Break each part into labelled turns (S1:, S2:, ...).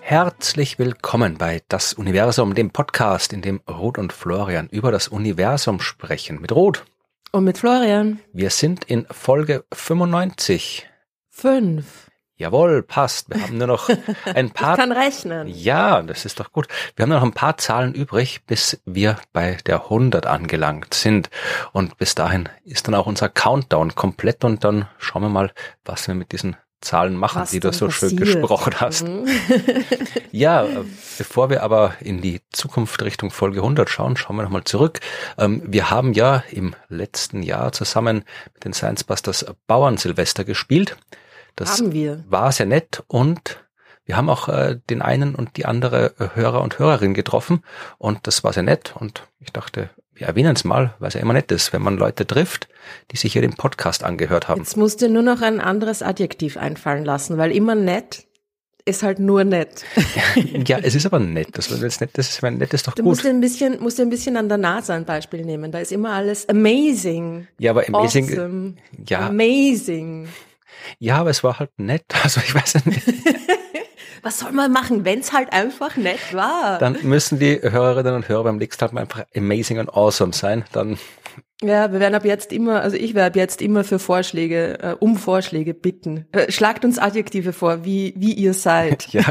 S1: Herzlich willkommen bei Das Universum, dem Podcast, in dem Ruth und Florian über das Universum sprechen. Mit Ruth.
S2: Und mit Florian.
S1: Wir sind in Folge 95.
S2: Fünf.
S1: Jawohl, passt. Wir haben nur noch ein paar.
S2: ich kann rechnen.
S1: Ja, das ist doch gut. Wir haben nur noch ein paar Zahlen übrig, bis wir bei der 100 angelangt sind. Und bis dahin ist dann auch unser Countdown komplett und dann schauen wir mal, was wir mit diesen Zahlen machen,
S2: Was
S1: die du so schön
S2: passiert?
S1: gesprochen hast.
S2: Mhm.
S1: Ja, bevor wir aber in die Zukunft Richtung Folge 100 schauen, schauen wir nochmal zurück. Ähm, Wir haben ja im letzten Jahr zusammen mit den Science Busters Bauern-Silvester gespielt. Das
S2: Haben wir.
S1: war sehr nett und wir haben auch äh, den einen und die andere äh, Hörer und Hörerin getroffen und das war sehr nett und ich dachte, wir erwähnen es mal, weil es ja immer nett ist, wenn man Leute trifft, die sich hier den Podcast angehört haben.
S2: Jetzt musst du nur noch ein anderes Adjektiv einfallen lassen, weil immer nett ist halt nur nett.
S1: ja, es ist aber nett. Das, es nett ist, ich meine, nett ist doch
S2: Du
S1: gut.
S2: musst dir ein bisschen, musst ein bisschen an der Nase ein Beispiel nehmen. Da ist immer alles amazing.
S1: Ja, aber amazing,
S2: Awesome.
S1: ja,
S2: Amazing.
S1: Ja, aber es war halt nett. Also ich weiß nicht.
S2: Was soll man machen, wenn's halt einfach nett war?
S1: Dann müssen die Hörerinnen und Hörer beim nächsten Mal einfach amazing und awesome sein. Dann,
S2: Ja, wir werden ab jetzt immer, also ich werde ab jetzt immer für Vorschläge, äh, um Vorschläge bitten. Äh, schlagt uns Adjektive vor, wie, wie ihr seid.
S1: ja,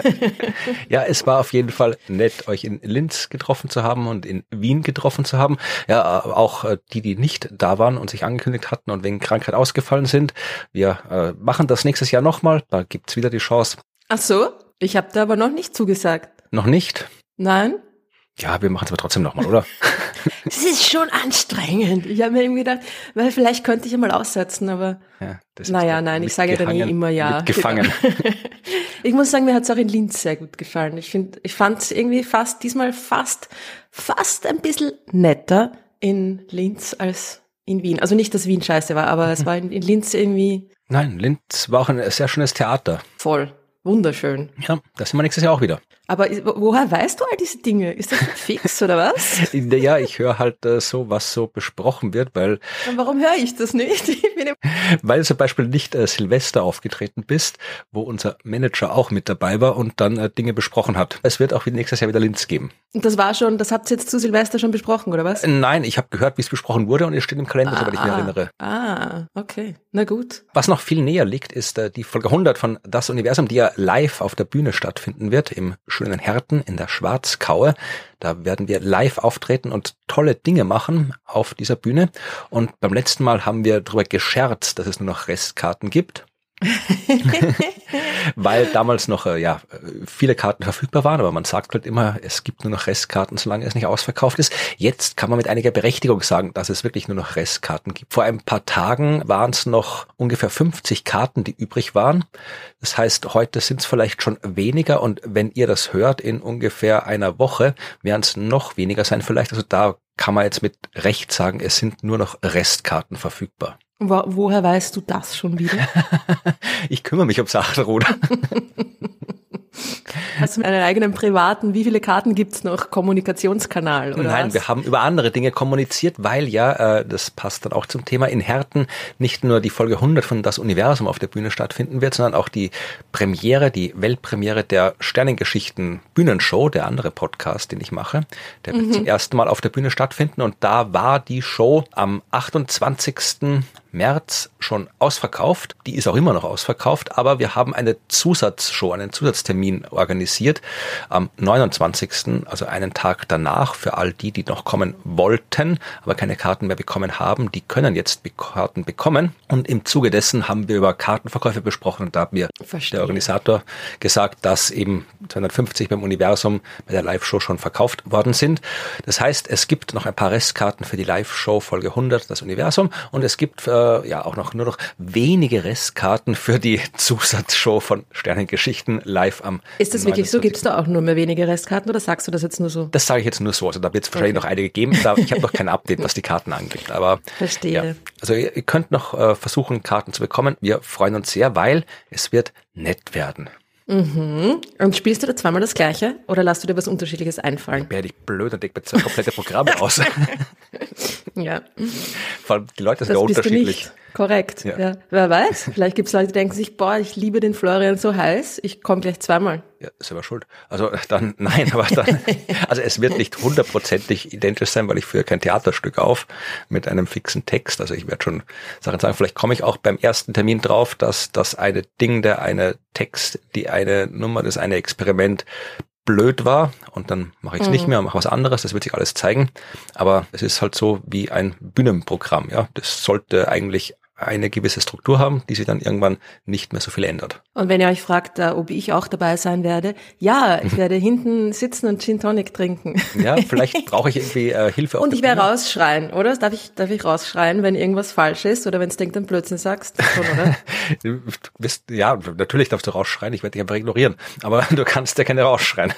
S1: ja, es war auf jeden Fall nett, euch in Linz getroffen zu haben und in Wien getroffen zu haben. Ja, äh, auch äh, die, die nicht da waren und sich angekündigt hatten und wegen Krankheit ausgefallen sind. Wir äh, machen das nächstes Jahr nochmal. Da gibt's wieder die Chance.
S2: Ach so, ich habe da aber noch nicht zugesagt.
S1: Noch nicht.
S2: Nein?
S1: Ja, wir machen es aber trotzdem nochmal, oder?
S2: Das ist schon anstrengend. Ich habe mir eben gedacht, weil vielleicht könnte ich ja mal aussetzen, aber
S1: Ja,
S2: naja, nein, ich sage dann
S1: gehangen-
S2: immer ja.
S1: Gefangen.
S2: ich muss sagen, mir hat's auch in Linz sehr gut gefallen. Ich finde, ich fand irgendwie fast, diesmal fast, fast ein bisschen netter in Linz als in Wien. Also nicht, dass Wien scheiße war, aber es war in, in Linz irgendwie
S1: Nein, Linz war auch ein sehr schönes Theater.
S2: voll. Wunderschön.
S1: Ja, da sind wir nächstes Jahr auch wieder.
S2: Aber woher weißt du all diese Dinge? Ist das fix oder was?
S1: Ja, ich höre halt äh, so, was so besprochen wird, weil,
S2: Und warum höre ich das nicht? Ich
S1: weil du zum Beispiel nicht äh, Silvester aufgetreten bist, wo unser Manager auch mit dabei war und dann äh, Dinge besprochen hat. Es wird auch nächstes Jahr wieder Linz geben.
S2: Und das war schon, das habt ihr jetzt zu Silvester schon besprochen, oder was?
S1: Äh, Nein, ich habe gehört, wie es besprochen wurde und es steht im Kalender, soweit ich mich erinnere.
S2: Ah, okay. Na gut.
S1: Was noch viel näher liegt, ist äh, die Folge 100 von Das Universum, die ja live auf der Bühne stattfinden wird, im schönen Herten in der Schwarzkaue. Da werden wir live auftreten und tolle Dinge machen auf dieser Bühne. Und beim letzten Mal haben wir darüber gescherzt, dass es nur noch Restkarten gibt. Weil damals noch äh, ja viele Karten verfügbar waren, aber man sagt halt immer, es gibt nur noch Restkarten, solange es nicht ausverkauft ist. Jetzt kann man mit einiger Berechtigung sagen, dass es wirklich nur noch Restkarten gibt. Vor ein paar Tagen waren es noch ungefähr 50 Karten, die übrig waren. Das heißt, heute sind es vielleicht schon weniger und wenn ihr das hört, in ungefähr einer Woche werden es noch weniger sein vielleicht. Also da kann man jetzt mit Recht sagen, es sind nur noch Restkarten verfügbar.
S2: Wo, woher weißt du das schon wieder?
S1: Ich kümmere mich um Sachen, Bruder.
S2: Hast du einen eigenen privaten, wie viele Karten gibt's noch, Kommunikationskanal oder
S1: Nein,
S2: was?
S1: wir haben über andere Dinge kommuniziert, weil ja, äh, das passt dann auch zum Thema, in Herten nicht nur die Folge 100 von Das Universum auf der Bühne stattfinden wird, sondern auch die Premiere, die Weltpremiere der Sternengeschichten Bühnenshow, der andere Podcast, den ich mache. Der wird zum ersten Mal auf der Bühne stattfinden und da war die Show am 28. März schon ausverkauft. Die ist auch immer noch ausverkauft, aber wir haben eine Zusatzshow, einen Zusatztermin organisiert am 29., also einen Tag danach für all die, die noch kommen wollten, aber keine Karten mehr bekommen haben. Die können jetzt Karten bekommen und im Zuge dessen haben wir über Kartenverkäufe besprochen und da hat mir
S2: Verstehe.
S1: der Organisator gesagt, dass eben 250 beim Universum bei der Live-Show schon verkauft worden sind. Das heißt, es gibt noch ein paar Restkarten für die Live-Show Folge 100, das Universum und es gibt äh, ja auch noch nur noch wenige Restkarten für die Zusatzshow von Sternengeschichten live am
S2: Ist das wirklich so?
S1: 29..
S2: Gibt's da auch nur mehr wenige Restkarten oder sagst du das jetzt nur so?
S1: Das sage ich jetzt nur so. Also da wird es wahrscheinlich noch einige geben. Da, ich habe noch kein Update, was die Karten angeht. Aber
S2: Verstehe.
S1: Ja. Also ihr, ihr könnt noch äh, versuchen, Karten zu bekommen. Wir freuen uns sehr, weil es wird nett werden.
S2: Und spielst du da zweimal das Gleiche oder lässt du dir was Unterschiedliches einfallen?
S1: Werde ich blöd und denk mir das komplette Programm aus.
S2: Ja.
S1: Vor allem die Leute sind
S2: Das
S1: ja unterschiedlich.
S2: Korrekt.
S1: Ja.
S2: Ja. Wer weiß, vielleicht gibt es Leute, die denken sich, boah, ich liebe den Florian so heiß, ich komme gleich zweimal.
S1: Ja, selber schuld. Also dann, nein, aber dann, also es wird nicht hundertprozentig identisch sein, weil ich führe kein Theaterstück auf mit einem fixen Text. Also ich werde schon Sachen sagen, vielleicht komme ich auch beim ersten Termin drauf, dass das eine Ding, der eine Text, die eine Nummer, das eine Experiment blöd war und dann mache ich es nicht mehr und mache was anderes, das wird sich alles zeigen. Aber es ist halt so wie ein Bühnenprogramm, ja. Das sollte eigentlich eine gewisse Struktur haben, die sich dann irgendwann nicht mehr so viel ändert.
S2: Und wenn ihr euch fragt, äh, ob ich auch dabei sein werde, ja, ich werde hinten sitzen und Gin Tonic trinken.
S1: Ja, vielleicht brauche ich irgendwie äh, Hilfe.
S2: Und ich werde rausschreien, oder? Darf ich, darf ich rausschreien, wenn irgendwas falsch ist oder wenn es denkt, dann Blödsinn sagst? Schon, oder?
S1: Du bist, ja, natürlich darfst du rausschreien, ich werde dich einfach ignorieren. Aber du kannst ja keine rausschreien.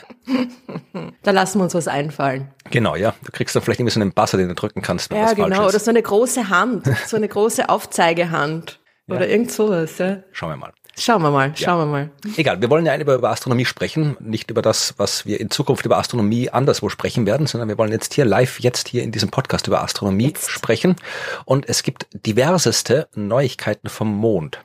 S2: Da lassen wir uns was einfallen.
S1: Genau, ja. Du kriegst dann vielleicht irgendwie so einen Buzzer, den du drücken kannst, wenn
S2: Ja, genau. Oder so eine große Hand, so eine große Aufzeigehand.
S1: Ja.
S2: Oder irgend sowas, ja.
S1: Schauen wir mal.
S2: Schauen wir mal, schauen wir mal.
S1: Egal, wir wollen ja über, über Astronomie sprechen, nicht über das, was wir in Zukunft über Astronomie anderswo sprechen werden, sondern wir wollen jetzt hier live, jetzt hier in diesem Podcast über Astronomie sprechen. Und es gibt diverseste Neuigkeiten vom Mond.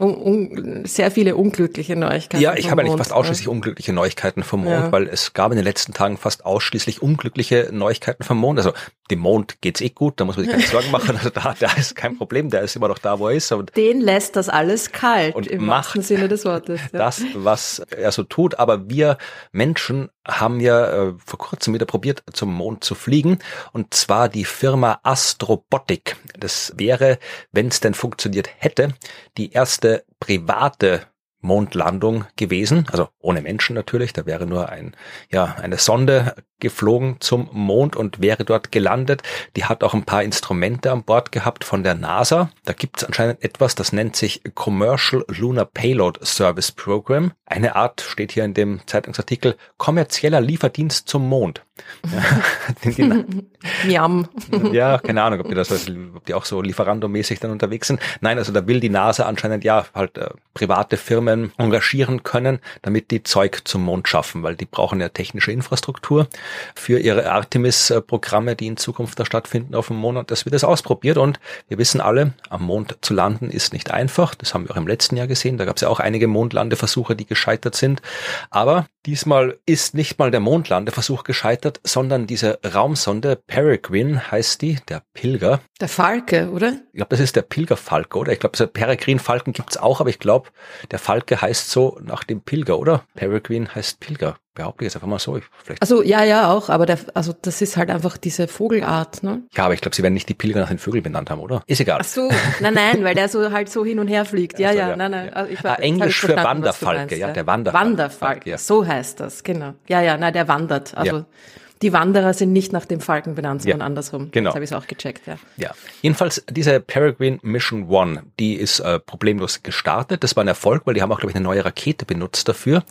S2: Un, un, sehr viele unglückliche Neuigkeiten.
S1: Ja, ich habe eigentlich
S2: Mond,
S1: fast ausschließlich unglückliche Neuigkeiten vom Mond,
S2: Ja.
S1: weil es gab in den letzten Tagen fast ausschließlich unglückliche Neuigkeiten vom Mond. Also dem Mond geht's eh gut, da muss man sich keine Sorgen machen. Also da, da ist kein Problem, der ist immer noch da, wo er ist. Und
S2: Den lässt das alles kalt,
S1: Und
S2: im
S1: macht
S2: wahrsten Sinne des Wortes. Ja.
S1: das, was er so tut. Aber wir Menschen haben ja äh, vor kurzem wieder probiert, zum Mond zu fliegen. Und zwar die Firma Astrobotic. Das wäre, wenn es denn funktioniert hätte, die erste private Mondlandung gewesen, also ohne Menschen natürlich, da wäre nur ein, ja, eine Sonde geflogen zum Mond und wäre dort gelandet. Die hat auch ein paar Instrumente an Bord gehabt von der NASA. Da gibt es anscheinend etwas, das nennt sich Commercial Lunar Payload Service Program. Eine Art, steht hier in dem Zeitungsartikel, kommerzieller Lieferdienst zum Mond. Ja, die,
S2: Miam.
S1: ja, keine Ahnung, ob die das, ob die auch so Lieferando-mäßig dann unterwegs sind. Nein, also da will die NASA anscheinend ja halt äh, private Firmen engagieren können, damit die Zeug zum Mond schaffen, weil die brauchen ja technische Infrastruktur für ihre Artemis-Programme, die in Zukunft da stattfinden auf dem Mond. Und das wird es ausprobiert und wir wissen alle, am Mond zu landen ist nicht einfach. Das haben wir auch im letzten Jahr gesehen. Da gab es ja auch einige Mondlandeversuche, die gescheitert sind. Aber diesmal ist nicht mal der Mondlandeversuch gescheitert, sondern diese Raumsonde Peregrine heißt die, der Pilger.
S2: Der Falke, oder?
S1: Ich glaube, das ist der Pilgerfalke, oder? Ich glaube, so Peregrine-Falken gibt's auch, aber ich glaube, der Falke heißt so nach dem Pilger, oder? Peregrine heißt Pilger. Behaupte ich jetzt einfach mal so. Ich, vielleicht,
S2: Also ja, ja, auch, aber der, also das ist halt einfach diese Vogelart, ne?
S1: ja, aber ich glaube, sie werden nicht die Pilger nach den Vögeln benannt haben, oder? Ist egal.
S2: Ach so, nein, nein, weil der so halt so hin und her fliegt. Ja,
S1: so,
S2: ja,
S1: ja,
S2: nein, nein.
S1: ja.
S2: Also ich
S1: Ah, Englisch für Wanderfalke,
S2: meinst,
S1: ja, der Wanderfalke.
S2: Wanderfalke,
S1: Ja.
S2: so heißt das, genau. Ja, ja, nein, der wandert. Also
S1: Ja.
S2: Die Wanderer sind nicht nach dem Falken benannt, sondern
S1: Ja,
S2: andersrum.
S1: genau.
S2: Jetzt habe ich es auch gecheckt, ja.
S1: Ja, jedenfalls diese Peregrine Mission One, die ist äh, problemlos gestartet. Das war ein Erfolg, weil die haben auch, glaube ich, eine neue Rakete benutzt dafür.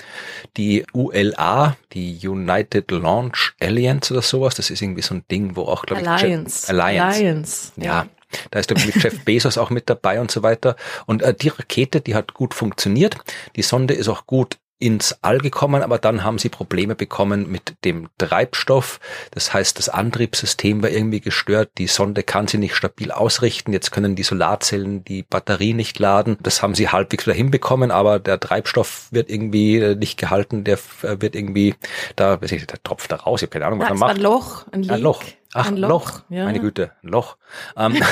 S1: Die ULA, die United Launch Alliance oder sowas, das ist irgendwie so ein Ding, wo auch, glaube ich,
S2: Alliance.
S1: Alliance.
S2: Alliance.
S1: Ja, da ist glaube ich mit Jeff Bezos auch mit dabei und so weiter. Und äh, die Rakete, die hat gut funktioniert. Die Sonde ist auch gut ins All gekommen, aber dann haben sie Probleme bekommen mit dem Treibstoff. Das heißt, das Antriebssystem war irgendwie gestört. Die Sonde kann sie nicht stabil ausrichten. Jetzt können die Solarzellen die Batterie nicht laden. Das haben sie halbwegs wieder hinbekommen, aber der Treibstoff wird irgendwie äh, nicht gehalten. Der äh, wird irgendwie da, weiß ich, der tropft da raus. Ich habe keine Ahnung, was
S2: Ja,
S1: er macht.
S2: ein Loch, ein Leak.
S1: Ein Loch. Ach,
S2: ein
S1: Loch.
S2: Loch. Ja.
S1: Meine Güte, ein Loch. Ähm,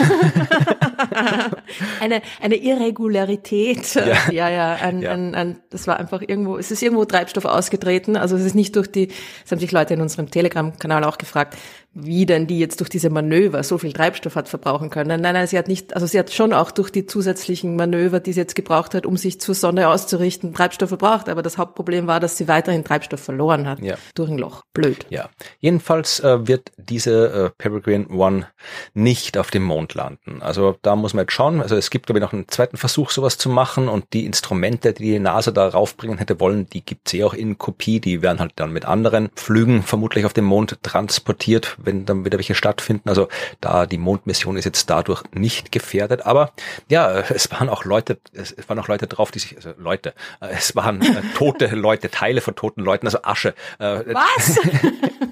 S2: eine, eine Irregularität.
S1: Ja.
S2: Ja, ja, ein,
S1: Ja.
S2: Ein, ein, das war einfach irgendwo, es ist irgendwo Treibstoff ausgetreten. Also es ist nicht durch die, es haben sich Leute in unserem Telegram-Kanal auch gefragt, wie denn die jetzt durch diese Manöver so viel Treibstoff hat verbrauchen können. Nein, nein, sie hat nicht, also sie hat schon auch durch die zusätzlichen Manöver, die sie jetzt gebraucht hat, um sich zur Sonne auszurichten, Treibstoff verbraucht. Aber das Hauptproblem war, dass sie weiterhin Treibstoff verloren hat.
S1: Ja.
S2: Durch ein Loch. Blöd.
S1: Ja, jedenfalls äh, wird diese äh, Peregrine One nicht auf dem Mond landen. Also da muss man jetzt schauen. Also es gibt, glaube ich, noch einen zweiten Versuch, sowas zu machen und die Instrumente, die die NASA da raufbringen hätte wollen, die gibt's eh auch in Kopie. Die werden halt dann mit anderen Flügen vermutlich auf dem Mond transportiert, wenn dann wieder welche stattfinden. Also da die Mondmission ist jetzt dadurch nicht gefährdet. Aber ja, es waren auch Leute, es waren auch Leute drauf, die sich, also Leute, äh, es waren äh, tote Leute, Teile von toten Leuten, also Asche. Äh,
S2: Was?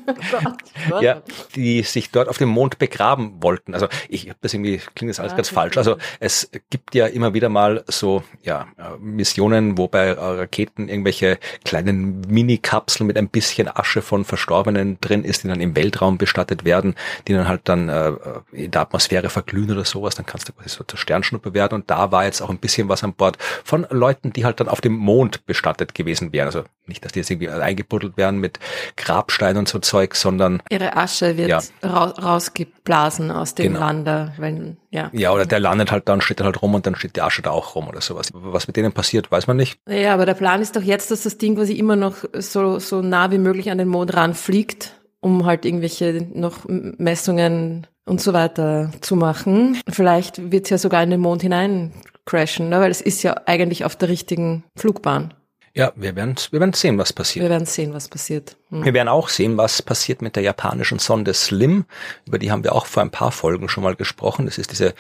S1: Ja, die sich dort auf dem Mond begraben wollten. Also ich habe das irgendwie, klingt das alles ja, ganz falsch. Also es gibt ja immer wieder mal so ja Missionen, wo bei Raketen irgendwelche kleinen Mini-Kapseln mit ein bisschen Asche von Verstorbenen drin ist, die dann im Weltraum bestattet werden, die dann halt dann äh, in der Atmosphäre verglühen oder sowas. Dann kannst du quasi so zur Sternschnuppe werden. Und da war jetzt auch ein bisschen was an Bord von Leuten, die halt dann auf dem Mond bestattet gewesen wären. Also nicht, dass die jetzt irgendwie eingebuddelt werden mit Grabsteinen und so Zeug, sondern
S2: ihre Asche wird ja. ra rausgeblasen aus dem genau. Lander, wenn ja.
S1: Ja, oder der landet halt dann, steht dann halt rum und dann steht die Asche da auch rum oder sowas. Was mit denen passiert, weiß man nicht.
S2: Ja, aber der Plan ist doch jetzt, dass das Ding quasi immer noch so, so nah wie möglich an den Mond ranfliegt, um halt irgendwelche noch Messungen und so weiter zu machen. Vielleicht wird es ja sogar in den Mond hinein crashen, ne? weil es ist ja eigentlich auf der richtigen Flugbahn.
S1: Ja, wir werden, wir werden sehen, was passiert.
S2: Wir werden sehen, was passiert.
S1: Hm. Wir werden auch sehen, was passiert mit der japanischen Sonde Slim. Über die haben wir auch vor ein paar Folgen schon mal gesprochen. Das ist diese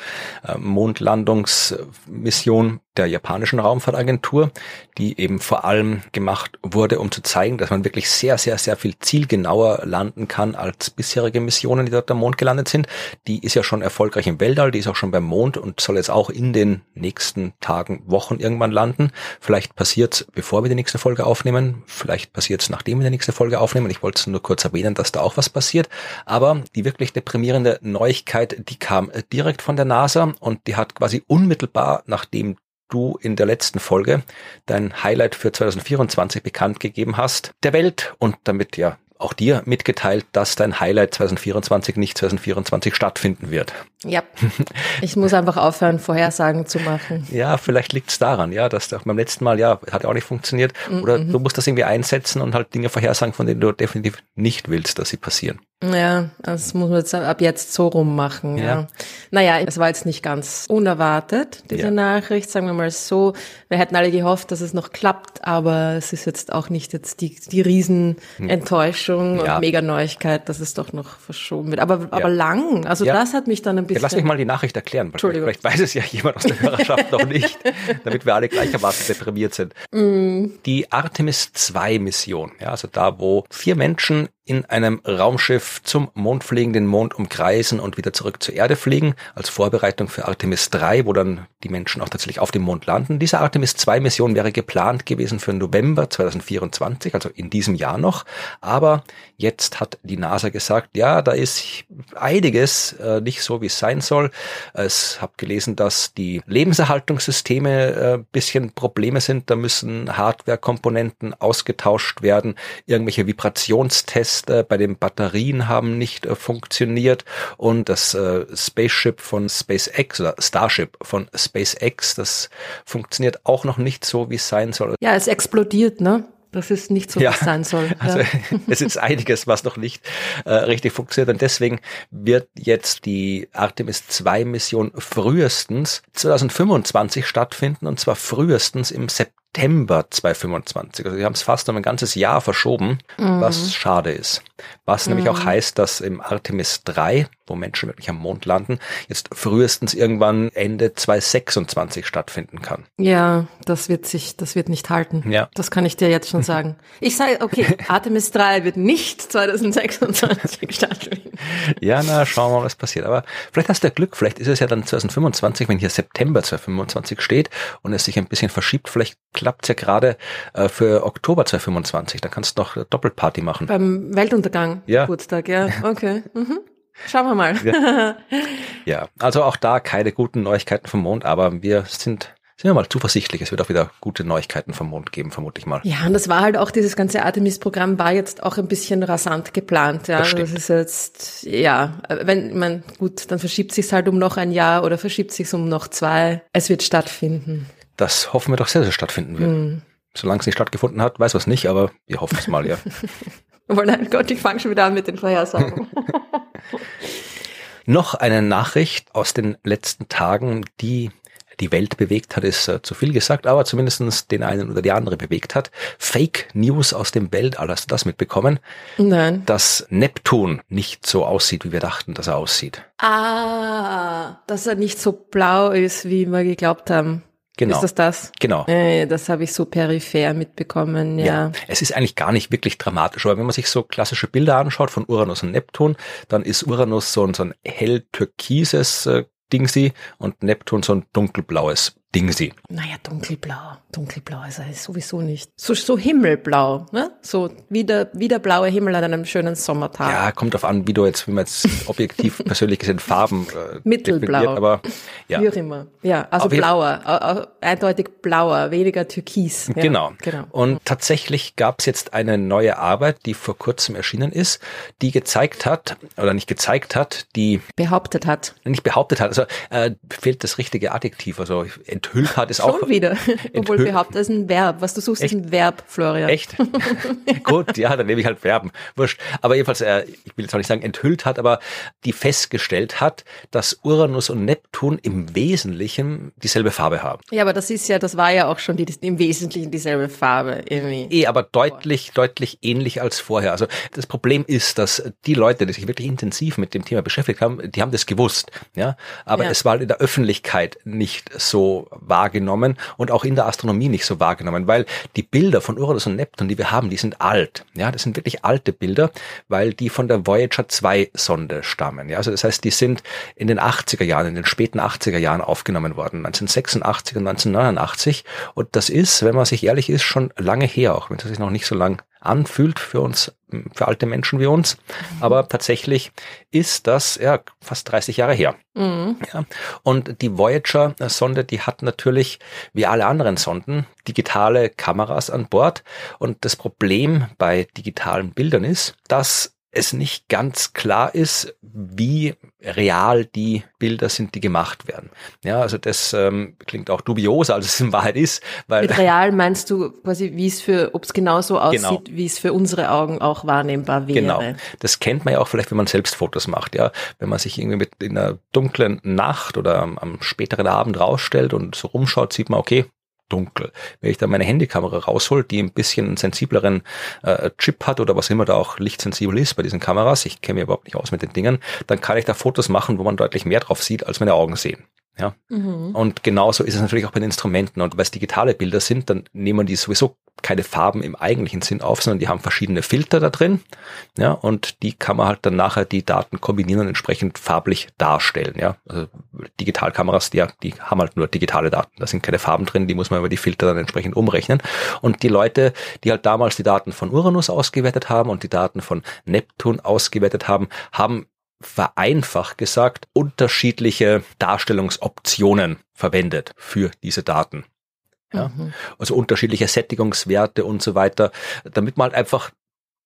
S1: äh, Mondlandungsmission der japanischen Raumfahrtagentur, die eben vor allem gemacht wurde, um zu zeigen, dass man wirklich sehr, sehr, sehr viel zielgenauer landen kann als bisherige Missionen, die dort am Mond gelandet sind. Die ist ja schon erfolgreich im Weltall, die ist auch schon beim Mond und soll jetzt auch in den nächsten Tagen, Wochen irgendwann landen. Vielleicht passiert's, bevor wir die nächste Folge aufnehmen. Vielleicht passiert's, nachdem wir die nächste Folge aufnehmen. Ich wollte nur kurz erwähnen, dass da auch was passiert. Aber die wirklich deprimierende Neuigkeit, die kam direkt von der NASA und die hat quasi unmittelbar, nachdem du in der letzten Folge dein Highlight für 2024 bekannt gegeben hast, der Welt und damit ja auch dir mitgeteilt, dass dein Highlight 2024 nicht 2024 stattfinden wird.
S2: Ja, ich muss einfach aufhören, Vorhersagen zu machen.
S1: Ja, vielleicht liegt es daran, ja, dass auch beim letzten Mal, ja, hat ja auch nicht funktioniert. Oder mhm. du musst das irgendwie einsetzen und halt Dinge vorhersagen, von denen du definitiv nicht willst, dass sie passieren.
S2: Ja, das muss man jetzt ab jetzt so rum machen. Ja. ja. Naja, es war jetzt nicht ganz unerwartet, diese ja. Nachricht, sagen wir mal so. Wir hätten alle gehofft, dass es noch klappt, aber es ist jetzt auch nicht jetzt die, die Riesenenttäuschung ja. und Mega-Neuigkeit, dass es doch noch verschoben wird. Aber, aber lang, also das hat mich dann ein bisschen...
S1: lass mich mal die Nachricht erklären. Entschuldigung. Vielleicht weiß es ja jemand aus der Hörerschaft noch nicht, damit wir alle gleichermaßen deprimiert sind. Mm. Die Artemis 2 Mission, ja, also da, wo vier Menschen in einem Raumschiff zum Mond fliegen, den Mond umkreisen und wieder zurück zur Erde fliegen, als Vorbereitung für Artemis 3, wo dann die Menschen auch tatsächlich auf dem Mond landen. Diese Artemis 2 Mission wäre geplant gewesen für November 2024, also in diesem Jahr noch. Aber jetzt hat die NASA gesagt, ja, da ist einiges äh, nicht so, wie es sein soll. Es habe gelesen, dass die Lebenserhaltungssysteme äh, bisschen Probleme sind. Da müssen Hardware-Komponenten ausgetauscht werden, irgendwelche Vibrationstests Tests äh, bei den Batterien haben nicht äh, funktioniert und das äh, Spaceship von SpaceX oder Starship von SpaceX, das funktioniert auch noch nicht so, wie es sein soll.
S2: Ja, es explodiert, ne? Das ist nicht so, ja, es sein soll.
S1: Also es ist einiges, was noch nicht äh, richtig funktioniert. Und deswegen wird jetzt die Artemis 2 Mission frühestens 2025 stattfinden und zwar frühestens im September September 2025. Also sie haben es fast um ein ganzes Jahr verschoben, mhm. was schade ist. Was mhm. nämlich auch heißt, dass im Artemis 3, wo Menschen wirklich am Mond landen, jetzt frühestens irgendwann Ende 2026 stattfinden kann.
S2: Ja, das wird sich, das wird nicht halten. Ja. Das kann ich dir jetzt schon sagen. Ich sage, okay, Artemis 3 wird nicht 2026 stattfinden.
S1: Ja, na, schauen wir mal, was passiert. Aber vielleicht hast du ja Glück, vielleicht ist es ja dann 2025, wenn hier September 2025 steht und es sich ein bisschen verschiebt, vielleicht klappt ja gerade äh, für Oktober 2025. Da kannst du noch Doppelparty machen.
S2: Beim Weltuntergang. Ja. Geburtstag, ja. Okay. Mhm. Schauen wir mal.
S1: Ja. ja, also auch da keine guten Neuigkeiten vom Mond, aber wir sind sind wir mal zuversichtlich, es wird auch wieder gute Neuigkeiten vom Mond geben, vermute ich mal.
S2: Ja, und das war halt auch, dieses ganze Artemis-Programm war jetzt auch ein bisschen rasant geplant. Ja, das, das ist jetzt, ja, wenn man, gut, dann verschiebt sich's halt um noch ein Jahr oder verschiebt sich's um noch zwei. Es wird stattfinden.
S1: Das hoffen wir doch sehr, dass es stattfinden wird. Mhm. Solange es nicht stattgefunden hat, weiß was nicht, aber wir hoffen es mal, ja.
S2: oh nein, Gott, ich fange schon wieder an mit den Vorhersagen.
S1: Noch eine Nachricht aus den letzten Tagen, die die Welt bewegt hat, ist äh, zu viel gesagt, aber zumindestens den einen oder die andere bewegt hat. Fake News aus dem Weltall, hast du das mitbekommen?
S2: Nein.
S1: Dass Neptun nicht so aussieht, wie wir dachten, dass er aussieht.
S2: Ah, dass er nicht so blau ist, wie wir geglaubt haben.
S1: Genau.
S2: Ist das das?
S1: Genau.
S2: Äh, das habe ich so peripher mitbekommen, ja. ja.
S1: Es ist eigentlich gar nicht wirklich dramatisch, aber wenn man sich so klassische Bilder anschaut von Uranus und Neptun, dann ist Uranus so ein, so ein hell türkises äh, Dingsi und Neptun so ein dunkelblaues Dingsi.
S2: Naja, dunkelblau. Dunkelblau ist er sowieso nicht. So, so himmelblau, ne? So wie der, wie der blaue Himmel an einem schönen Sommertag.
S1: Ja, kommt drauf an, wie du jetzt, wie man jetzt objektiv persönlich gesehen Farben
S2: äh, Mittelblau.
S1: Aber
S2: ja. Wie auch immer. Ja, also Auf blauer, eindeutig blauer, weniger türkis.
S1: Ja, genau. genau. Und tatsächlich gab es jetzt eine neue Arbeit, die vor kurzem erschienen ist, die gezeigt hat, oder nicht gezeigt hat, die
S2: behauptet hat.
S1: Nicht behauptet hat, also äh, fehlt das richtige Adjektiv, also enthüllt hat ist
S2: Schon
S1: auch.
S2: Schon wieder. Obwohl behauptet ist ein Verb. Was du suchst, Echt? ist ein Verb, Florian.
S1: Echt? Gut, ja, dann nehme ich halt Verben. Wurscht. Aber jedenfalls, äh, ich will jetzt auch nicht sagen enthüllt hat, aber die festgestellt hat, dass Uranus und Neptun im Wesentlichen dieselbe Farbe haben.
S2: Ja, aber das ist ja, das war ja auch schon die, im Wesentlichen dieselbe Farbe irgendwie.
S1: Eh, aber deutlich, deutlich ähnlich als vorher. Also das Problem ist, dass die Leute, die sich wirklich intensiv mit dem Thema beschäftigt haben, die haben das gewusst. Ja, aber ja. es war halt in der Öffentlichkeit nicht so wahrgenommen und auch in der Astronomie nicht so wahrgenommen, weil die Bilder von Uranus und Neptun, die wir haben, die sind alt. Ja, das sind wirklich alte Bilder, weil die von der Voyager 2 Sonde stammen. Ja, also das heißt, die sind in den 80er Jahren, in den späten 80er Jahren aufgenommen worden, 1986 und 1989. Und das ist, wenn man sich ehrlich ist, schon lange her, auch wenn es sich noch nicht so lang anfühlt für uns, für alte Menschen wie uns. Aber tatsächlich ist das ja fast 30 Jahre her. Mhm. Ja. Und die Voyager-Sonde, die hat natürlich, wie alle anderen Sonden, digitale Kameras an Bord. Und das Problem bei digitalen Bildern ist, dass es nicht ganz klar ist, wie real die Bilder sind, die gemacht werden. Ja, also das ähm, klingt auch dubioser, als es in Wahrheit ist. Weil
S2: Mit real meinst du quasi, wie es für, ob es genauso aussieht, genau. wie es für unsere Augen auch wahrnehmbar wäre. Genau.
S1: Das kennt man ja auch vielleicht, wenn man selbst Fotos macht. Ja, wenn man sich irgendwie mit in einer dunklen Nacht oder am, am späteren Abend rausstellt und so rumschaut, sieht man, okay, dunkel. Wenn ich dann meine Handykamera raushol, die ein bisschen einen sensibleren äh, Chip hat oder was immer da auch lichtsensibel ist bei diesen Kameras, ich kenne mich überhaupt nicht aus mit den Dingen, dann kann ich da Fotos machen, wo man deutlich mehr drauf sieht, als meine Augen sehen. Ja. Mhm. Und genauso ist es natürlich auch bei den Instrumenten. Und weil es digitale Bilder sind, dann nehmen die sowieso keine Farben im eigentlichen Sinn auf, sondern die haben verschiedene Filter da drin. Ja, und die kann man halt dann nachher die Daten kombinieren und entsprechend farblich darstellen. Ja, also Digitalkameras, die, die haben halt nur digitale Daten. Da sind keine Farben drin, die muss man über die Filter dann entsprechend umrechnen. Und die Leute, die halt damals die Daten von Uranus ausgewertet haben und die Daten von Neptun ausgewertet haben, haben vereinfacht gesagt unterschiedliche Darstellungsoptionen verwendet für diese Daten. Ja? Mhm. Also unterschiedliche Sättigungswerte und so weiter, damit man halt einfach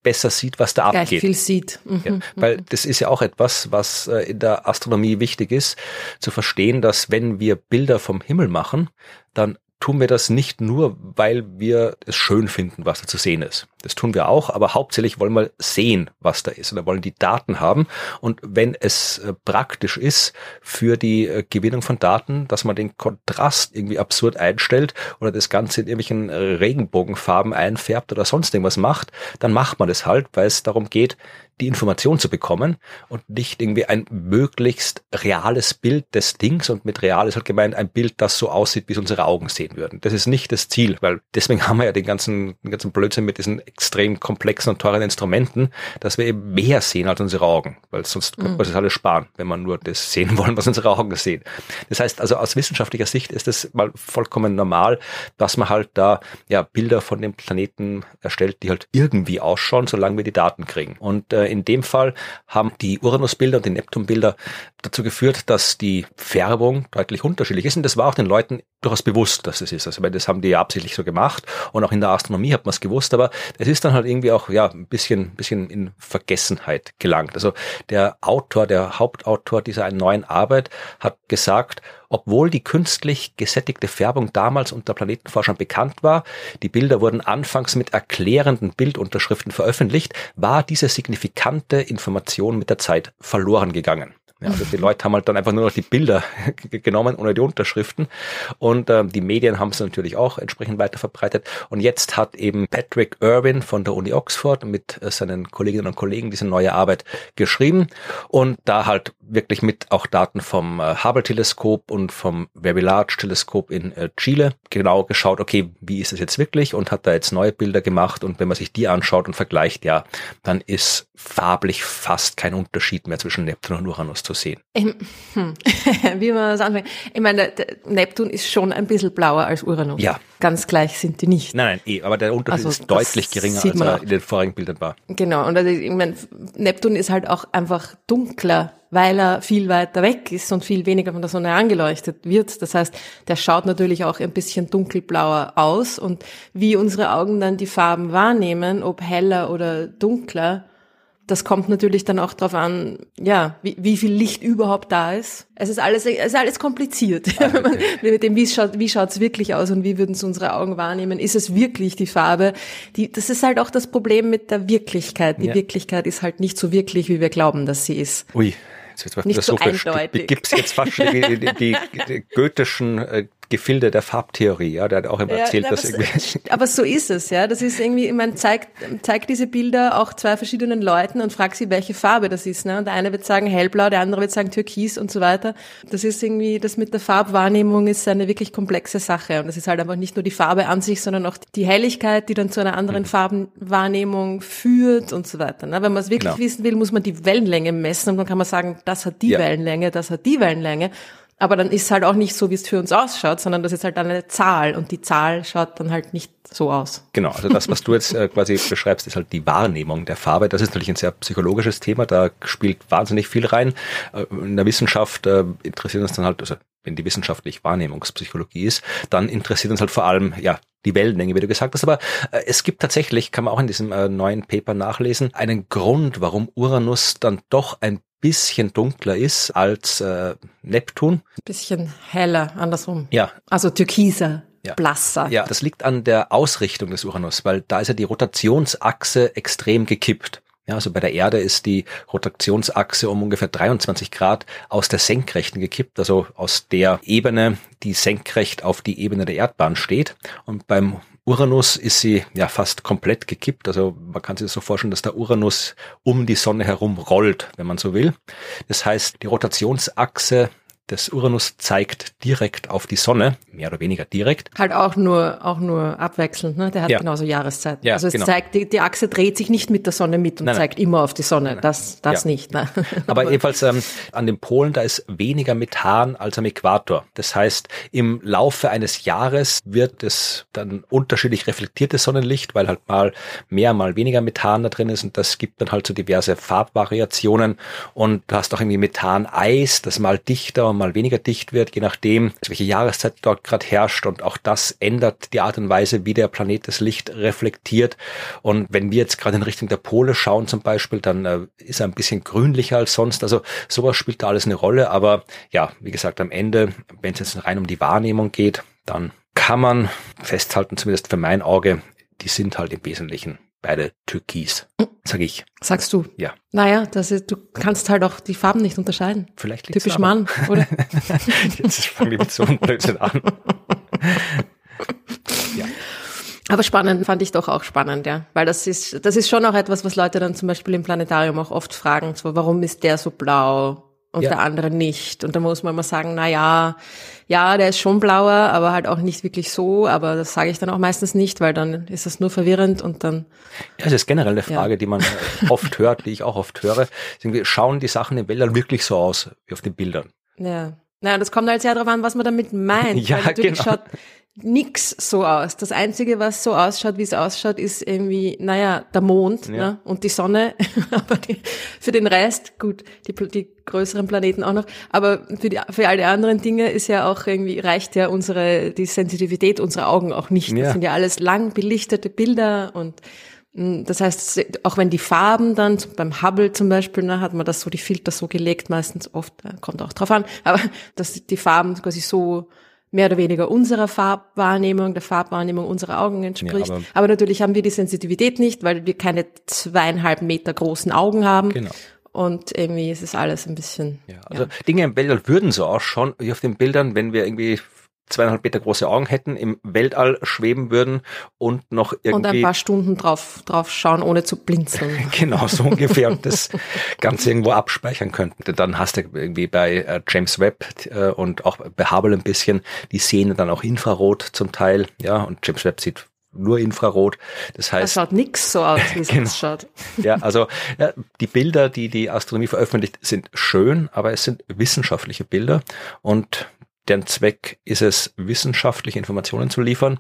S1: besser sieht, was da
S2: Gleich
S1: abgeht.
S2: viel sieht.
S1: Mhm. Ja, weil mhm. das ist ja auch etwas, was äh, in der Astronomie wichtig ist, zu verstehen, dass wenn wir Bilder vom Himmel machen, dann tun wir das nicht nur, weil wir es schön finden, was da zu sehen ist. Das tun wir auch, aber hauptsächlich wollen wir sehen, was da ist. Wir wollen die Daten haben. Und wenn es äh, praktisch ist für die äh, Gewinnung von Daten, dass man den Kontrast irgendwie absurd einstellt oder das Ganze in irgendwelchen Regenbogenfarben einfärbt oder sonst irgendwas macht, dann macht man das halt, weil es darum geht, die Information zu bekommen und nicht irgendwie ein möglichst reales Bild des Dings und mit real ist halt gemeint ein Bild, das so aussieht, wie es unsere Augen sehen würden. Das ist nicht das Ziel, weil deswegen haben wir ja den ganzen, den ganzen Blödsinn mit diesen extrem komplexen und teuren Instrumenten, dass wir eben mehr sehen als unsere Augen, weil sonst mhm. könnte man das alles sparen, wenn man nur das sehen wollen, was unsere Augen sehen. Das heißt also aus wissenschaftlicher Sicht ist es mal vollkommen normal, dass man halt da ja Bilder von dem Planeten erstellt, die halt irgendwie ausschauen, solange wir die Daten kriegen. Und äh, in dem Fall haben die Uranus-Bilder und die Neptun-Bilder dazu geführt, dass die Färbung deutlich unterschiedlich ist. Und das war auch den Leuten durchaus bewusst, dass es ist. Also weil das haben die ja absichtlich so gemacht und auch in der Astronomie hat man es gewusst, aber es ist dann halt irgendwie auch ja ein bisschen, bisschen in Vergessenheit gelangt. Also der Autor, der Hauptautor dieser neuen Arbeit hat gesagt, obwohl die künstlich gesättigte Färbung damals unter Planetenforschern bekannt war, die Bilder wurden anfangs mit erklärenden Bildunterschriften veröffentlicht, war diese signifikante Information mit der Zeit verloren gegangen. Ja, also die Leute haben halt dann einfach nur noch die Bilder genommen ohne die Unterschriften. Und äh, die Medien haben es natürlich auch entsprechend weiter verbreitet. Und jetzt hat eben Patrick Irwin von der Uni Oxford mit äh, seinen Kolleginnen und Kollegen diese neue Arbeit geschrieben. Und da halt wirklich mit auch Daten vom äh, Hubble-Teleskop und vom Very Large-Teleskop in äh, Chile genau geschaut, okay, wie ist es jetzt wirklich? Und hat da jetzt neue Bilder gemacht. Und wenn man sich die anschaut und vergleicht, ja, dann ist farblich fast kein Unterschied mehr zwischen Neptun und Uranus zu sehen.
S2: Hm. Wie man das anfängt. Ich meine, Neptun ist schon ein bisschen blauer als Uranus.
S1: Ja.
S2: Ganz gleich sind die nicht.
S1: Nein, nein, eh, aber der Unterschied
S2: Also,
S1: ist deutlich geringer, als er
S2: auch.
S1: in den vorigen Bildern war.
S2: Genau. Und also, ich meine, Neptun ist halt auch einfach dunkler, weil er viel weiter weg ist und viel weniger von der Sonne angeleuchtet wird. Das heißt, der schaut natürlich auch ein bisschen dunkelblauer aus und wie unsere Augen dann die Farben wahrnehmen, ob heller oder dunkler, das kommt natürlich dann auch darauf an, ja, wie, wie viel Licht überhaupt da ist. Es ist alles, es ist alles kompliziert. Wenn man- Mit dem, wie schaut, wie schaut's wirklich aus und wie würden es unsere Augen wahrnehmen? Ist es wirklich die Farbe? Die, das ist halt auch das Problem mit der Wirklichkeit. Die
S1: Ja.
S2: Wirklichkeit ist halt nicht so wirklich, wie wir glauben, dass sie ist.
S1: Ui, jetzt wird
S2: Nicht so eindeutig.
S1: Du begibst jetzt fast schon die, die, die, die goethischen äh, Gefilde der Farbtheorie. Ja, der hat auch immer erzählt,
S2: Ja,
S1: dass
S2: aber,
S1: irgendwie
S2: so, aber so ist es, ja. Das ist irgendwie, meine, zeigt, zeigt diese Bilder auch zwei verschiedenen Leuten und frag sie, welche Farbe das ist. Ne? Und der eine wird sagen hellblau, der andere wird sagen türkis und so weiter. Das ist irgendwie, das mit der Farbwahrnehmung ist eine wirklich komplexe Sache. Und das ist halt einfach nicht nur die Farbe an sich, sondern auch die Helligkeit, die dann zu einer anderen Farbenwahrnehmung führt und so weiter. Ne? Wenn man es wirklich
S1: Genau.
S2: wissen will, muss man die Wellenlänge messen und dann kann man sagen, das hat die
S1: Ja.
S2: Wellenlänge, das hat die Wellenlänge. Aber dann ist halt auch nicht so, wie es für uns ausschaut, sondern das ist halt eine Zahl und die Zahl schaut dann halt nicht so aus.
S1: Genau, also das, was du jetzt äh, quasi beschreibst, ist halt die Wahrnehmung der Farbe. Das ist natürlich ein sehr psychologisches Thema, da spielt wahnsinnig viel rein. Äh, in der Wissenschaft äh, interessiert uns dann halt, also wenn die wissenschaftlich Wahrnehmungspsychologie ist, dann interessiert uns halt vor allem, ja, die Wellenlänge, wie du gesagt hast. Aber äh, es gibt tatsächlich, kann man auch in diesem äh, neuen Paper nachlesen, einen Grund, warum Uranus dann doch ein bisschen dunkler ist als äh, Neptun.
S2: Bisschen heller, andersrum.
S1: Ja,
S2: Also türkiser,
S1: Ja.
S2: blasser.
S1: Ja, das liegt an der Ausrichtung des Uranus, weil da ist ja die Rotationsachse extrem gekippt. Ja, also bei der Erde ist die Rotationsachse um ungefähr 23 Grad aus der Senkrechten gekippt, also aus der Ebene, die senkrecht auf die Ebene der Erdbahn steht. Und beim Uranus ist sie ja fast komplett gekippt. Also man kann sich das so vorstellen, dass der Uranus um die Sonne herum rollt, wenn man so will. Das heißt, die Rotationsachse des Uranus zeigt direkt auf die Sonne, mehr oder weniger direkt.
S2: Halt auch nur, auch nur abwechselnd, ne? Der hat
S1: Ja.
S2: genauso Jahreszeiten.
S1: Ja,
S2: also es
S1: genau.
S2: zeigt, die, die Achse dreht sich nicht mit der Sonne mit und
S1: Nein, nein.
S2: zeigt immer auf die Sonne. Das, das
S1: Ja.
S2: nicht. Ne?
S1: Aber jedenfalls ähm, an den Polen, da ist weniger Methan als am Äquator. Das heißt, im Laufe eines Jahres wird es dann unterschiedlich reflektiertes Sonnenlicht, weil halt mal mehr, mal weniger Methan da drin ist und das gibt dann halt so diverse Farbvariationen und du hast auch irgendwie Methan-Eis, das mal dichter und mal weniger dicht wird, je nachdem, welche Jahreszeit dort gerade herrscht. Und auch das ändert die Art und Weise, wie der Planet das Licht reflektiert. Und wenn wir jetzt gerade in Richtung der Pole schauen zum Beispiel, dann äh, ist er ein bisschen grünlicher als sonst, also sowas spielt da alles eine Rolle, aber ja, wie gesagt, am Ende, wenn es jetzt rein um die Wahrnehmung geht, dann kann man festhalten, zumindest für mein Auge, die sind halt im Wesentlichen beide türkis, sage ich.
S2: Sagst du.
S1: Ja,
S2: Naja, das ist, du kannst halt auch die Farben nicht unterscheiden.
S1: vielleicht liegt's
S2: Typisch
S1: daran.
S2: Mann, oder?
S1: Jetzt fangen wir mit so einem Blödsinn an. ja.
S2: Aber spannend fand ich doch auch spannend, ja. Weil das ist, das ist schon auch etwas, was Leute dann zum Beispiel im Planetarium auch oft fragen, so, warum ist der so blau und
S1: Ja.
S2: der andere nicht? Und da muss man immer sagen, na ja, ja, der ist schon blauer, aber halt auch nicht wirklich so, aber das sage ich dann auch meistens nicht, weil dann ist das nur verwirrend und dann,
S1: Ja, das ist generell eine Frage, die man oft hört, die ich auch oft höre. Irgendwie, Schauen die Sachen im Wäldern wirklich so aus wie auf den Bildern?
S2: ja. Naja, das kommt halt sehr darauf an, was man damit meint.
S1: Ja, genau.
S2: schaut nix so aus. Das Einzige, was so ausschaut, wie es ausschaut, ist irgendwie, naja, der Mond
S1: Ja.
S2: ne? und die Sonne. aber die, für den Rest, gut, die, die größeren Planeten auch noch. Aber für, die, für all die anderen Dinge ist ja auch irgendwie, reicht ja unsere, die Sensitivität unserer Augen auch nicht.
S1: Ja.
S2: Das sind ja alles lang belichtete Bilder und mh, das heißt, auch wenn die Farben dann, beim Hubble zum Beispiel, ne, hat man das so, die Filter so gelegt, meistens oft, kommt auch drauf an, aber dass die Farben quasi so mehr oder weniger unserer Farbwahrnehmung, der Farbwahrnehmung unserer Augen entspricht.
S1: Ja, aber-
S2: aber, natürlich haben wir die Sensitivität nicht, weil wir keine zweieinhalb Meter großen Augen haben.
S1: Genau.
S2: Und irgendwie ist es alles ein bisschen.
S1: Ja, also ja. Dinge im Weltall würden so ausschauen, wie auf den Bildern, wenn wir irgendwie zweieinhalb Meter große Augen hätten, im Weltall schweben würden und noch irgendwie. Und
S2: ein paar Stunden drauf, drauf schauen, ohne zu blinzeln.
S1: genau, so ungefähr und das Ganze irgendwo abspeichern könnten. Dann hast du irgendwie bei äh, James Webb äh, und auch bei Hubble ein bisschen, die sehen dann auch Infrarot zum Teil, ja, und James Webb sieht nur Infrarot. Das heißt,
S2: das schaut nix so aus, wie es genau. schaut.
S1: Ja, also ja, die Bilder, die die Astronomie veröffentlicht, sind schön, aber es sind wissenschaftliche Bilder und deren Zweck ist es, wissenschaftliche Informationen zu liefern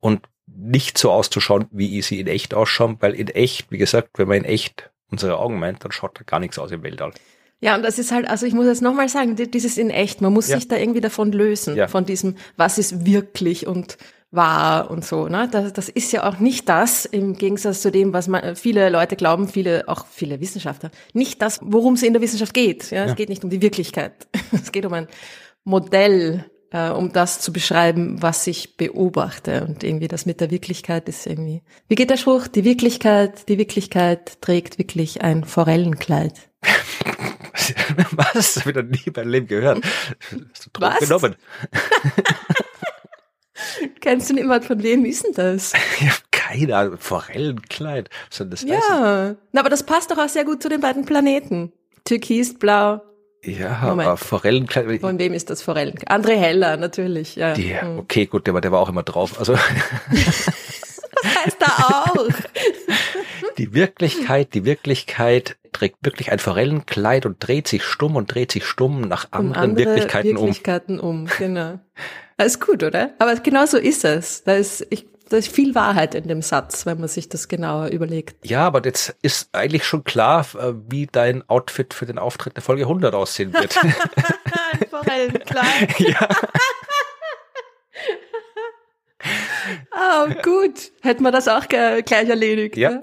S1: und nicht so auszuschauen, wie sie in echt ausschauen, weil in echt, wie gesagt, wenn man in echt unsere Augen meint, dann schaut da gar nichts aus im Weltall.
S2: Ja, und das ist halt, also ich muss jetzt nochmal sagen, dieses in echt, man muss ja. sich da irgendwie davon lösen, ja. von diesem, was ist wirklich und wahr und so. Ne? Das, das ist ja auch nicht das, im Gegensatz zu dem, was man, viele Leute glauben, viele, auch viele Wissenschaftler, nicht das, worum es in der Wissenschaft geht. Ja? Es geht nicht um die Wirklichkeit. Es geht um ein Modell, äh, um das zu beschreiben, was ich beobachte. Und irgendwie das mit der Wirklichkeit ist irgendwie. Wie geht der Spruch? Die Wirklichkeit, die Wirklichkeit trägt wirklich ein Forellenkleid.
S1: Was? Das habe ich noch nie beim Leben gehört. Hast du Was? genommen?
S2: Kennst du niemand von wem ist denn das?
S1: Ich habe keine Ahnung. Forellenkleid. Was soll das
S2: ja, heißen? Na, aber das passt doch auch sehr gut zu den beiden Planeten. Türkis, blau.
S1: Ja, Moment. aber Forellenkleid.
S2: Von wem ist das Forellen? André Heller, natürlich. Ja.
S1: Die, hm. okay, gut, der war, der war auch immer drauf. Also.
S2: das heißt er auch.
S1: Die Wirklichkeit, die Wirklichkeit trägt wirklich ein Forellenkleid und dreht sich stumm und dreht sich stumm nach anderen um andere Wirklichkeiten,
S2: Wirklichkeiten um. um. Genau. Das ist gut, oder? Aber genau so ist es. Da ist, ich, da ist viel Wahrheit in dem Satz, wenn man sich das genauer überlegt.
S1: Ja, aber jetzt ist eigentlich schon klar, äh, wie dein Outfit für den Auftritt der Folge 100 aussehen wird.
S2: Ein Forellenkleid. ja. Oh, gut. Hätten wir das auch gleich erledigt.
S1: Ja. Ne?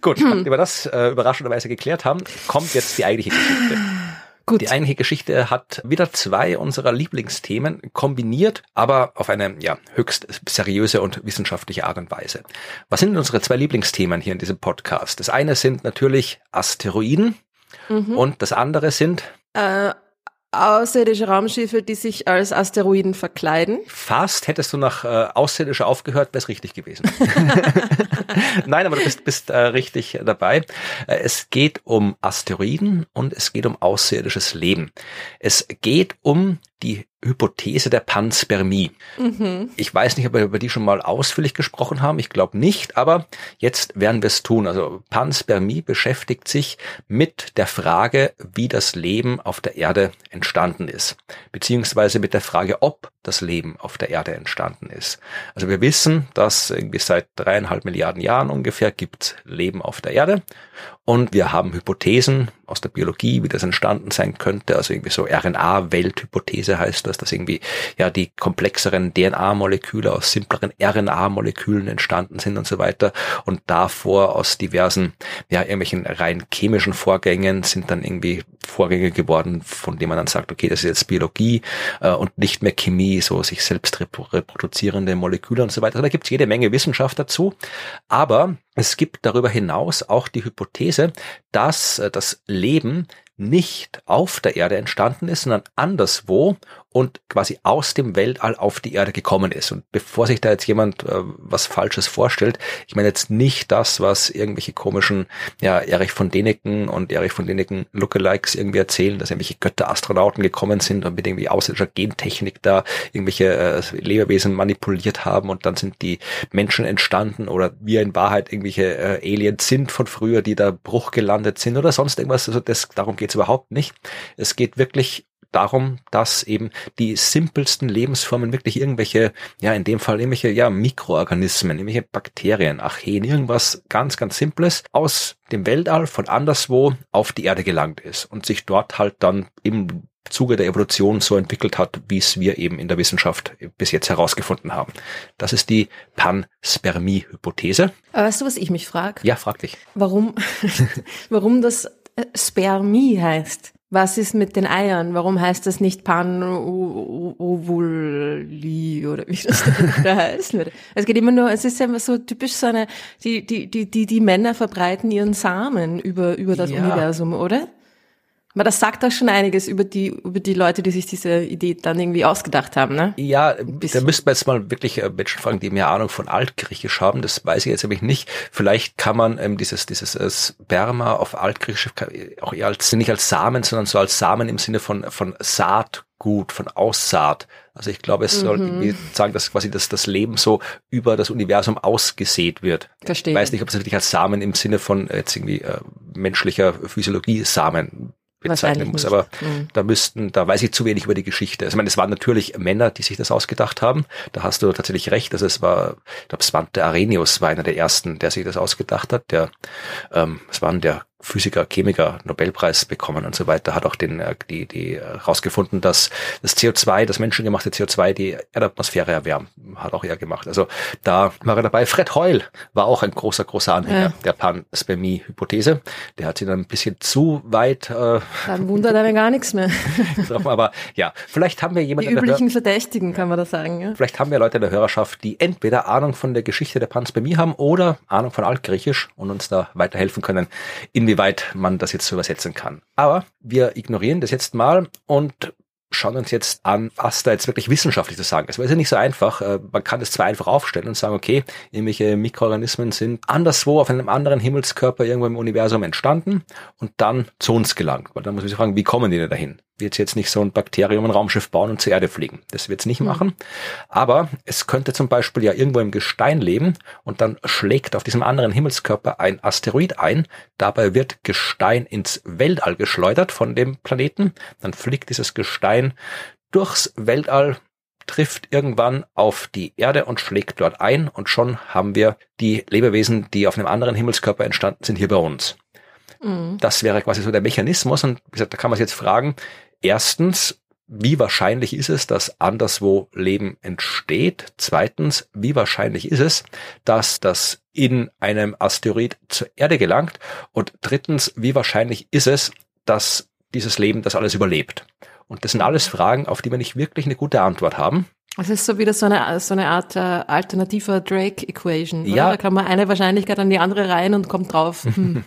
S1: gut, nachdem wir das äh, überraschenderweise geklärt haben, kommt jetzt die eigentliche Geschichte. Gut. Die eigentliche Geschichte hat wieder zwei unserer Lieblingsthemen kombiniert, aber auf eine ja, höchst seriöse und wissenschaftliche Art und Weise. Was sind unsere zwei Lieblingsthemen hier in diesem Podcast? Das eine sind natürlich Asteroiden mhm. und das andere sind
S2: äh, außerirdische Raumschiffe, die sich als Asteroiden verkleiden.
S1: Fast hättest du nach äh, außerirdische aufgehört, wäre es richtig gewesen. Nein, aber du bist, bist äh, richtig dabei. Äh, es geht um Asteroiden und es geht um außerirdisches Leben. Es geht um die Hypothese der Panspermie. Mhm. Ich weiß nicht, ob wir über die schon mal ausführlich gesprochen haben. Ich glaube nicht, aber jetzt werden wir es tun. Also Panspermie beschäftigt sich mit der Frage, wie das Leben auf der Erde entstanden ist, beziehungsweise mit der Frage, ob das Leben auf der Erde entstanden ist. Also wir wissen, dass irgendwie seit dreieinhalb Milliarden Jahren ungefähr gibt Leben auf der Erde und wir haben Hypothesen aus der Biologie, wie das entstanden sein könnte. Also irgendwie so RNA-Welthypothese heißt das, dass irgendwie ja die komplexeren DNA-Moleküle aus simpleren RNA-Molekülen entstanden sind und so weiter. Und davor aus diversen, ja, irgendwelchen rein chemischen Vorgängen sind dann irgendwie Vorgänge geworden, von denen man dann sagt, okay, das ist jetzt Biologie äh, und nicht mehr Chemie, so sich selbst reproduzierende Moleküle und so weiter. Da gibt es jede Menge Wissenschaft dazu. Aber es gibt darüber hinaus auch die Hypothese, dass äh, das Leben nicht auf der Erde entstanden ist, sondern anderswo und quasi aus dem Weltall auf die Erde gekommen ist. Und bevor sich da jetzt jemand äh, was Falsches vorstellt, ich meine jetzt nicht das, was irgendwelche komischen, ja, Erich von Däniken und Erich von Däniken Lookalikes irgendwie erzählen, dass irgendwelche Götterastronauten gekommen sind und mit irgendwie außerirdischer Gentechnik da irgendwelche äh, Lebewesen manipuliert haben und dann sind die Menschen entstanden oder wir in Wahrheit irgendwelche äh, Aliens sind von früher, die da Bruch gelandet sind oder sonst irgendwas. Also das, darum geht's überhaupt nicht. Es geht wirklich darum, dass eben die simpelsten Lebensformen wirklich irgendwelche, ja, in dem Fall irgendwelche, ja, Mikroorganismen, irgendwelche Bakterien, Archeen, irgendwas ganz, ganz Simples aus dem Weltall von anderswo auf die Erde gelangt ist und sich dort halt dann im Zuge der Evolution so entwickelt hat, wie es wir eben in der Wissenschaft bis jetzt herausgefunden haben. Das ist die Panspermie-Hypothese.
S2: Weißt du, was ich mich frage?
S1: Ja, frag dich.
S2: Warum, warum das äh, Spermie heißt? Was ist mit den Eiern? Warum heißt das nicht Pan-Ovuli oder wie das da heißen würde? Es geht immer nur, es ist ja immer so typisch so eine, die, die, die, die, die Männer verbreiten ihren Samen über, über das ja. Universum, oder? Aber das sagt auch schon einiges über die, über die Leute, die sich diese Idee dann irgendwie ausgedacht haben, ne?
S1: Ja, da müssten wir jetzt mal wirklich äh, Menschen fragen, die mehr Ahnung von Altgriechisch haben. Das weiß ich jetzt nämlich nicht. Vielleicht kann man ähm, dieses, dieses äh, Sperma auf Altgriechisch auch eher als, nicht als Samen, sondern so als Samen im Sinne von, von Saatgut, von Aussaat. Also ich glaube, es soll mhm. sagen, dass quasi das, das Leben so über das Universum ausgesät wird.
S2: Verstehe.
S1: Ich weiß nicht, ob es wirklich als Samen im Sinne von äh, jetzt irgendwie äh, menschlicher Physiologie Samen bezeichnen muss. Aber mhm. da müssten, da weiß ich zu wenig über die Geschichte. Also ich meine, es waren natürlich Männer, die sich das ausgedacht haben. Da hast du tatsächlich recht. Also es war, ich glaube, Svante Arrhenius war einer der ersten, der sich das ausgedacht hat. Der, ähm, es waren der Physiker, Chemiker Nobelpreis bekommen und so weiter, hat auch den, äh, die, die herausgefunden, dass das CO2, das menschengemachte CO2 die Erdatmosphäre erwärmt, hat auch er gemacht. Also da war er dabei. Fred Hoyle war auch ein großer, großer Anhänger ja. der Panspermie-Hypothese. Der hat sie dann ein bisschen zu weit. Äh,
S2: dann wundert er gar nichts mehr.
S1: aber ja, vielleicht haben wir jemanden.
S2: Die üblichen Verdächtigen, kann man das sagen. Ja?
S1: Vielleicht haben wir Leute in der Hörerschaft, die entweder Ahnung von der Geschichte der Panspermie haben oder Ahnung von Altgriechisch und uns da weiterhelfen können, in inwieweit man das jetzt so übersetzen kann. Aber wir ignorieren das jetzt mal und schauen uns jetzt an, was da jetzt wirklich wissenschaftlich zu sagen ist. Weil es ist ja nicht so einfach. Äh, man kann das zwar einfach aufstellen und sagen, okay, irgendwelche Mikroorganismen sind anderswo auf einem anderen Himmelskörper irgendwo im Universum entstanden und dann zu uns gelangt. Weil dann muss man sich fragen, wie kommen die denn dahin? wird jetzt nicht so ein Bakterium ein Raumschiff bauen und zur Erde fliegen. Das wird es nicht mhm. machen. Aber es könnte zum Beispiel ja irgendwo im Gestein leben und dann schlägt auf diesem anderen Himmelskörper ein Asteroid ein. Dabei wird Gestein ins Weltall geschleudert von dem Planeten. Dann fliegt dieses Gestein durchs Weltall trifft irgendwann auf die Erde und schlägt dort ein und schon haben wir die Lebewesen, die auf einem anderen Himmelskörper entstanden sind, hier bei uns. Mhm. Das wäre quasi so der Mechanismus und wie gesagt, da kann man sich jetzt fragen, Erstens, wie wahrscheinlich ist es, dass anderswo Leben entsteht? Zweitens, wie wahrscheinlich ist es, dass das in einem Asteroid zur Erde gelangt? Und drittens, wie wahrscheinlich ist es, dass dieses Leben das alles überlebt? Und das sind alles Fragen, auf die wir nicht wirklich eine gute Antwort haben.
S2: Es ist so wieder so eine, so eine Art äh, alternativer Drake-Equation.
S1: Ja.
S2: Da kann man eine Wahrscheinlichkeit an die andere rein und kommt drauf. Hm.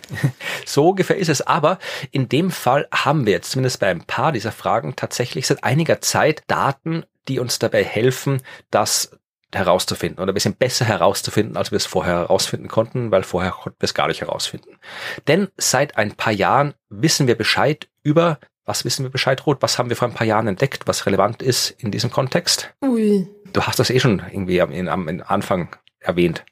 S1: so ungefähr ist es. Aber in dem Fall haben wir jetzt zumindest bei ein paar dieser Fragen tatsächlich seit einiger Zeit Daten, die uns dabei helfen, das herauszufinden oder ein bisschen besser herauszufinden, als wir es vorher herausfinden konnten, weil vorher konnten wir es gar nicht herausfinden. Denn seit ein paar Jahren wissen wir Bescheid über was wissen wir Bescheid, Ruth? Was haben wir vor ein paar Jahren entdeckt, was relevant ist in diesem Kontext?
S2: Ui.
S1: Du hast das eh schon irgendwie am, am, am Anfang erwähnt.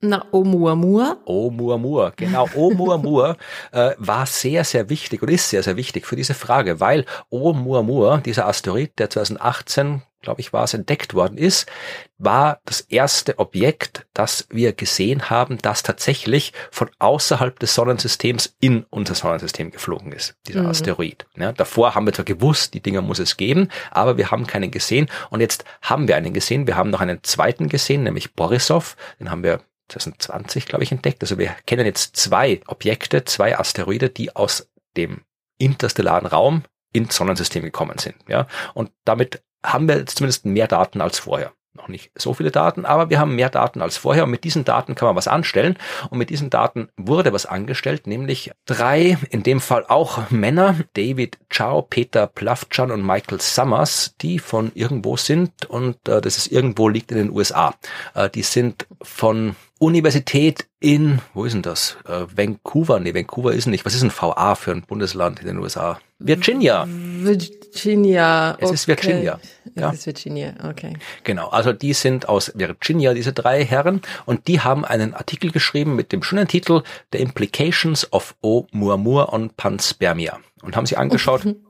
S2: Na, Oumuamua.
S1: Oumuamua, genau. Oumuamua äh, war sehr, sehr wichtig und ist sehr, sehr wichtig für diese Frage, weil Oumuamua, dieser Asteroid, der 2018 glaube ich, war es, entdeckt worden ist, war das erste Objekt, das wir gesehen haben, das tatsächlich von außerhalb des Sonnensystems in unser Sonnensystem geflogen ist, dieser mhm. Asteroid. Ja, davor haben wir zwar gewusst, die Dinger muss es geben, aber wir haben keinen gesehen und jetzt haben wir einen gesehen. Wir haben noch einen zweiten gesehen, nämlich Borisov, den haben wir 2020, glaube ich, entdeckt. Also wir kennen jetzt zwei Objekte, zwei Asteroide, die aus dem interstellaren Raum ins Sonnensystem gekommen sind. Ja, und damit haben wir jetzt zumindest mehr Daten als vorher. Noch nicht so viele Daten, aber wir haben mehr Daten als vorher und mit diesen Daten kann man was anstellen und mit diesen Daten wurde was angestellt, nämlich drei, in dem Fall auch Männer, David Chow, Peter Plafchan und Michael Summers, die von irgendwo sind und äh, das ist irgendwo liegt in den USA. Äh, die sind von Universität in, wo ist denn das? Äh, Vancouver, nee, Vancouver ist nicht. Was ist ein VA für ein Bundesland in den USA? Virginia.
S2: Virginia.
S1: Okay. Es ist Virginia.
S2: Ja. Es ist Virginia, okay.
S1: Genau, also die sind aus Virginia, diese drei Herren, und die haben einen Artikel geschrieben mit dem schönen Titel The Implications of O Murmur on Panspermia und haben sie angeschaut,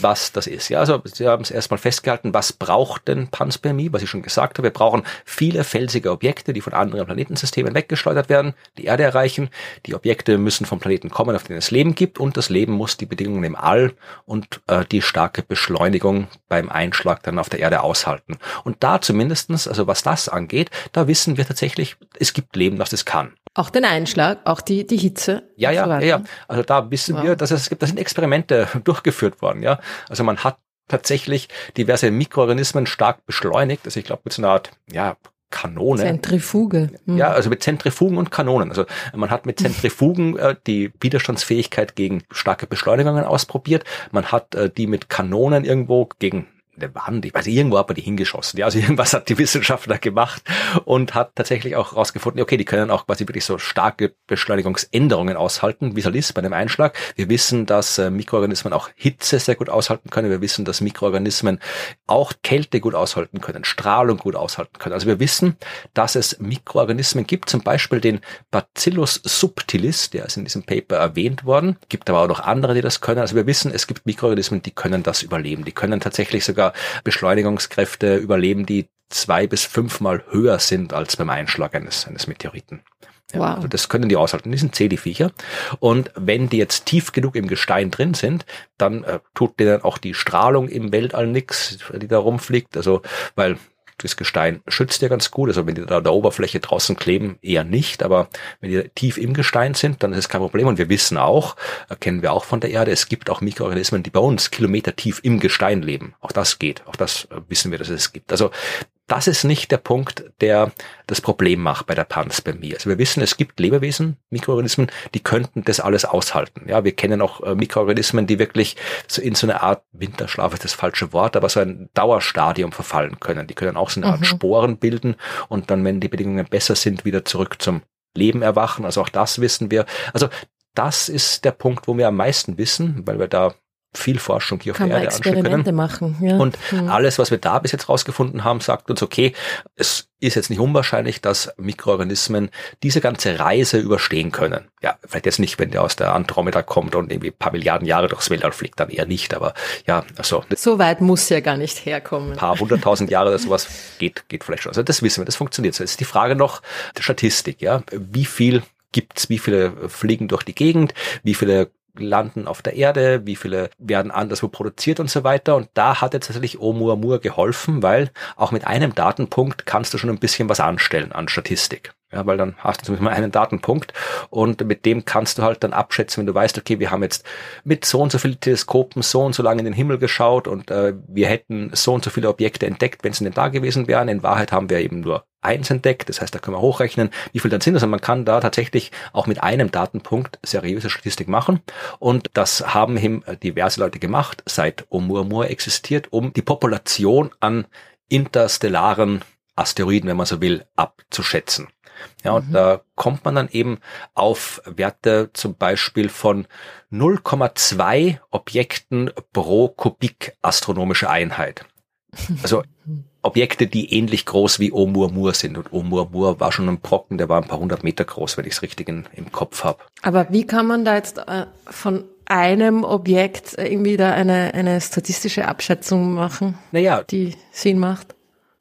S1: was das ist. Ja, also Sie haben es erstmal festgehalten, was braucht denn Panspermie, was ich schon gesagt habe. Wir brauchen viele felsige Objekte, die von anderen Planetensystemen weggeschleudert werden, die Erde erreichen. Die Objekte müssen vom Planeten kommen, auf denen es Leben gibt und das Leben muss die Bedingungen im All und äh, die starke Beschleunigung beim Einschlag dann auf der Erde aushalten. Und da zumindestens, also was das angeht, da wissen wir tatsächlich, es gibt Leben, das das kann.
S2: Auch den Einschlag, auch die, die Hitze.
S1: Ja, ja, so ja, ja. Also da wissen wow. wir, dass es gibt, da sind Experimente durchgeführt worden, ja. Also man hat tatsächlich diverse Mikroorganismen stark beschleunigt. Also ich glaube mit so einer Art, ja, Kanone.
S2: Zentrifuge.
S1: Hm. Ja, also mit Zentrifugen und Kanonen. Also man hat mit Zentrifugen äh, die Widerstandsfähigkeit gegen starke Beschleunigungen ausprobiert. Man hat äh, die mit Kanonen irgendwo gegen eine Wand, ich weiß irgendwo hat man die hingeschossen. Ja, also irgendwas hat die Wissenschaftler gemacht und hat tatsächlich auch rausgefunden, okay, die können auch quasi wirklich so starke Beschleunigungsänderungen aushalten, wie soll ist bei einem Einschlag. Wir wissen, dass äh, Mikroorganismen auch Hitze sehr gut aushalten können. Wir wissen, dass Mikroorganismen auch Kälte gut aushalten können, Strahlung gut aushalten können. Also wir wissen, dass es Mikroorganismen gibt, zum Beispiel den Bacillus subtilis, der ist in diesem Paper erwähnt worden. Gibt aber auch noch andere, die das können. Also wir wissen, es gibt Mikroorganismen, die können das überleben. Die können tatsächlich sogar Beschleunigungskräfte überleben, die zwei bis fünfmal höher sind als beim Einschlag eines, eines Meteoriten. Ja, wow. Also das können die aushalten. Die sind zäh, die Viecher. Und wenn die jetzt tief genug im Gestein drin sind, dann äh, tut denen auch die Strahlung im Weltall nix, die da rumfliegt. Also, weil das Gestein schützt ja ganz gut. Also wenn die da an der Oberfläche draußen kleben, eher nicht. Aber wenn die tief im Gestein sind, dann ist es kein Problem. Und wir wissen auch, erkennen wir auch von der Erde, es gibt auch Mikroorganismen, die bei uns Kilometer tief im Gestein leben. Auch das geht. Auch das äh, wissen wir, dass es gibt. Also das ist nicht der Punkt, der das Problem macht bei der Panspermie. Also wir wissen, es gibt Lebewesen, Mikroorganismen, die könnten das alles aushalten. Ja, wir kennen auch äh, Mikroorganismen, die wirklich so in so eine Art Winterschlaf ist das falsche Wort, aber so ein Dauerstadium verfallen können. Die können auch so eine Art mhm. Sporen bilden und dann, wenn die Bedingungen besser sind, wieder zurück zum Leben erwachen. Also auch das wissen wir. Also das ist der Punkt, wo wir am meisten wissen, weil wir da viel Forschung hier
S2: Kann
S1: auf der Erde
S2: Experimente können. machen. Ja.
S1: Und hm. alles, was wir da bis jetzt rausgefunden haben, sagt uns, okay, es ist jetzt nicht unwahrscheinlich, dass Mikroorganismen diese ganze Reise überstehen können. Ja, vielleicht jetzt nicht, wenn der aus der Andromeda kommt und irgendwie paar Milliarden Jahre durchs Weltall fliegt, dann eher nicht, aber ja, also.
S2: So weit muss ja gar nicht herkommen.
S1: Ein paar hunderttausend Jahre oder sowas geht, geht vielleicht schon. Also das wissen wir, das funktioniert so. Jetzt ist die Frage noch der Statistik, ja. Wie viel gibt's, wie viele fliegen durch die Gegend, wie viele landen auf der Erde, wie viele werden anderswo produziert und so weiter. Und da hat jetzt tatsächlich Oumuamua geholfen, weil auch mit einem Datenpunkt kannst du schon ein bisschen was anstellen an Statistik. Ja, weil dann hast du zumindest mal einen Datenpunkt und mit dem kannst du halt dann abschätzen, wenn du weißt, okay, wir haben jetzt mit so und so vielen Teleskopen so und so lange in den Himmel geschaut und äh, wir hätten so und so viele Objekte entdeckt, wenn sie denn da gewesen wären. In Wahrheit haben wir eben nur eins entdeckt, das heißt, da können wir hochrechnen, wie viel dann sind. Also man kann da tatsächlich auch mit einem Datenpunkt seriöse Statistik machen und das haben eben diverse Leute gemacht, seit Oumuamua existiert, um die Population an interstellaren Asteroiden, wenn man so will, abzuschätzen. Ja, und mhm. da kommt man dann eben auf Werte zum Beispiel von 0,2 Objekten pro Kubik astronomische Einheit. Also Objekte, die ähnlich groß wie Oumuamua sind. Und Oumuamua war schon ein Brocken, der war ein paar hundert Meter groß, wenn ich es richtig in, im Kopf habe.
S2: Aber wie kann man da jetzt äh, von einem Objekt irgendwie da eine, eine statistische Abschätzung machen,
S1: naja,
S2: die Sinn macht?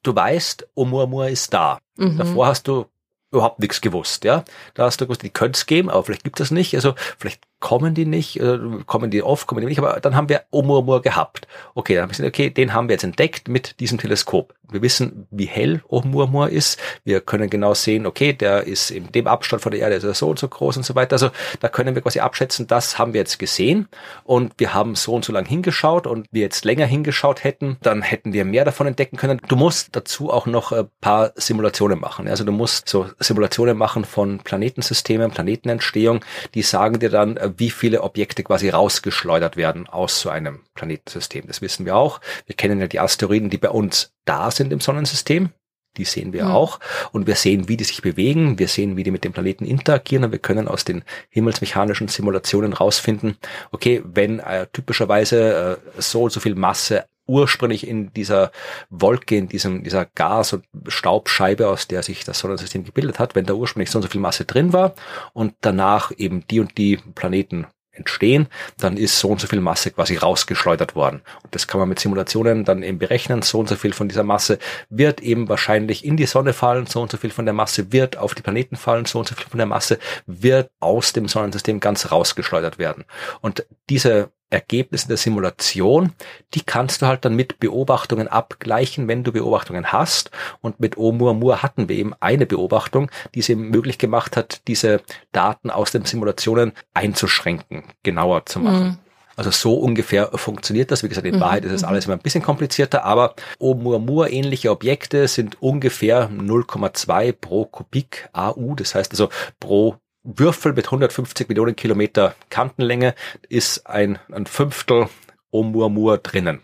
S1: Du weißt, Oumuamua ist da. Mhm. Davor hast du überhaupt nichts gewusst, ja. Da hast du gewusst, die könnte es geben, aber vielleicht gibt es nicht. Also vielleicht kommen die nicht, äh, kommen die oft, kommen die nicht, aber dann haben wir Oumuamua gehabt. Okay, dann haben wir gesagt, okay, den haben wir jetzt entdeckt mit diesem Teleskop. Wir wissen, wie hell Oumuamua ist. Wir können genau sehen, okay, der ist in dem Abstand von der Erde er so und so groß und so weiter. Also da können wir quasi abschätzen, das haben wir jetzt gesehen und wir haben so und so lang hingeschaut und wir jetzt länger hingeschaut hätten, dann hätten wir mehr davon entdecken können. Du musst dazu auch noch ein paar Simulationen machen. Also du musst so Simulationen machen von Planetensystemen, Planetenentstehung, die sagen dir dann, wie viele Objekte quasi rausgeschleudert werden aus so einem Planetensystem. Das wissen wir auch. Wir kennen ja die Asteroiden, die bei uns da sind im Sonnensystem. Die sehen wir mhm. auch. Und wir sehen, wie die sich bewegen. Wir sehen, wie die mit dem Planeten interagieren. Und wir können aus den himmelsmechanischen Simulationen rausfinden, okay, wenn äh, typischerweise äh, so und so viel Masse ursprünglich in dieser Wolke, in diesem, dieser Gas- und Staubscheibe, aus der sich das Sonnensystem gebildet hat, wenn da ursprünglich so und so viel Masse drin war und danach eben die und die Planeten entstehen, dann ist so und so viel Masse quasi rausgeschleudert worden. Und das kann man mit Simulationen dann eben berechnen. So und so viel von dieser Masse wird eben wahrscheinlich in die Sonne fallen, so und so viel von der Masse wird auf die Planeten fallen, so und so viel von der Masse wird aus dem Sonnensystem ganz rausgeschleudert werden. Und diese Ergebnisse der Simulation, die kannst du halt dann mit Beobachtungen abgleichen, wenn du Beobachtungen hast. Und mit Oumuamua hatten wir eben eine Beobachtung, die es eben möglich gemacht hat, diese Daten aus den Simulationen einzuschränken, genauer zu machen. Mhm. Also so ungefähr funktioniert das. Wie gesagt, in mhm. Wahrheit ist es alles immer ein bisschen komplizierter, aber Oumuamua-ähnliche Objekte sind ungefähr 0,2 pro Kubik AU. Das heißt also pro Würfel mit 150 Millionen Kilometer Kantenlänge ist ein, ein Fünftel Oumuamua drinnen.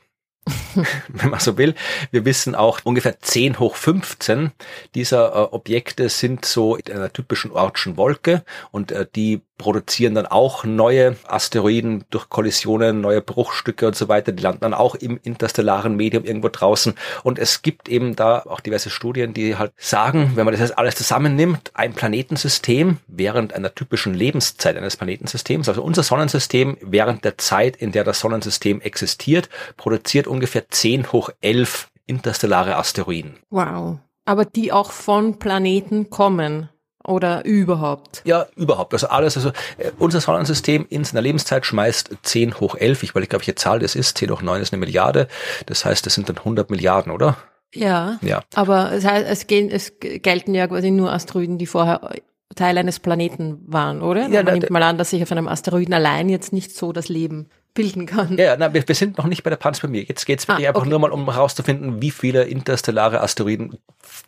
S1: wenn man so will. Wir wissen auch ungefähr 10 hoch 15 dieser äh, Objekte sind so in einer typischen Ortschen Wolke und äh, die produzieren dann auch neue Asteroiden durch Kollisionen, neue Bruchstücke und so weiter. Die landen dann auch im interstellaren Medium irgendwo draußen. Und es gibt eben da auch diverse Studien, die halt sagen, wenn man das jetzt alles zusammennimmt, ein Planetensystem während einer typischen Lebenszeit eines Planetensystems, also unser Sonnensystem während der Zeit, in der das Sonnensystem existiert, produziert ungefähr 10 hoch 11 interstellare Asteroiden.
S2: Wow. Aber die auch von Planeten kommen. Oder überhaupt?
S1: Ja, überhaupt. Also alles, also äh, unser Sonnensystem in seiner Lebenszeit schmeißt 10 hoch 11. Ich überlege, welche Zahl das ist. 10 hoch 9 ist eine Milliarde. Das heißt, das sind dann 100 Milliarden, oder?
S2: Ja. Ja. Aber es, heißt, es, gehen, es gelten ja quasi nur Asteroiden, die vorher Teil eines Planeten waren, oder? Ja, Man nimmt mal an, dass sich auf einem Asteroiden allein jetzt nicht so das Leben bilden kann.
S1: Ja, na, wir, wir sind noch nicht bei der Panspermie. Jetzt geht es ah, einfach okay. nur mal um herauszufinden, wie viele interstellare Asteroiden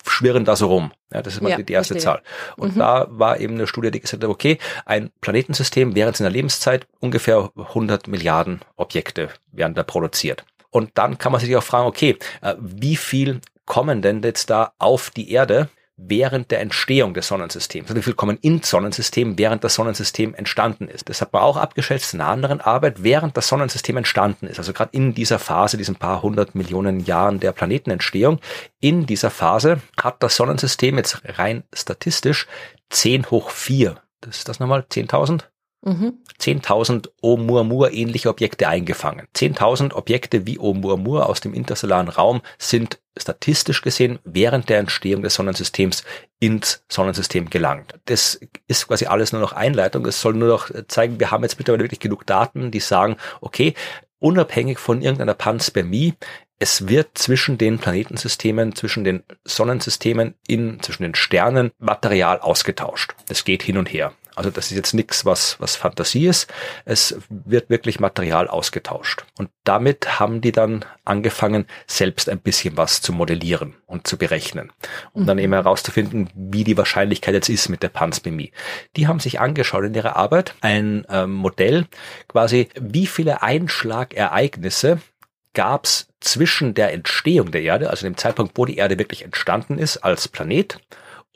S1: schwirren da so rum. Ja, das ist mal ja, die erste verstehe. Zahl. Und mhm. da war eben eine Studie, die gesagt hat, okay, ein Planetensystem während seiner Lebenszeit ungefähr 100 Milliarden Objekte werden da produziert. Und dann kann man sich auch fragen, okay, äh, wie viel kommen denn jetzt da auf die Erde während der Entstehung des Sonnensystems. Also wie viel kommen ins Sonnensystem, während das Sonnensystem entstanden ist. Das hat man auch abgeschätzt in einer anderen Arbeit, während das Sonnensystem entstanden ist. Also gerade in dieser Phase, diesen paar hundert Millionen Jahren der Planetenentstehung, in dieser Phase hat das Sonnensystem jetzt rein statistisch 10 hoch 4. Das ist das nochmal? 10.000? Mhm. 10.000 Oumuamua-ähnliche Objekte eingefangen. 10.000 Objekte wie Oumuamua aus dem interstellaren Raum sind statistisch gesehen während der Entstehung des Sonnensystems ins Sonnensystem gelangt. Das ist quasi alles nur noch Einleitung. Es soll nur noch zeigen, wir haben jetzt mittlerweile wirklich genug Daten, die sagen, okay, unabhängig von irgendeiner Panspermie, es wird zwischen den Planetensystemen, zwischen den Sonnensystemen, in, zwischen den Sternen Material ausgetauscht. Das geht hin und her. Also das ist jetzt nichts, was, was Fantasie ist. Es wird wirklich Material ausgetauscht. Und damit haben die dann angefangen, selbst ein bisschen was zu modellieren und zu berechnen. Um mhm. dann eben herauszufinden, wie die Wahrscheinlichkeit jetzt ist mit der Panspermie. Die haben sich angeschaut in ihrer Arbeit ein ähm, Modell, quasi wie viele Einschlagereignisse gab es zwischen der Entstehung der Erde, also dem Zeitpunkt, wo die Erde wirklich entstanden ist als Planet,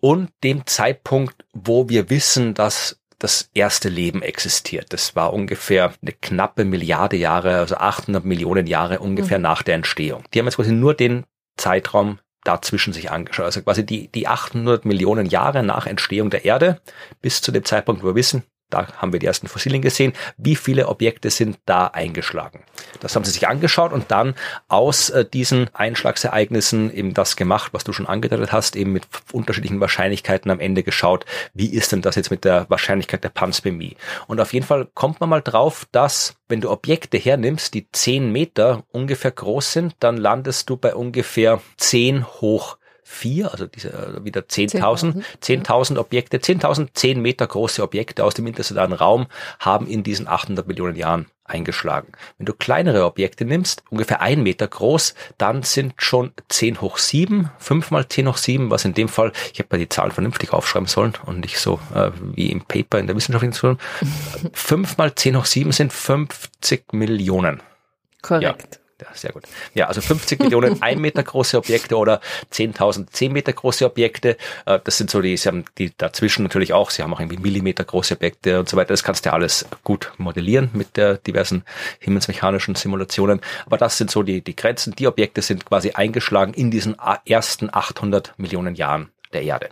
S1: und dem Zeitpunkt, wo wir wissen, dass das erste Leben existiert. Das war ungefähr eine knappe Milliarde Jahre, also 800 Millionen Jahre ungefähr mhm. nach der Entstehung. Die haben jetzt quasi nur den Zeitraum dazwischen sich angeschaut. Also quasi die, die 800 Millionen Jahre nach Entstehung der Erde bis zu dem Zeitpunkt, wo wir wissen, da haben wir die ersten Fossilien gesehen. Wie viele Objekte sind da eingeschlagen? Das haben sie sich angeschaut und dann aus äh, diesen Einschlagsereignissen eben das gemacht, was du schon angedeutet hast, eben mit unterschiedlichen Wahrscheinlichkeiten am Ende geschaut, wie ist denn das jetzt mit der Wahrscheinlichkeit der Panspermie? Und auf jeden Fall kommt man mal drauf, dass wenn du Objekte hernimmst, die 10 Meter ungefähr groß sind, dann landest du bei ungefähr 10 hoch vier, also diese äh, wieder 10.000, 10.000 Objekte, 10.000 10 Meter große Objekte aus dem interstellaren Raum haben in diesen 800 Millionen Jahren eingeschlagen. Wenn du kleinere Objekte nimmst, ungefähr ein Meter groß, dann sind schon 10 hoch 7, 5 mal 10 hoch 7, was in dem Fall, ich habe mal die Zahlen vernünftig aufschreiben sollen und nicht so äh, wie im Paper in der wissenschaftlichen Schule. 5 mal 10 hoch 7 sind 50 Millionen.
S2: Korrekt.
S1: Ja. Ja, sehr gut. Ja, also 50 Millionen ein Meter große Objekte oder 10.000 10 Meter große Objekte. Äh, das sind so die, sie haben die dazwischen natürlich auch, sie haben auch irgendwie Millimeter große Objekte und so weiter. Das kannst du ja alles gut modellieren mit der diversen himmelsmechanischen Simulationen. Aber das sind so die, die Grenzen. Die Objekte sind quasi eingeschlagen in diesen ersten 800 Millionen Jahren der Erde.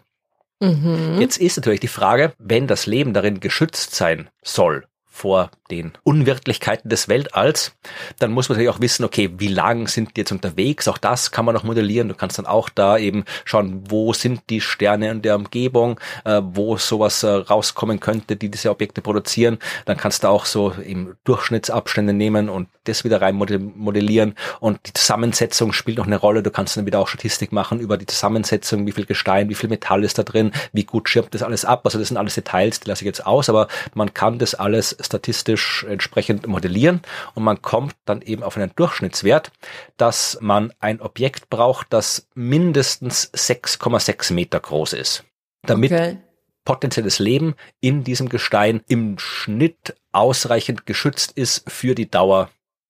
S1: Mhm. Jetzt ist natürlich die Frage, wenn das Leben darin geschützt sein soll vor den Unwirtlichkeiten des Weltalls. Dann muss man natürlich auch wissen, okay, wie lang sind die jetzt unterwegs? Auch das kann man noch modellieren. Du kannst dann auch da eben schauen, wo sind die Sterne in der Umgebung, äh, wo sowas äh, rauskommen könnte, die diese Objekte produzieren. Dann kannst du auch so eben Durchschnittsabstände nehmen und das wieder rein modellieren. Und die Zusammensetzung spielt noch eine Rolle. Du kannst dann wieder auch Statistik machen über die Zusammensetzung, wie viel Gestein, wie viel Metall ist da drin, wie gut schirmt das alles ab. Also das sind alles Details, die lasse ich jetzt aus, aber man kann das alles statistisch entsprechend modellieren und man kommt dann eben auf einen Durchschnittswert, dass man ein Objekt braucht, das mindestens 6,6 Meter groß ist, damit okay. potenzielles Leben in diesem Gestein im Schnitt ausreichend geschützt ist für die Dauer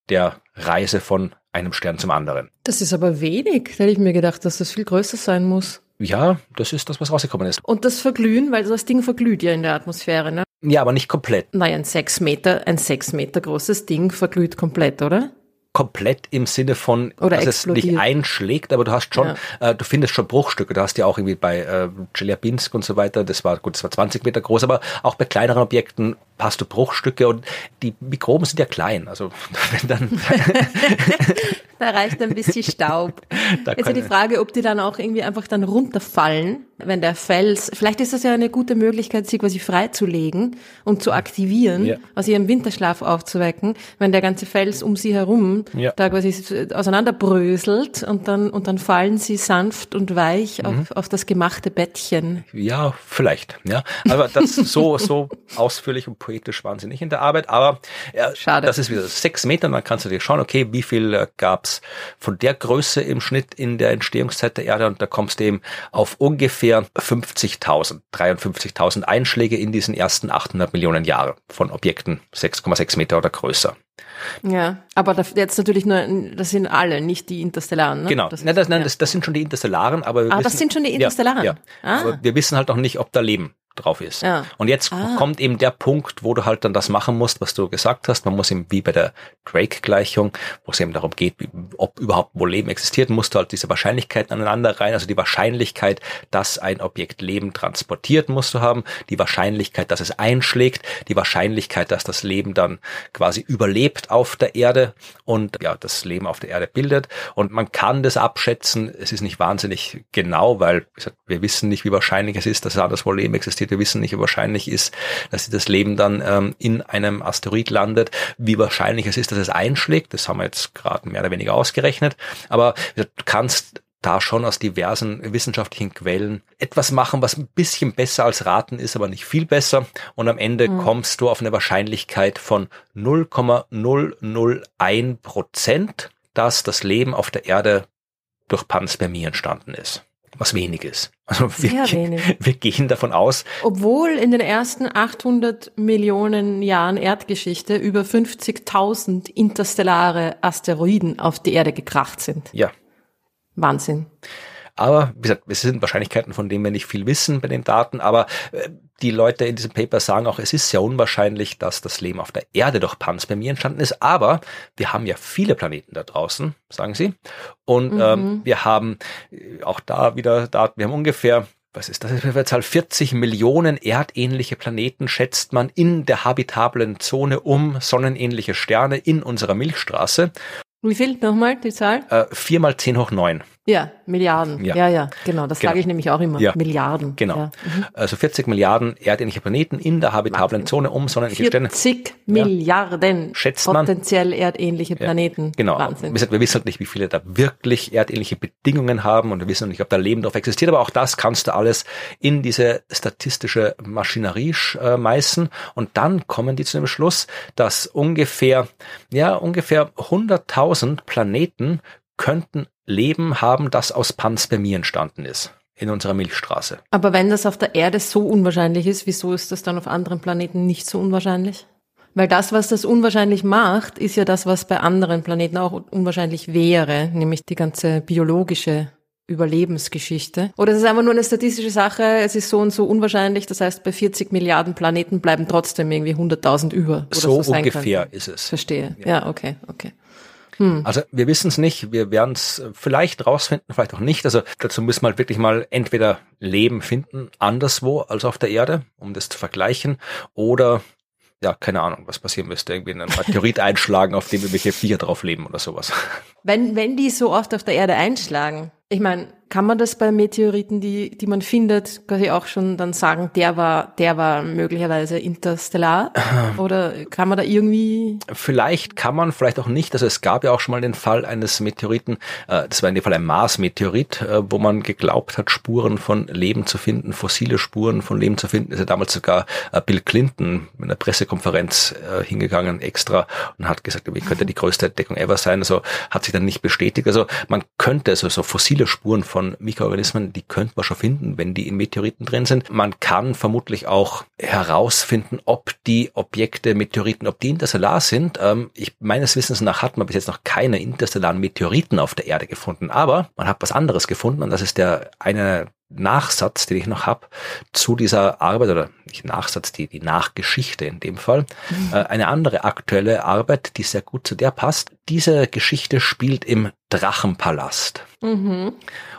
S1: der Reise von einem Stern zum anderen.
S2: Das ist aber wenig. Da hätte ich mir gedacht, dass das viel größer sein muss.
S1: Ja, das ist das, was rausgekommen ist.
S2: Und das Verglühen, weil das Ding verglüht ja in der Atmosphäre, ne?
S1: Ja, aber nicht komplett.
S2: Naja, ein sechs Meter, ein sechs Meter großes Ding verglüht komplett, oder?
S1: komplett im Sinne von,
S2: Oder
S1: dass
S2: explodiert.
S1: es nicht einschlägt, aber du hast schon, ja. äh, du findest schon Bruchstücke. Du hast ja auch irgendwie bei äh, Chelyabinsk und so weiter, das war gut, das war 20 Meter groß, aber auch bei kleineren Objekten hast du Bruchstücke und die Mikroben sind ja klein. Also wenn dann
S2: da reicht ein bisschen Staub. Jetzt ist die Frage, ob die dann auch irgendwie einfach dann runterfallen, wenn der Fels. Vielleicht ist das ja eine gute Möglichkeit, sie quasi freizulegen und zu aktivieren, ja. aus ihrem Winterschlaf aufzuwecken, wenn der ganze Fels um sie herum ja. da quasi auseinanderbröselt und dann und dann fallen sie sanft und weich mhm. auf, auf das gemachte Bettchen.
S1: Ja, vielleicht. Ja, aber das so so ausführlich und poetisch wahnsinnig in der Arbeit, aber ja, Schade. das ist wieder sechs Meter, dann kannst du dir schauen, okay, wie viel äh, gab's von der Größe im Schnitt in der Entstehungszeit der Erde und da kommst du eben auf ungefähr 50.000, 53.000 Einschläge in diesen ersten 800 Millionen Jahren von Objekten 6,6 Meter oder größer.
S2: Ja, aber das jetzt natürlich nur, das sind alle, nicht die Interstellaren. Ne?
S1: Genau,
S2: das,
S1: nein, das, nein, ja. das, das sind schon die Interstellaren, aber
S2: wir ah, wissen, das sind schon die Interstellaren.
S1: Ja, ja. Ah. Aber wir wissen halt noch nicht, ob da Leben drauf ist. Ja. Und jetzt ah. kommt eben der Punkt, wo du halt dann das machen musst, was du gesagt hast. Man muss eben wie bei der Drake-Gleichung, wo es eben darum geht, ob überhaupt wo Leben existiert, musst du halt diese Wahrscheinlichkeiten aneinander rein. Also die Wahrscheinlichkeit, dass ein Objekt Leben transportiert, musst du haben. Die Wahrscheinlichkeit, dass es einschlägt. Die Wahrscheinlichkeit, dass das Leben dann quasi überlebt auf der Erde und ja, das Leben auf der Erde bildet. Und man kann das abschätzen. Es ist nicht wahnsinnig genau, weil wir wissen nicht, wie wahrscheinlich es ist, dass anderswo Leben existiert wir wissen nicht, wie wahrscheinlich ist, dass das Leben dann ähm, in einem Asteroid landet, wie wahrscheinlich es ist, dass es einschlägt. Das haben wir jetzt gerade mehr oder weniger ausgerechnet. Aber du kannst da schon aus diversen wissenschaftlichen Quellen etwas machen, was ein bisschen besser als raten ist, aber nicht viel besser. Und am Ende mhm. kommst du auf eine Wahrscheinlichkeit von 0,001 Prozent, dass das Leben auf der Erde durch Panspermie entstanden ist was wenig ist. Also wir, Sehr wenig. wir gehen davon aus.
S2: Obwohl in den ersten 800 Millionen Jahren Erdgeschichte über 50.000 interstellare Asteroiden auf die Erde gekracht sind.
S1: Ja.
S2: Wahnsinn.
S1: Aber wie gesagt, es sind Wahrscheinlichkeiten, von denen wir nicht viel wissen bei den Daten, aber äh, die Leute in diesem Paper sagen auch, es ist sehr unwahrscheinlich, dass das Leben auf der Erde durch Panspermie entstanden ist, aber wir haben ja viele Planeten da draußen, sagen sie. Und mhm. ähm, wir haben äh, auch da wieder Daten, wir haben ungefähr was ist das ist für Zahl? 40 Millionen erdähnliche Planeten schätzt man in der habitablen Zone um sonnenähnliche Sterne in unserer Milchstraße.
S2: Wie viel nochmal die Zahl?
S1: Äh, 4 mal 10 hoch 9.
S2: Ja, Milliarden. Ja, ja, ja genau. Das genau. sage ich nämlich auch immer. Ja. Milliarden.
S1: Genau. Ja. Mhm. Also 40 Milliarden erdähnliche Planeten in der habitablen. Zone um sonnenähnliche
S2: Sterne. 40 Milliarden Schätzt man. potenziell erdähnliche Planeten.
S1: Genau. Wahnsinn. Wir wissen halt nicht, wie viele da wirklich erdähnliche Bedingungen haben und wir wissen nicht, ob da Leben drauf existiert, aber auch das kannst du alles in diese statistische Maschinerie schmeißen und dann kommen die zu dem Schluss, dass ungefähr, ja, ungefähr 100.000 Planeten könnten Leben haben, das aus Panspermie entstanden ist in unserer Milchstraße.
S2: Aber wenn das auf der Erde so unwahrscheinlich ist, wieso ist das dann auf anderen Planeten nicht so unwahrscheinlich? Weil das, was das unwahrscheinlich macht, ist ja das, was bei anderen Planeten auch unwahrscheinlich wäre, nämlich die ganze biologische Überlebensgeschichte. Oder es ist einfach nur eine statistische Sache, es ist so und so unwahrscheinlich, das heißt, bei 40 Milliarden Planeten bleiben trotzdem irgendwie 100.000 über.
S1: so, so ungefähr könnte. ist es.
S2: Verstehe. Ja, ja okay, okay.
S1: Hm. Also wir wissen es nicht, wir werden es vielleicht rausfinden, vielleicht auch nicht. Also dazu müssen wir halt wirklich mal entweder Leben finden, anderswo als auf der Erde, um das zu vergleichen, oder ja, keine Ahnung, was passieren müsste. Irgendwie einen Meteorit einschlagen, auf dem irgendwelche Viecher drauf leben oder sowas.
S2: Wenn, wenn die so oft auf der Erde einschlagen, ich meine, kann man das bei Meteoriten, die, die man findet, quasi auch schon dann sagen, der war, der war möglicherweise interstellar? Oder kann man da irgendwie?
S1: Vielleicht kann man, vielleicht auch nicht. Also es gab ja auch schon mal den Fall eines Meteoriten, äh, das war in dem Fall ein Mars-Meteorit, äh, wo man geglaubt hat, Spuren von Leben zu finden, fossile Spuren von Leben zu finden. Ist ja damals sogar äh, Bill Clinton in einer Pressekonferenz hingegangen extra und hat gesagt, wie könnte die größte Entdeckung ever sein. Also hat sich dann nicht bestätigt. Also man könnte also so fossile Spuren von Mikroorganismen, die könnte man schon finden, wenn die in Meteoriten drin sind. Man kann vermutlich auch herausfinden, ob die Objekte Meteoriten, ob die interstellar sind. Ähm, ich, meines Wissens nach hat man bis jetzt noch keine interstellaren Meteoriten auf der Erde gefunden, aber man hat was anderes gefunden und das ist der eine Nachsatz, den ich noch habe zu dieser Arbeit, oder nicht Nachsatz, die, die Nachgeschichte in dem Fall, mhm. äh, eine andere aktuelle Arbeit, die sehr gut zu der passt. Diese Geschichte spielt im Drachenpalast. Mhm.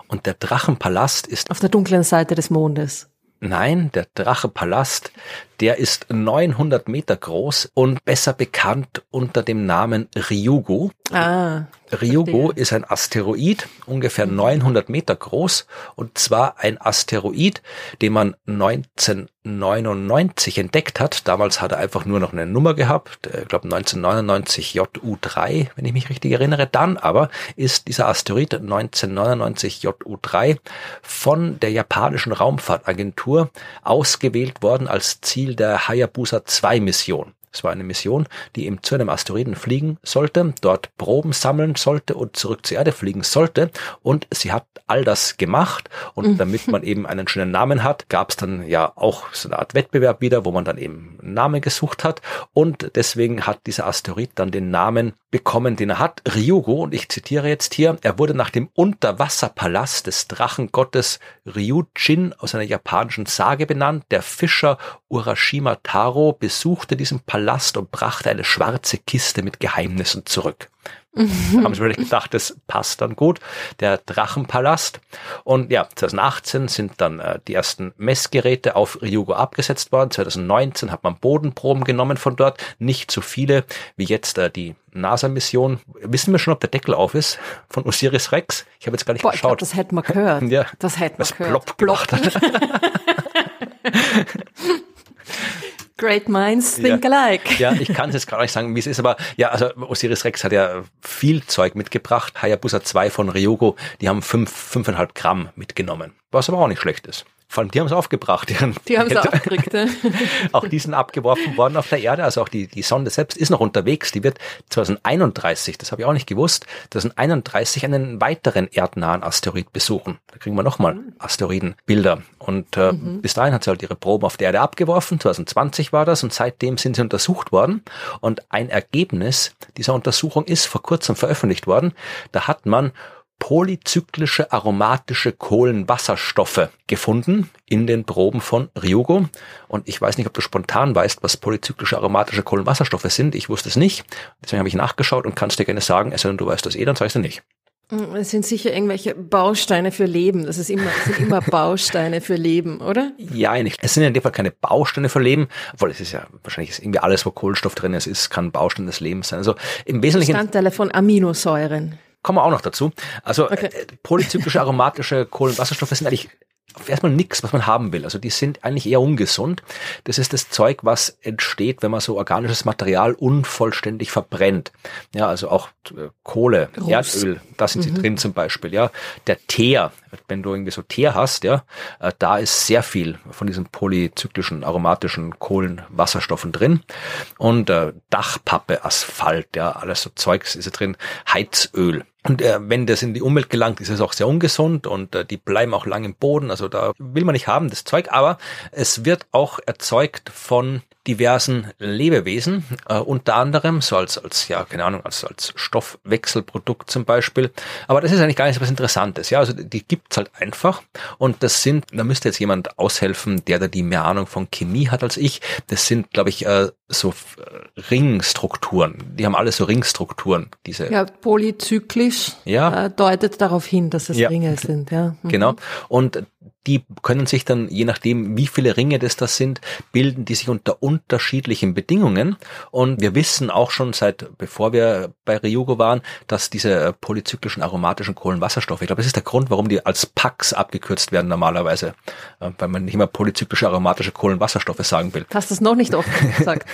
S1: Und der Drachenpalast ist...
S2: Auf der dunklen Seite des Mondes.
S1: Nein, der Drachepalast, der ist 900 Meter groß und besser bekannt unter dem Namen Ryugu. Ah, Ryugu ist ein Asteroid, ungefähr 900 Meter groß, und zwar ein Asteroid, den man 1999 entdeckt hat. Damals hat er einfach nur noch eine Nummer gehabt, ich glaube 1999 JU3, wenn ich mich richtig erinnere. Dann aber ist dieser Asteroid 1999 JU3 von der japanischen Raumfahrtagentur ausgewählt worden als Ziel Ziel der Hayabusa 2 Mission. Es war eine Mission, die eben zu einem Asteroiden fliegen sollte, dort Proben sammeln sollte und zurück zur Erde fliegen sollte. Und sie hat all das gemacht. Und mhm. damit man eben einen schönen Namen hat, gab es dann ja auch so eine Art Wettbewerb wieder, wo man dann eben einen Namen gesucht hat. Und deswegen hat dieser Asteroid dann den Namen bekommen, den er hat, Ryugu. Und ich zitiere jetzt hier, er wurde nach dem Unterwasserpalast des Drachengottes Ryujin aus einer japanischen Sage benannt. Der Fischer Urashima Taro besuchte diesen Palast und brachte eine schwarze Kiste mit Geheimnissen zurück. Mhm. Haben sie wirklich gedacht, das passt dann gut. Der Drachenpalast. Und ja, 2018 sind dann äh, die ersten Messgeräte auf Ryugu abgesetzt worden. 2019 hat man Bodenproben genommen von dort. Nicht so viele wie jetzt äh, die NASA-Mission. Wissen wir schon, ob der Deckel auf ist von Osiris Rex? Ich habe jetzt gar nicht Boah, geschaut.
S2: Ich glaub, das hätten wir gehört.
S1: Ja,
S2: das hätten wir
S1: gehört. Plopp, plopp.
S2: Great minds think ja. alike.
S1: Ja, ich kann es jetzt gar nicht sagen, wie es ist, aber ja, also Osiris Rex hat ja viel Zeug mitgebracht. Hayabusa 2 von Ryogo, die haben fünf, fünfeinhalb Gramm mitgenommen, was aber auch nicht schlecht ist. Vor allem, die haben es aufgebracht.
S2: Die haben es aufgekriegt. Ja.
S1: auch die sind abgeworfen worden auf der Erde. Also auch die, die Sonde selbst ist noch unterwegs. Die wird 2031, das habe ich auch nicht gewusst, 2031 einen weiteren erdnahen Asteroid besuchen. Da kriegen wir nochmal mhm. Asteroidenbilder. Und äh, mhm. bis dahin hat sie halt ihre Proben auf der Erde abgeworfen. 2020 war das und seitdem sind sie untersucht worden. Und ein Ergebnis dieser Untersuchung ist vor kurzem veröffentlicht worden. Da hat man polyzyklische aromatische Kohlenwasserstoffe gefunden in den Proben von Ryugo. Und ich weiß nicht, ob du spontan weißt, was polyzyklische aromatische Kohlenwasserstoffe sind. Ich wusste es nicht. Deswegen habe ich nachgeschaut und kannst dir gerne sagen, es sei denn, du weißt das eh, dann sagst du nicht.
S2: Mm, es sind sicher irgendwelche Bausteine für Leben. Das ist immer, das sind immer Bausteine für Leben, oder?
S1: Ja, nicht. Es sind in dem Fall keine Bausteine für Leben, obwohl es ist ja wahrscheinlich ist irgendwie alles, wo Kohlenstoff drin ist, ist kann Baustein des Lebens sein. Also im Wesentlichen.
S2: Bestandteile von Aminosäuren.
S1: Kommen wir auch noch dazu. Also okay. äh, polyzyklische aromatische Kohlenwasserstoffe sind eigentlich erstmal nichts, was man haben will. Also die sind eigentlich eher ungesund. Das ist das Zeug, was entsteht, wenn man so organisches Material unvollständig verbrennt. Ja, also auch äh, Kohle, Ruß. Erdöl, da sind sie mhm. drin zum Beispiel. Ja, der Teer, wenn du irgendwie so Teer hast, ja, äh, da ist sehr viel von diesen polyzyklischen aromatischen Kohlenwasserstoffen drin. Und äh, Dachpappe, Asphalt, ja, alles so Zeugs ist drin. Heizöl. Und äh, wenn das in die Umwelt gelangt, ist es auch sehr ungesund und äh, die bleiben auch lang im Boden. Also da will man nicht haben, das Zeug. Aber es wird auch erzeugt von diversen Lebewesen, äh, unter anderem so als, als, ja, keine Ahnung, als, als Stoffwechselprodukt zum Beispiel. Aber das ist eigentlich gar nicht so was Interessantes. Ja, also die gibt's halt einfach. Und das sind, da müsste jetzt jemand aushelfen, der da die mehr Ahnung von Chemie hat als ich. Das sind, glaube ich, äh, so Ringstrukturen. Die haben alle so Ringstrukturen, diese.
S2: Ja, polyzyklisch ja. Äh, deutet darauf hin, dass es ja. Ringe sind, ja.
S1: Mhm. Genau. Und die können sich dann, je nachdem, wie viele Ringe das das sind, bilden die sich unter unterschiedlichen Bedingungen. Und wir wissen auch schon seit, bevor wir bei Ryugo waren, dass diese polyzyklischen aromatischen Kohlenwasserstoffe, ich glaube, das ist der Grund, warum die als PAX abgekürzt werden normalerweise, äh, weil man nicht immer polyzyklische aromatische Kohlenwasserstoffe sagen will.
S2: Hast du es noch nicht oft gesagt?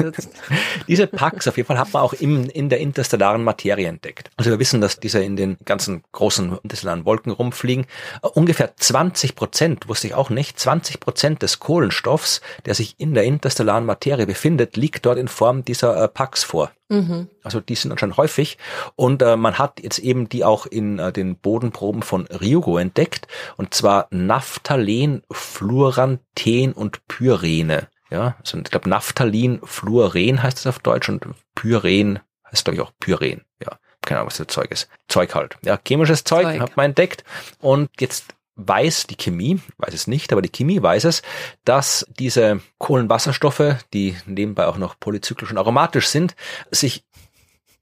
S1: diese PAX auf jeden Fall hat man auch im, in der interstellaren Materie entdeckt. Also wir wissen, dass diese in den ganzen großen interstellaren Wolken rumfliegen. Äh, ungefähr 20 Prozent, wusste ich auch nicht, 20 Prozent des Kohlenstoffs, der sich in der interstellaren Materie befindet, liegt dort in Form dieser äh, Packs vor. Mhm. Also die sind anscheinend häufig und äh, man hat jetzt eben die auch in äh, den Bodenproben von Ryugo entdeckt und zwar Naphtalen, Fluoranthen und Pyrene. Ja, also ich glaube Naphthalin, Fluoren heißt es auf Deutsch und Pyren heißt glaube ich auch Pyren. Ja, keine Ahnung, was das Zeug ist. Zeug halt. Ja, chemisches Zeug, Zeug. hat man entdeckt und jetzt weiß die Chemie, weiß es nicht, aber die Chemie weiß es, dass diese Kohlenwasserstoffe, die nebenbei auch noch polyzyklisch und aromatisch sind, sich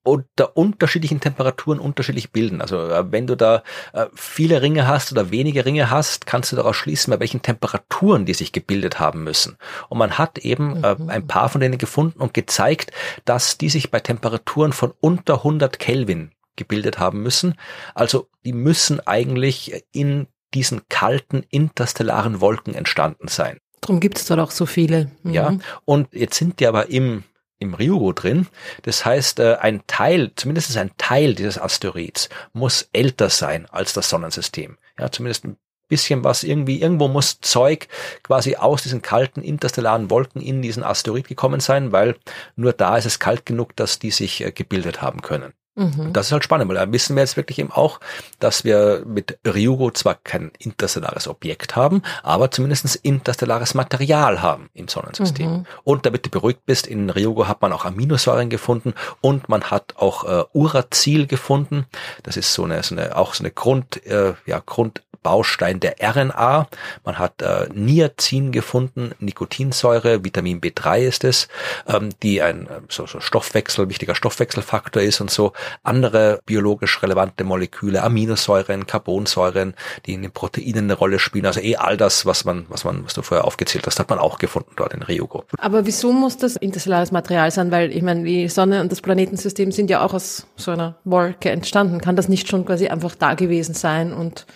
S1: unter unterschiedlichen Temperaturen unterschiedlich bilden. Also äh, wenn du da äh, viele Ringe hast oder wenige Ringe hast, kannst du daraus schließen, bei welchen Temperaturen die sich gebildet haben müssen. Und man hat eben äh, mhm. ein paar von denen gefunden und gezeigt, dass die sich bei Temperaturen von unter 100 Kelvin gebildet haben müssen. Also die müssen eigentlich in diesen kalten interstellaren Wolken entstanden sein.
S2: Darum gibt es dort auch so viele.
S1: Mhm. Ja, und jetzt sind die aber im im Ryugo drin. Das heißt, äh, ein Teil, zumindest ein Teil dieses Asteroids muss älter sein als das Sonnensystem. Ja, zumindest ein bisschen was irgendwie, irgendwo muss Zeug quasi aus diesen kalten interstellaren Wolken in diesen Asteroid gekommen sein, weil nur da ist es kalt genug, dass die sich äh, gebildet haben können. Mhm. Das ist halt spannend, weil da wissen wir jetzt wirklich eben auch, dass wir mit Ryugo zwar kein interstellares Objekt haben, aber zumindest interstellares Material haben im Sonnensystem. Mhm. Und damit du beruhigt bist, in Ryugo hat man auch Aminosäuren gefunden und man hat auch äh, Uracil gefunden. Das ist so eine, so eine auch so eine Grund, äh, ja, Grund Baustein der RNA. Man hat äh, Niacin gefunden, Nikotinsäure, Vitamin B3 ist es, ähm, die ein äh, so, so Stoffwechsel, wichtiger Stoffwechselfaktor ist und so. Andere biologisch relevante Moleküle, Aminosäuren, Carbonsäuren, die in den Proteinen eine Rolle spielen. Also eh all das, was man, was man, was du vorher aufgezählt hast, hat man auch gefunden dort in Ryugo.
S2: Aber wieso muss das interstellares Material sein? Weil ich meine, die Sonne und das Planetensystem sind ja auch aus so einer Wolke entstanden. Kann das nicht schon quasi einfach da gewesen sein und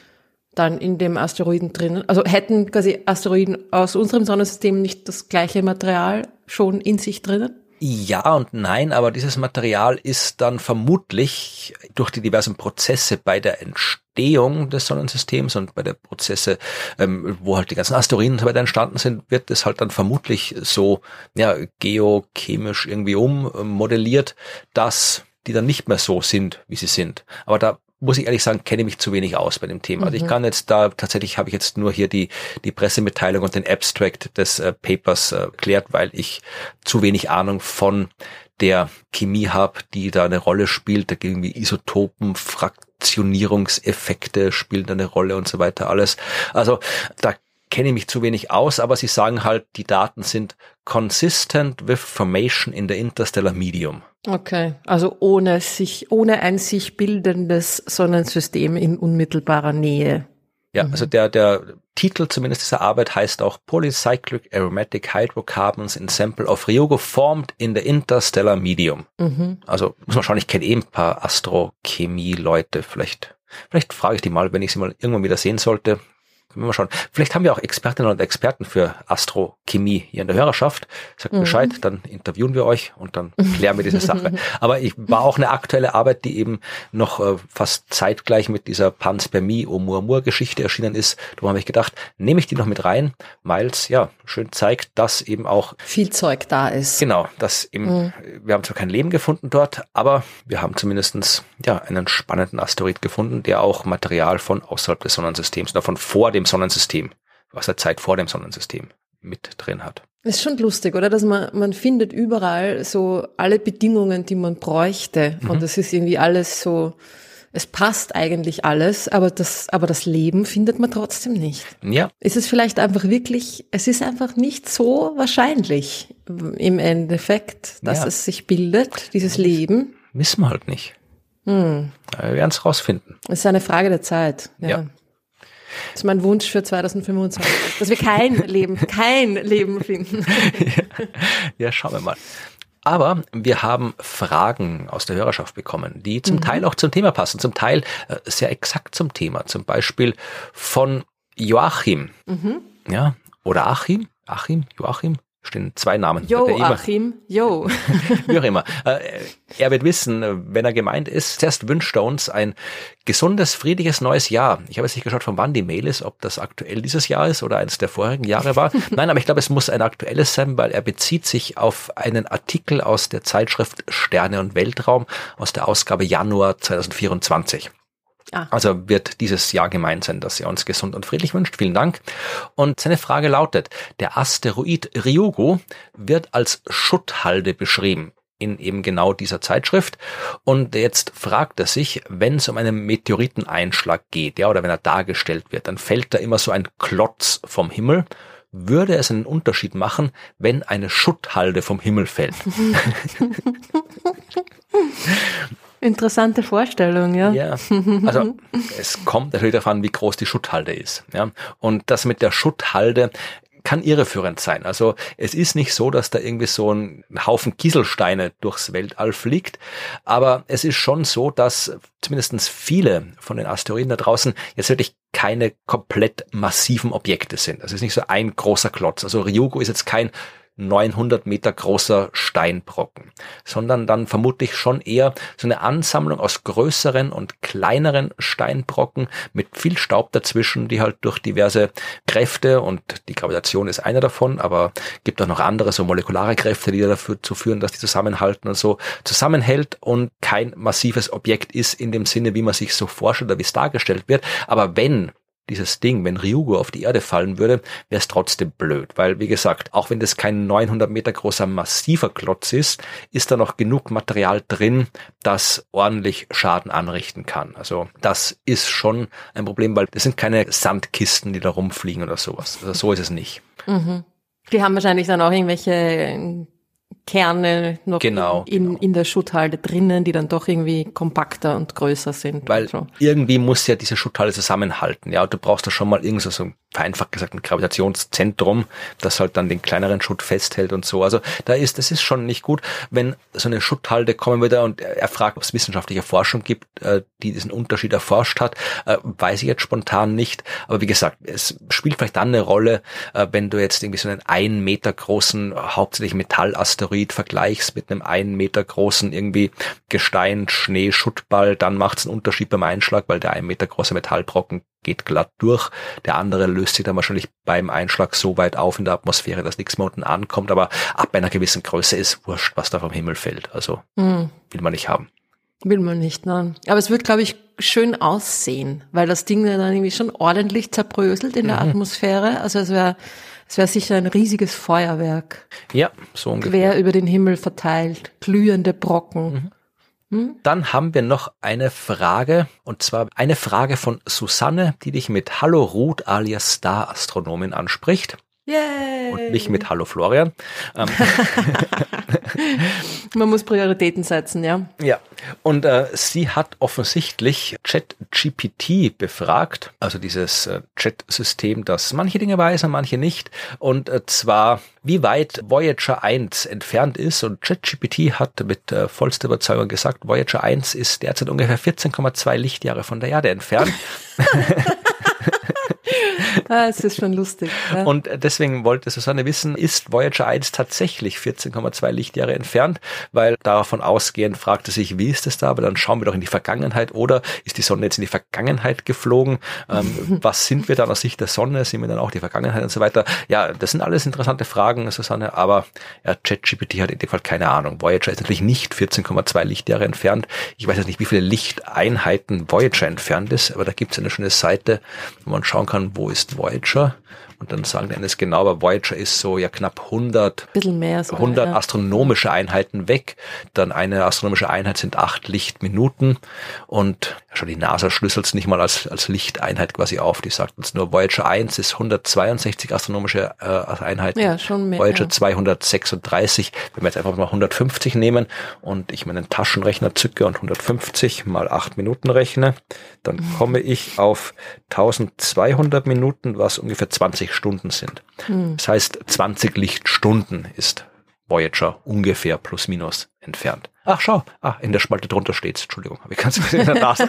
S2: dann in dem Asteroiden drinnen? Also hätten quasi Asteroiden aus unserem Sonnensystem nicht das gleiche Material schon in sich drinnen?
S1: Ja und nein, aber dieses Material ist dann vermutlich durch die diversen Prozesse bei der Entstehung des Sonnensystems und bei der Prozesse, ähm, wo halt die ganzen Asteroiden und so weiter entstanden sind, wird es halt dann vermutlich so ja, geochemisch irgendwie ummodelliert, dass die dann nicht mehr so sind, wie sie sind. Aber da muss ich ehrlich sagen, kenne mich zu wenig aus bei dem Thema. Also ich mhm. kann jetzt da, tatsächlich habe ich jetzt nur hier die, die Pressemitteilung und den Abstract des äh, Papers äh, klärt, weil ich zu wenig Ahnung von der Chemie habe, die da eine Rolle spielt. Da irgendwie Isotopen, Fraktionierungseffekte spielen da eine Rolle und so weiter alles. Also da kenne ich mich zu wenig aus, aber sie sagen halt, die Daten sind consistent with formation in the interstellar medium.
S2: Okay, also ohne sich, ohne ein sich bildendes Sonnensystem in unmittelbarer Nähe.
S1: Ja, mhm. also der, der Titel zumindest dieser Arbeit heißt auch Polycyclic Aromatic Hydrocarbons in Sample of Ryugo formed in the interstellar medium. Mhm. Also muss man schauen, ich kenne eh ein paar Astrochemie-Leute, vielleicht, vielleicht frage ich die mal, wenn ich sie mal irgendwann wieder sehen sollte. Mal schauen. Vielleicht haben wir auch Expertinnen und Experten für Astrochemie hier in der Hörerschaft. Sagt mhm. Bescheid, dann interviewen wir euch und dann klären wir diese Sache. Aber ich war auch eine aktuelle Arbeit, die eben noch äh, fast zeitgleich mit dieser Panspermie Oumuamua Geschichte erschienen ist. Darum habe ich gedacht, nehme ich die noch mit rein, weil es ja schön zeigt, dass eben auch
S2: viel Zeug da ist.
S1: Genau, dass eben mhm. wir haben zwar kein Leben gefunden dort, aber wir haben zumindestens ja einen spannenden Asteroid gefunden, der auch Material von außerhalb des Sonnensystems oder von vor dem Sonnensystem, aus der Zeit vor dem Sonnensystem mit drin hat.
S2: ist schon lustig, oder? Dass man, man findet überall so alle Bedingungen, die man bräuchte. Mhm. Und das ist irgendwie alles so, es passt eigentlich alles, aber das, aber das Leben findet man trotzdem nicht.
S1: Ja.
S2: Ist es vielleicht einfach wirklich, es ist einfach nicht so wahrscheinlich im Endeffekt, dass ja. es sich bildet, dieses Leben.
S1: Wissen wir halt nicht. Hm. Wir werden es rausfinden.
S2: Es ist eine Frage der Zeit. ja. ja. Das ist mein Wunsch für 2025, dass wir kein Leben, kein Leben finden.
S1: ja, ja, schauen wir mal. Aber wir haben Fragen aus der Hörerschaft bekommen, die zum mhm. Teil auch zum Thema passen, zum Teil äh, sehr exakt zum Thema. Zum Beispiel von Joachim. Mhm. Ja, oder Achim. Achim, Joachim, stehen zwei Namen.
S2: Jo, Achim, jo.
S1: Wie auch immer. Äh, er wird wissen, wenn er gemeint ist, zuerst wünscht er uns ein gesundes, friedliches neues Jahr. Ich habe jetzt nicht geschaut, von wann die Mail ist, ob das aktuell dieses Jahr ist oder eines der vorigen Jahre war. Nein, aber ich glaube, es muss ein aktuelles sein, weil er bezieht sich auf einen Artikel aus der Zeitschrift Sterne und Weltraum aus der Ausgabe Januar 2024. Ah. Also wird dieses Jahr gemeint sein, dass er uns gesund und friedlich wünscht. Vielen Dank. Und seine Frage lautet, der Asteroid Ryugu wird als Schutthalde beschrieben in eben genau dieser Zeitschrift. Und jetzt fragt er sich, wenn es um einen Meteoriteneinschlag geht, ja, oder wenn er dargestellt wird, dann fällt da immer so ein Klotz vom Himmel. Würde es einen Unterschied machen, wenn eine Schutthalde vom Himmel fällt?
S2: Interessante Vorstellung, ja.
S1: Ja, also es kommt natürlich darauf an, wie groß die Schutthalde ist. Ja. Und das mit der Schutthalde kann irreführend sein. Also es ist nicht so, dass da irgendwie so ein Haufen Kieselsteine durchs Weltall fliegt, aber es ist schon so, dass zumindest viele von den Asteroiden da draußen jetzt wirklich keine komplett massiven Objekte sind. Das ist nicht so ein großer Klotz. Also Ryugu ist jetzt kein 900 Meter großer Steinbrocken, sondern dann vermutlich schon eher so eine Ansammlung aus größeren und kleineren Steinbrocken mit viel Staub dazwischen, die halt durch diverse Kräfte und die Gravitation ist einer davon, aber gibt auch noch andere so molekulare Kräfte, die dafür zu führen, dass die zusammenhalten und so zusammenhält und kein massives Objekt ist in dem Sinne, wie man sich so vorstellt oder wie es dargestellt wird. Aber wenn dieses Ding, wenn Ryugu auf die Erde fallen würde, wäre es trotzdem blöd, weil wie gesagt, auch wenn das kein 900 Meter großer massiver Klotz ist, ist da noch genug Material drin, das ordentlich Schaden anrichten kann. Also das ist schon ein Problem, weil das sind keine Sandkisten, die da rumfliegen oder sowas. Also so ist es nicht.
S2: Mhm. Die haben wahrscheinlich dann auch irgendwelche Kerne noch genau, in, genau. in der Schutthalde drinnen, die dann doch irgendwie kompakter und größer sind.
S1: Weil so. irgendwie muss ja diese Schutthalde zusammenhalten. Ja, du brauchst da schon mal irgend so, vereinfacht gesagt, ein Gravitationszentrum, das halt dann den kleineren Schutt festhält und so. Also da ist, das ist schon nicht gut, wenn so eine Schutthalde kommen würde und er fragt, ob es wissenschaftliche Forschung gibt, äh, die diesen Unterschied erforscht hat, äh, weiß ich jetzt spontan nicht. Aber wie gesagt, es spielt vielleicht dann eine Rolle, äh, wenn du jetzt irgendwie so einen ein Meter großen, hauptsächlich Metallasteroid Asteroid vergleichst mit einem einen Meter großen irgendwie Gestein, Schnee, Schuttball, dann macht es einen Unterschied beim Einschlag, weil der ein Meter große Metallbrocken geht glatt durch. Der andere löst sich dann wahrscheinlich beim Einschlag so weit auf in der Atmosphäre, dass nichts mehr unten ankommt. Aber ab einer gewissen Größe ist wurscht, was da vom Himmel fällt. Also mhm. will man nicht haben.
S2: Will man nicht, nein. Aber es wird, glaube ich, schön aussehen, weil das Ding dann irgendwie schon ordentlich zerbröselt in der mhm. Atmosphäre. Also es wäre es wäre sicher ein riesiges Feuerwerk.
S1: Ja, so ungefähr.
S2: Quer über den Himmel verteilt, glühende Brocken.
S1: Mhm. Hm? Dann haben wir noch eine Frage, und zwar eine Frage von Susanne, die dich mit Hallo Ruth alias Star Astronomin anspricht.
S2: Yay.
S1: Und mich mit Hallo Florian. Ähm.
S2: Man muss Prioritäten setzen, ja.
S1: Ja. Und äh, sie hat offensichtlich ChatGPT befragt, also dieses äh, Chat-System, das manche Dinge weiß und manche nicht. Und äh, zwar, wie weit Voyager 1 entfernt ist. Und ChatGPT hat mit äh, vollster Überzeugung gesagt, Voyager 1 ist derzeit ungefähr 14,2 Lichtjahre von der Erde entfernt.
S2: ah, es ist schon lustig.
S1: Ja. Und deswegen wollte Susanne wissen, ist Voyager 1 tatsächlich 14,2 Lichtjahre entfernt? Weil davon ausgehend fragte sich, wie ist es da? Aber dann schauen wir doch in die Vergangenheit. Oder ist die Sonne jetzt in die Vergangenheit geflogen? Ähm, was sind wir dann aus Sicht der Sonne? Sind wir dann auch die Vergangenheit und so weiter? Ja, das sind alles interessante Fragen, Susanne. Aber ja, ChatGPT hat in dem Fall keine Ahnung. Voyager ist natürlich nicht 14,2 Lichtjahre entfernt. Ich weiß jetzt nicht, wie viele Lichteinheiten Voyager entfernt ist, aber da gibt es eine schöne Seite, wo man schauen kann, wo ist Voyager und dann sagen die es genau, aber Voyager ist so ja knapp 100,
S2: Bisschen mehr sogar,
S1: 100
S2: ja.
S1: astronomische Einheiten weg. Dann eine astronomische Einheit sind acht Lichtminuten und schon die NASA schlüsselt es nicht mal als, als Lichteinheit quasi auf. Die sagt uns nur Voyager 1 ist 162 astronomische äh, Einheiten.
S2: Ja, schon mehr,
S1: Voyager
S2: ja.
S1: 236. Wenn wir jetzt einfach mal 150 nehmen und ich meinen Taschenrechner zücke und 150 mal acht Minuten rechne, dann komme ich auf 1200 Minuten, was ungefähr 20 Stunden sind.
S2: Mhm.
S1: Das heißt, 20 Lichtstunden ist Voyager ungefähr plus minus entfernt. Ach, schau, ah, in der Spalte drunter steht's. Entschuldigung, habe ich ganz in der Nase.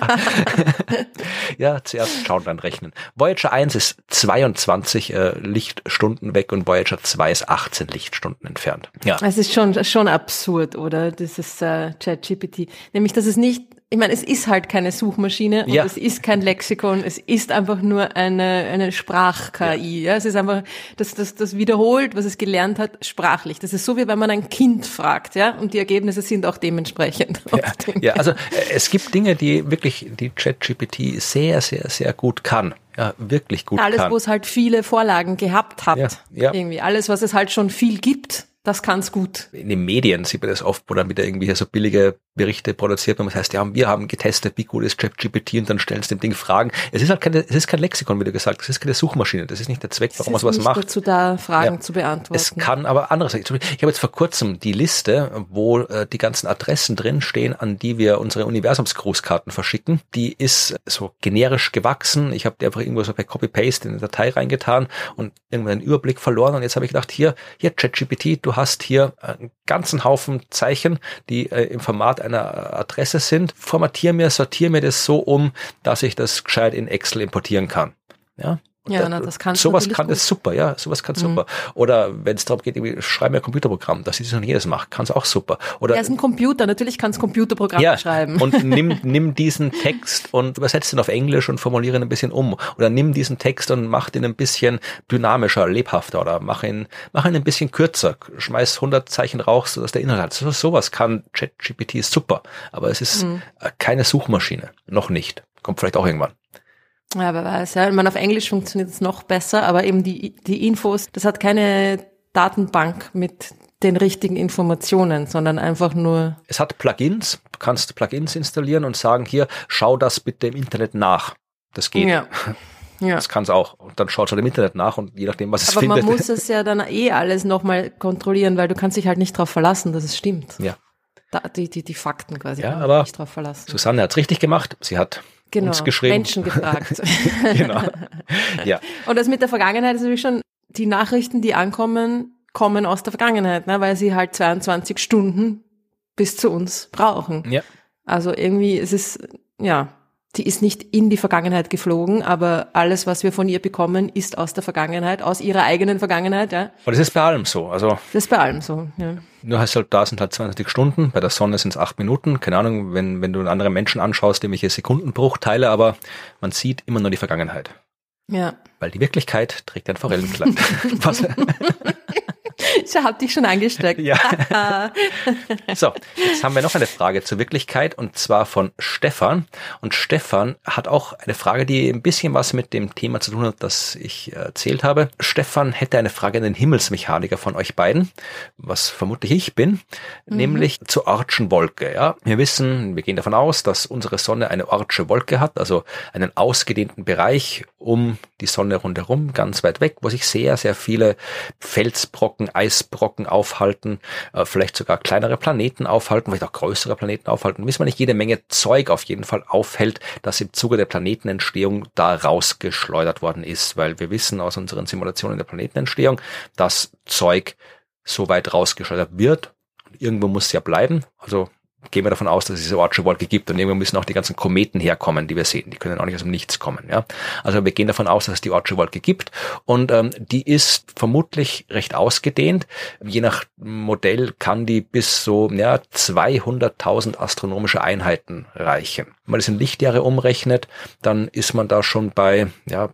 S1: ja, zuerst schauen, dann rechnen. Voyager 1 ist 22 äh, Lichtstunden weg und Voyager 2 ist 18 Lichtstunden entfernt. Ja.
S2: Es ist schon, schon absurd, oder? Dieses äh, ChatGPT. Nämlich, dass es nicht, ich meine, es ist halt keine Suchmaschine und
S1: Ja.
S2: es ist kein Lexikon, es ist einfach nur eine, eine Sprach-KI. Ja. Es ist einfach, das, das, das wiederholt, was es gelernt hat, sprachlich. Das ist so, wie wenn man ein Kind fragt, ja, und die Ergebnisse sind auch dementsprechend.
S1: Ja, ja, also äh, es gibt Dinge, die wirklich die ChatGPT sehr, sehr, sehr gut kann. Ja, wirklich gut
S2: Alles,
S1: kann.
S2: wo es halt viele Vorlagen gehabt hat.
S1: Ja, ja.
S2: Irgendwie. Alles, was es halt schon viel gibt, das kann's gut.
S1: in den Medien sieht man das oft, wo dann wieder irgendwie hier so billige Berichte produziert wird. Das heißt, ja, wir haben getestet, wie gut ist ChatGPT und dann stellen sie dem Ding Fragen. Es ist halt keine, es ist kein Lexikon, wie du gesagt hast. Es ist keine Suchmaschine. Das ist nicht der Zweck, warum man sowas macht.
S2: dazu da, Fragen
S1: Ja.
S2: zu beantworten.
S1: Es kann aber andere Sachen. Zum Beispiel, Ich habe jetzt vor kurzem die Liste, wo äh, die ganzen Adressen drin stehen, an die wir unsere Universumsgrußkarten verschicken. Die ist so generisch gewachsen. Ich habe die einfach irgendwo so per Copy-Paste in eine Datei reingetan und irgendwann einen Überblick verloren. Und jetzt habe ich gedacht, hier, hier ChatGPT, du hast hier einen ganzen Haufen Zeichen, die äh, im Format einer Adresse sind. Formatier mir, sortier mir das so um, dass ich das gescheit in Excel importieren kann. Ja, und
S2: Ja,
S1: da-
S2: na, das kannst du
S1: Sowas kann das super, ja, sowas kann super. Oder wenn es darum geht, irgendwie, schreib mir ein Computerprogramm, dass ich das noch jedes mache, kann es auch super. Oder
S2: Er ist ein Computer, natürlich kann es Computerprogramme
S1: ja,
S2: schreiben.
S1: und nimm, nimm diesen Text und übersetze ihn auf Englisch und formuliere ihn ein bisschen um. Oder nimm diesen Text und mach den ein bisschen dynamischer, lebhafter oder mach ihn, mach ihn ein bisschen kürzer. Schmeiß 100 Zeichen raus, sodass der Inhalt hat. So, sowas kann ChatGPT super. Aber es ist
S2: Mhm.
S1: keine Suchmaschine. Noch nicht. Kommt vielleicht auch irgendwann.
S2: Ja, wer weiß, ja. Ich meine, auf Englisch funktioniert es noch besser, aber eben die, die Infos, das hat keine Datenbank mit den richtigen Informationen, sondern einfach nur,
S1: Es hat Plugins. Du kannst Plugins installieren und sagen, hier, schau das bitte im Internet nach. Das geht.
S2: ja. Ja.
S1: Das kann es auch. Und dann schaut es halt im Internet nach und je nachdem, was es
S2: Aber man
S1: findet.
S2: muss es ja dann eh alles nochmal kontrollieren, weil du kannst dich halt nicht darauf verlassen, dass es stimmt.
S1: ja.
S2: Da, die, die, die Fakten quasi.
S1: Ja,
S2: man
S1: aber
S2: nicht drauf verlassen.
S1: Susanne hat es richtig gemacht. Sie hat
S2: genau.
S1: uns geschrieben.
S2: Menschen gefragt.
S1: genau. Ja.
S2: Und das mit der Vergangenheit ist natürlich schon, die Nachrichten, die ankommen, kommen aus der Vergangenheit, ne, weil sie halt 22 Stunden bis zu uns brauchen.
S1: Ja.
S2: Also irgendwie ist es, ja, die ist nicht in die Vergangenheit geflogen, aber alles, was wir von ihr bekommen, ist aus der Vergangenheit, aus ihrer eigenen Vergangenheit, ja.
S1: Aber das ist bei allem so. Also
S2: Das ist bei allem so, ja.
S1: nur heißt halt, da sind halt 22 Stunden, bei der Sonne sind es acht Minuten. Keine Ahnung, wenn, wenn du einen anderen Menschen anschaust, irgendwelche Sekundenbruchteile, aber man sieht immer nur die Vergangenheit.
S2: Ja.
S1: Weil die Wirklichkeit trägt ein Forellenkleid.
S2: Ich hab dich schon angesteckt.
S1: Ja. So, jetzt haben wir noch eine Frage zur Wirklichkeit und zwar von Stefan. Und Stefan hat auch eine Frage, die ein bisschen was mit dem Thema zu tun hat, das ich erzählt habe. Stefan hätte eine Frage an den Himmelsmechaniker von euch beiden, was vermutlich ich bin, nämlich zur Ortschen Wolke. Ja, wir wissen, wir gehen davon aus, dass unsere Sonne eine Ortsche Wolke hat, also einen ausgedehnten Bereich um die Sonne rundherum, ganz weit weg, wo sich sehr, sehr viele Felsbrocken, Eisbrocken aufhalten, äh, vielleicht sogar kleinere Planeten aufhalten, vielleicht auch größere Planeten aufhalten. Wissen wir nicht, jede Menge Zeug auf jeden Fall aufhält, das im Zuge der Planetenentstehung da rausgeschleudert worden ist, weil wir wissen aus unseren Simulationen der Planetenentstehung, dass Zeug so weit rausgeschleudert wird. Irgendwo muss es ja bleiben. Also gehen wir davon aus, dass es diese Ortsche Wolke gibt und irgendwann müssen auch die ganzen Kometen herkommen, die wir sehen. Die können auch nicht aus dem Nichts kommen. Ja? Also wir gehen davon aus, dass es die Ortsche Wolke gibt und ähm, die ist vermutlich recht ausgedehnt. Je nach Modell kann die bis so ja, 200.000 astronomische Einheiten reichen. Wenn man das in Lichtjahre umrechnet, dann ist man da schon bei ja,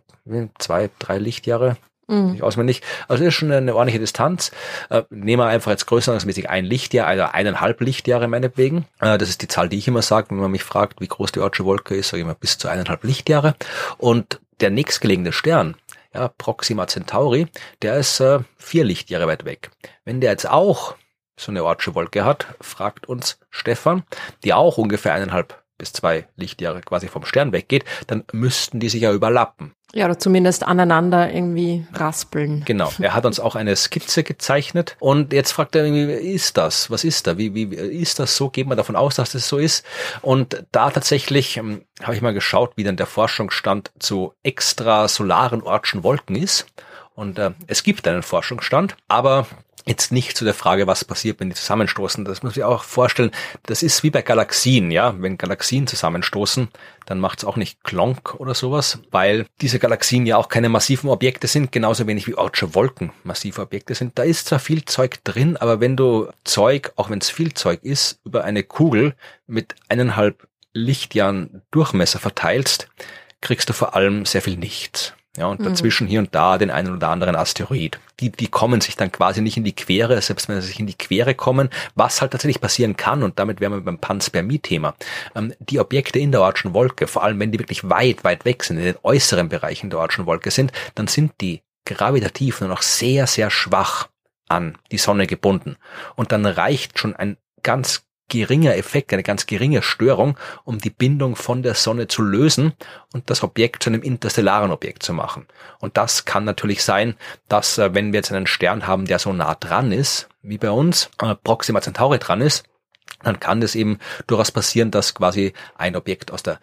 S1: zwei, drei Lichtjahre nicht auswendig. Also das ist schon eine ordentliche Distanz. Äh, nehmen wir einfach jetzt größenordnungsmäßig ein Lichtjahr, also eineinhalb Lichtjahre meinetwegen. Äh, das ist die Zahl, die ich immer sage, wenn man mich fragt, wie groß die Ortsche Wolke ist, sage ich immer bis zu eineinhalb Lichtjahre. Und der nächstgelegene Stern, ja, Proxima Centauri, der ist äh, vier Lichtjahre weit weg. Wenn der jetzt auch so eine Ortsche Wolke hat, fragt uns Stefan, die auch ungefähr eineinhalb bis zwei Lichtjahre quasi vom Stern weggeht, dann müssten die sich ja überlappen.
S2: Ja, oder zumindest aneinander irgendwie raspeln.
S1: Genau. Er hat uns auch eine Skizze gezeichnet und jetzt fragt er irgendwie, wie ist das? Was ist da? Wie, wie ist das so? Geht man davon aus, dass das so ist? Und da tatsächlich ähm, habe ich mal geschaut, wie dann der Forschungsstand zu extrasolaren Ortschen Wolken ist. Und äh, es gibt einen Forschungsstand, aber jetzt nicht zu der Frage, was passiert, wenn die zusammenstoßen. Das muss ich auch vorstellen. Das ist wie bei Galaxien, ja. Wenn Galaxien zusammenstoßen, dann macht es auch nicht Klonk oder sowas, weil diese Galaxien ja auch keine massiven Objekte sind, genauso wenig wie Ortsche Wolken massive Objekte sind. Da ist zwar viel Zeug drin, aber wenn du Zeug, auch wenn es viel Zeug ist, über eine Kugel mit eineinhalb Lichtjahren Durchmesser verteilst, kriegst du vor allem sehr viel nichts. Ja, und mhm. dazwischen hier und da den einen oder anderen Asteroid. Die, die kommen sich dann quasi nicht in die Quere, selbst wenn sie sich in die Quere kommen, was halt tatsächlich passieren kann, und damit wären wir beim Panspermie-Thema. Ähm, die Objekte in der Ortschen Wolke, vor allem wenn die wirklich weit, weit weg sind, in den äußeren Bereichen der Ortschen Wolke sind, dann sind die gravitativ nur noch sehr, sehr schwach an die Sonne gebunden. Und dann reicht schon ein ganz geringer Effekt, eine ganz geringe Störung, um die Bindung von der Sonne zu lösen und das Objekt zu einem interstellaren Objekt zu machen. Und das kann natürlich sein, dass äh, wenn wir jetzt einen Stern haben, der so nah dran ist, wie bei uns, äh, Proxima Centauri dran ist, dann kann es eben durchaus passieren, dass quasi ein Objekt aus der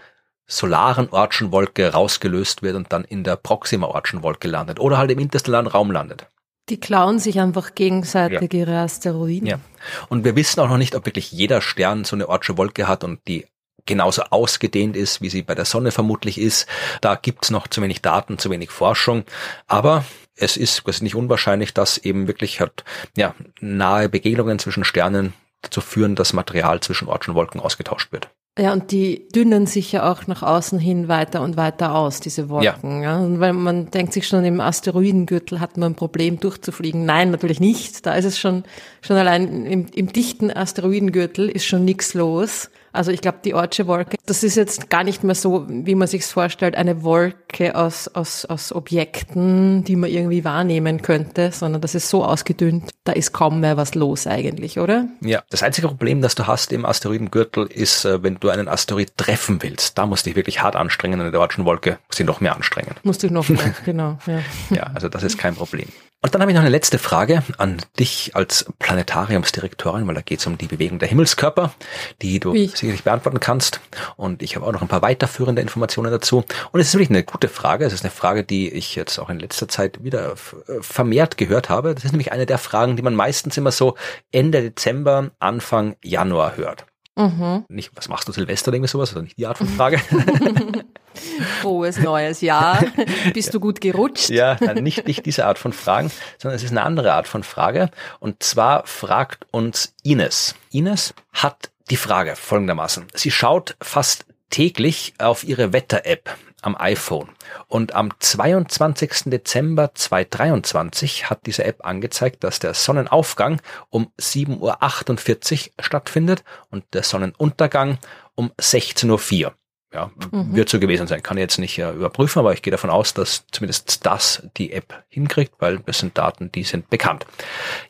S1: solaren Ortschen Wolke rausgelöst wird und dann in der Proxima Ortschen Wolke landet oder halt im interstellaren Raum landet.
S2: Die klauen sich einfach gegenseitig ja. ihre Asteroiden.
S1: Ja. Und wir wissen auch noch nicht, ob wirklich jeder Stern so eine Ortsche Wolke hat und die genauso ausgedehnt ist, wie sie bei der Sonne vermutlich ist. Da gibt's noch zu wenig Daten, zu wenig Forschung. Aber es ist, ist nicht unwahrscheinlich, dass eben wirklich halt, ja, nahe Begegnungen zwischen Sternen dazu führen, dass Material zwischen Ortschen Wolken ausgetauscht wird.
S2: Ja, und die dünnen sich ja auch nach außen hin weiter und weiter aus, diese Wolken. Ja. ja. Und weil man denkt sich schon, im Asteroidengürtel hat man ein Problem durchzufliegen. Nein, natürlich nicht. Da ist es schon, schon allein im, im dichten Asteroidengürtel ist schon nichts los. Also ich glaube, die Ortsche Wolke, das ist jetzt gar nicht mehr so, wie man sich vorstellt, eine Wolke aus, aus, aus Objekten, die man irgendwie wahrnehmen könnte, sondern das ist so ausgedünnt, da ist kaum mehr was los eigentlich, oder?
S1: Ja, das einzige Problem, das du hast im Asteroidengürtel, ist, äh, wenn du einen Asteroid treffen willst, da musst du dich wirklich hart anstrengen und in der Ortschen Wolke musst du dich noch mehr anstrengen.
S2: Musst du noch mehr, genau.
S1: Ja. ja, also das ist kein Problem. Und dann habe ich noch eine letzte Frage an dich als Planetariumsdirektorin, weil da geht es um die Bewegung der Himmelskörper, die du Wie? sicherlich beantworten kannst. Und ich habe auch noch ein paar weiterführende Informationen dazu. Und es ist wirklich eine gute Frage. Es ist eine Frage, die ich jetzt auch in letzter Zeit wieder äh, vermehrt gehört habe. Das ist nämlich eine der Fragen, die man meistens immer so Ende Dezember, Anfang Januar hört. Mhm. Nicht, was machst du Silvester oder irgendwie sowas, oder nicht die Art von Frage.
S2: Frohes neues Jahr. Bist du gut gerutscht?
S1: Ja, nicht, nicht diese Art von Fragen, sondern es ist eine andere Art von Frage. Und zwar fragt uns Ines. Ines hat die Frage folgendermaßen. Sie schaut fast täglich auf ihre Wetter-App am iPhone. Und am 22. Dezember 2023 hat diese App angezeigt, dass der Sonnenaufgang um 7.48 Uhr stattfindet und der Sonnenuntergang um 16.04 Uhr. Ja, mhm. wird so gewesen sein. Kann ich jetzt nicht äh, überprüfen, aber ich gehe davon aus, dass zumindest das die App hinkriegt, weil das sind Daten, die sind bekannt.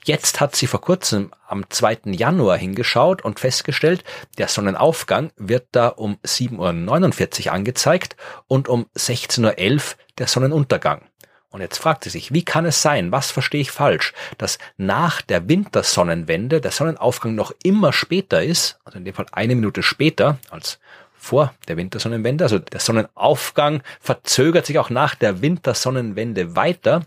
S1: Jetzt hat sie vor kurzem am 2. Januar hingeschaut und festgestellt, der Sonnenaufgang wird da um 7.49 Uhr angezeigt und um 16.11 Uhr der Sonnenuntergang. Und jetzt fragt sie sich, wie kann es sein, was verstehe ich falsch, dass nach der Wintersonnenwende der Sonnenaufgang noch immer später ist, also in dem Fall eine Minute später als vor der Wintersonnenwende. Also der Sonnenaufgang verzögert sich auch nach der Wintersonnenwende weiter,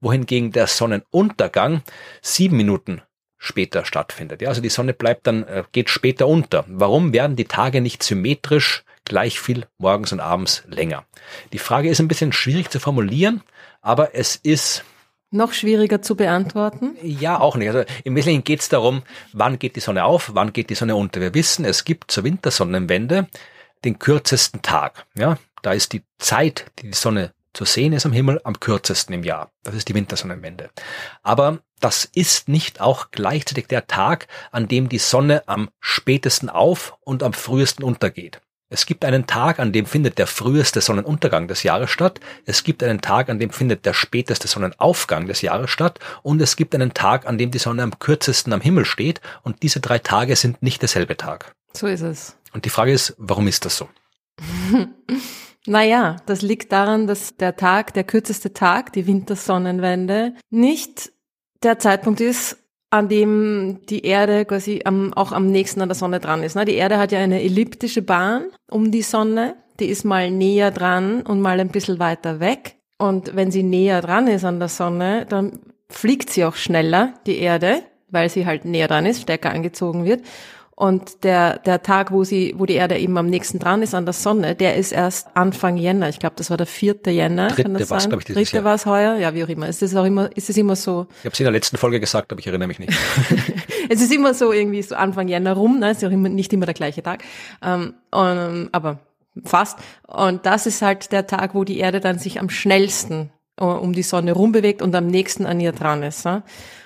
S1: wohingegen der Sonnenuntergang sieben Minuten später stattfindet. Ja, also die Sonne bleibt dann, äh, geht später unter. Warum werden die Tage nicht symmetrisch gleich viel morgens und abends länger? Die Frage ist ein bisschen schwierig zu formulieren, aber es ist
S2: noch schwieriger zu beantworten?
S1: Ja, auch nicht. Also im Wesentlichen geht es darum, wann geht die Sonne auf, wann geht die Sonne unter. Wir wissen, es gibt zur Wintersonnenwende den kürzesten Tag. Ja, da ist die Zeit, die die Sonne zu sehen ist am Himmel, am kürzesten im Jahr. Das ist die Wintersonnenwende. Aber das ist nicht auch gleichzeitig der Tag, an dem die Sonne am spätesten auf und am frühesten untergeht. Es gibt einen Tag, an dem findet der früheste Sonnenuntergang des Jahres statt. Es gibt einen Tag, an dem findet der späteste Sonnenaufgang des Jahres statt. Und es gibt einen Tag, an dem die Sonne am kürzesten am Himmel steht. Und diese drei Tage sind nicht derselbe Tag.
S2: So ist es.
S1: Und die Frage ist, warum ist das so?
S2: naja, das liegt daran, dass der Tag, der kürzeste Tag, die Wintersonnenwende, nicht der Zeitpunkt ist, an dem die Erde quasi am, auch am nächsten an der Sonne dran ist. Ne? Die Erde hat ja eine elliptische Bahn um die Sonne. Die ist mal näher dran und mal ein bisschen weiter weg. Und wenn sie näher dran ist an der Sonne, dann fliegt sie auch schneller, die Erde, weil sie halt näher dran ist, stärker angezogen wird. Und der, der Tag, wo sie, wo die Erde eben am nächsten dran ist an der Sonne, der ist erst Anfang Jänner. Ich glaube, das war der vierte Jänner.
S1: Dritte war es, glaube ich,
S2: dieses Dritte war es heuer. Ja, wie auch immer. Ist es auch immer, ist es immer so?
S1: Ich habe es in der letzten Folge gesagt, aber ich erinnere mich nicht.
S2: es ist immer so irgendwie so Anfang Jänner rum, ne? Ist ja auch immer, nicht immer der gleiche Tag. Ähm, und, aber fast. Und das ist halt der Tag, wo die Erde dann sich am schnellsten äh, um die Sonne rumbewegt und am nächsten an ihr dran ist. Ne?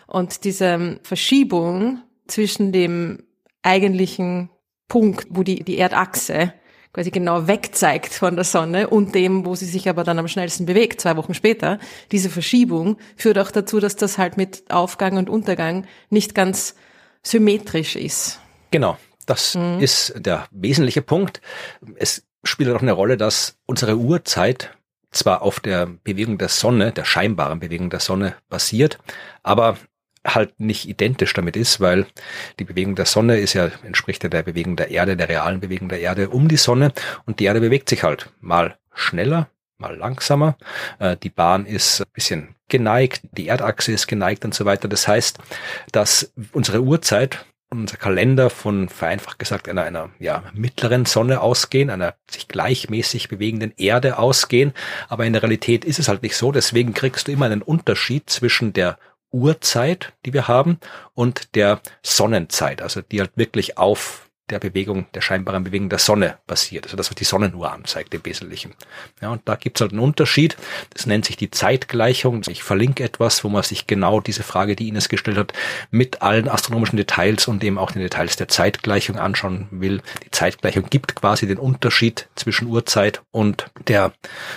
S2: Und diese Verschiebung zwischen dem eigentlichen Punkt, wo die, die Erdachse quasi genau wegzeigt von der Sonne und dem, wo sie sich aber dann am schnellsten bewegt, zwei Wochen später, diese Verschiebung führt auch dazu, dass das halt mit Aufgang und Untergang nicht ganz symmetrisch ist.
S1: Genau, das mhm. ist der wesentliche Punkt. Es spielt auch eine Rolle, dass unsere Uhrzeit zwar auf der Bewegung der Sonne, der scheinbaren Bewegung der Sonne basiert, aber halt nicht identisch damit ist, weil die Bewegung der Sonne ist ja, entspricht ja der Bewegung der Erde, der realen Bewegung der Erde um die Sonne und die Erde bewegt sich halt mal schneller, mal langsamer. Äh, die Bahn ist ein bisschen geneigt, die Erdachse ist geneigt und so weiter. Das heißt, dass unsere Uhrzeit unser Kalender von vereinfacht gesagt einer, einer ja, mittleren Sonne ausgehen, einer sich gleichmäßig bewegenden Erde ausgehen. Aber in der Realität ist es halt nicht so. Deswegen kriegst du immer einen Unterschied zwischen der Uhrzeit, die wir haben, und der Sonnenzeit, also die halt wirklich auf der Bewegung, der scheinbaren Bewegung der Sonne basiert. Also das, was die Sonnenuhr anzeigt im Wesentlichen. Ja, und da gibt's halt einen Unterschied. Das nennt sich die Zeitgleichung. Ich verlinke etwas, wo man sich genau diese Frage, die Ines gestellt hat, mit allen astronomischen Details und eben auch den Details der Zeitgleichung anschauen will. Die Zeitgleichung gibt quasi den Unterschied zwischen Uhrzeit und der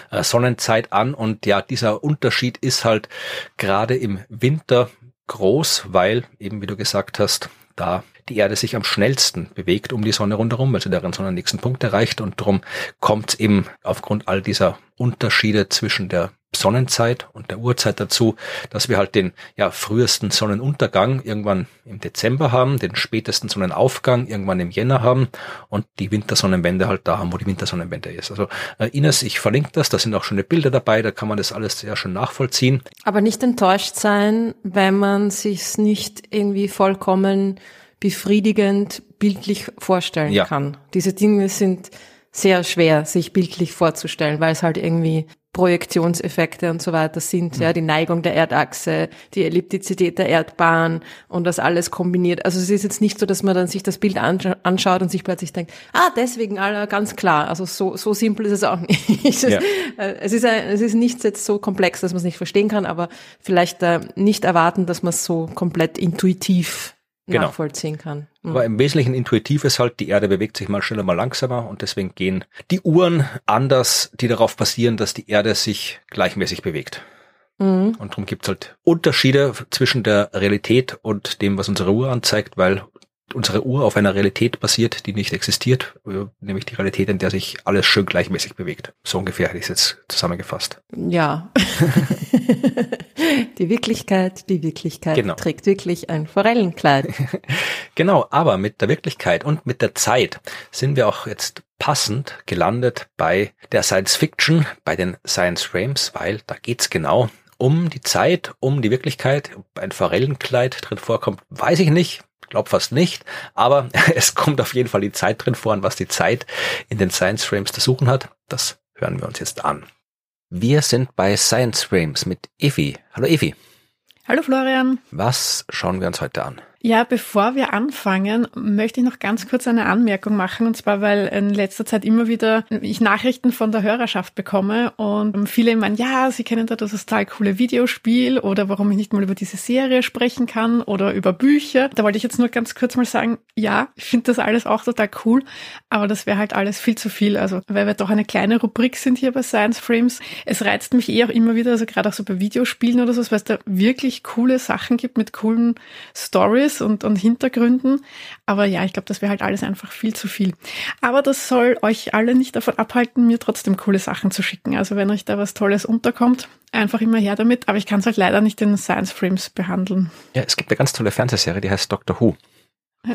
S1: äh, Sonnenzeit an. Und ja, dieser Unterschied ist halt gerade im Winter groß, weil eben, wie du gesagt hast, da die Erde sich am schnellsten bewegt um die Sonne rundherum, sie deren sonnennächsten Punkt erreicht und darum kommt es eben aufgrund all dieser Unterschiede zwischen der Sonnenzeit und der Uhrzeit dazu, dass wir halt den ja frühesten Sonnenuntergang irgendwann im Dezember haben, den spätesten Sonnenaufgang irgendwann im Jänner haben und die Wintersonnenwende halt da haben, wo die Wintersonnenwende ist. Also äh, Ines, ich verlinke das, da sind auch schöne Bilder dabei, da kann man das alles sehr schön nachvollziehen.
S2: Aber nicht enttäuscht sein, wenn man sich nicht irgendwie vollkommen befriedigend bildlich vorstellen ja. kann. Diese Dinge sind sehr schwer, sich bildlich vorzustellen, weil es halt irgendwie Projektionseffekte und so weiter sind, mhm. ja, die Neigung der Erdachse, die Elliptizität der Erdbahn und das alles kombiniert. Also es ist jetzt nicht so, dass man dann sich das Bild anschaut und sich plötzlich denkt, ah, deswegen, aller ganz klar. Also so, so simpel ist es auch nicht. es, ja. ist, äh, es, ist ein, es ist nichts jetzt so komplex, dass man es nicht verstehen kann, aber vielleicht äh, nicht erwarten, dass man es so komplett intuitiv genau. nachvollziehen kann.
S1: Mhm. Aber im Wesentlichen intuitiv ist halt, die Erde bewegt sich mal schneller, mal langsamer und deswegen gehen die Uhren anders, die darauf basieren, dass die Erde sich gleichmäßig bewegt. Mhm. Und darum gibt es halt Unterschiede zwischen der Realität und dem, was unsere Uhr anzeigt, weil unsere Uhr auf einer Realität basiert, die nicht existiert, äh, nämlich die Realität, in der sich alles schön gleichmäßig bewegt. So ungefähr hätte ich es jetzt zusammengefasst.
S2: Ja. die Wirklichkeit, die Wirklichkeit genau. trägt wirklich ein Forellenkleid.
S1: genau, aber mit der Wirklichkeit und mit der Zeit sind wir auch jetzt passend gelandet bei der Science Fiction, bei den Science Frames, weil da geht's genau um die Zeit, um die Wirklichkeit. Ob ein Forellenkleid drin vorkommt, weiß ich nicht glaube fast nicht, aber es kommt auf jeden Fall die Zeit drin vor und was die Zeit in den Science Frames zu suchen hat, das hören wir uns jetzt an. Wir sind bei Science Frames mit Evi. Hallo Evi.
S3: Hallo Florian.
S1: Was schauen wir uns heute an?
S3: Ja, bevor wir anfangen, möchte ich noch ganz kurz eine Anmerkung machen. Und zwar, weil in letzter Zeit immer wieder ich Nachrichten von der Hörerschaft bekomme und viele meinen, ja, sie kennen da das total coole Videospiel oder warum ich nicht mal über diese Serie sprechen kann oder über Bücher. Da wollte ich jetzt nur ganz kurz mal sagen, ja, ich finde das alles auch total cool, aber das wäre halt alles viel zu viel. Also, weil wir doch eine kleine Rubrik sind hier bei Science Frames. Es reizt mich eh auch immer wieder, also gerade auch so bei Videospielen oder so, weil es da wirklich coole Sachen gibt mit coolen Stories ist und, und Hintergründen. Aber ja, ich glaube, das wäre halt alles einfach viel zu viel. Aber das soll euch alle nicht davon abhalten, mir trotzdem coole Sachen zu schicken. Also wenn euch da was Tolles unterkommt, einfach immer her damit. Aber ich kann es halt leider nicht in Science Frames behandeln.
S1: Ja, es gibt eine ganz tolle Fernsehserie, die heißt Doctor Who.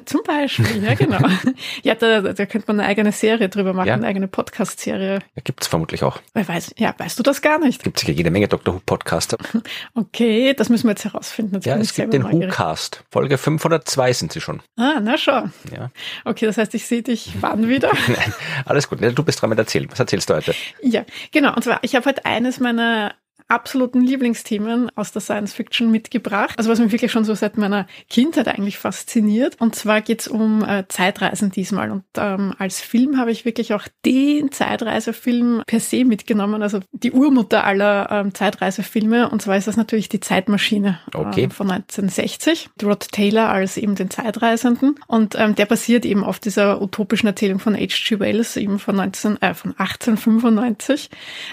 S3: Zum Beispiel, ja genau. ja, da, da könnte man eine eigene Serie drüber machen, ja. eine eigene Podcast-Serie.
S1: Ja, gibt es vermutlich auch.
S3: Wer weiß, ja, weißt du das gar nicht?
S1: Gibt sicher jede Menge Dr. Who-Podcaster.
S3: Okay, das müssen wir jetzt herausfinden. Jetzt
S1: ja, es gibt den Who-Cast. Folge 502 sind sie schon.
S3: Ah, na schon. Ja. Okay, das heißt, ich sehe dich wann wieder?
S1: Nein, alles gut. Du bist dran mit erzählen. Was erzählst du heute?
S3: Ja, genau. Und zwar, ich habe heute eines meiner absoluten Lieblingsthemen aus der Science Fiction mitgebracht. Also was mich wirklich schon so seit meiner Kindheit eigentlich fasziniert. Und zwar geht's um äh, Zeitreisen diesmal. Und ähm, als Film habe ich wirklich auch den Zeitreisefilm per se mitgenommen. Also die Urmutter aller ähm, Zeitreisefilme. Und zwar ist das natürlich die Zeitmaschine
S1: okay.
S3: äh, von 1960. Rod Taylor als eben den Zeitreisenden. Und ähm, der basiert eben auf dieser utopischen Erzählung von H.G. Wells, eben von, 19, äh, von 1895.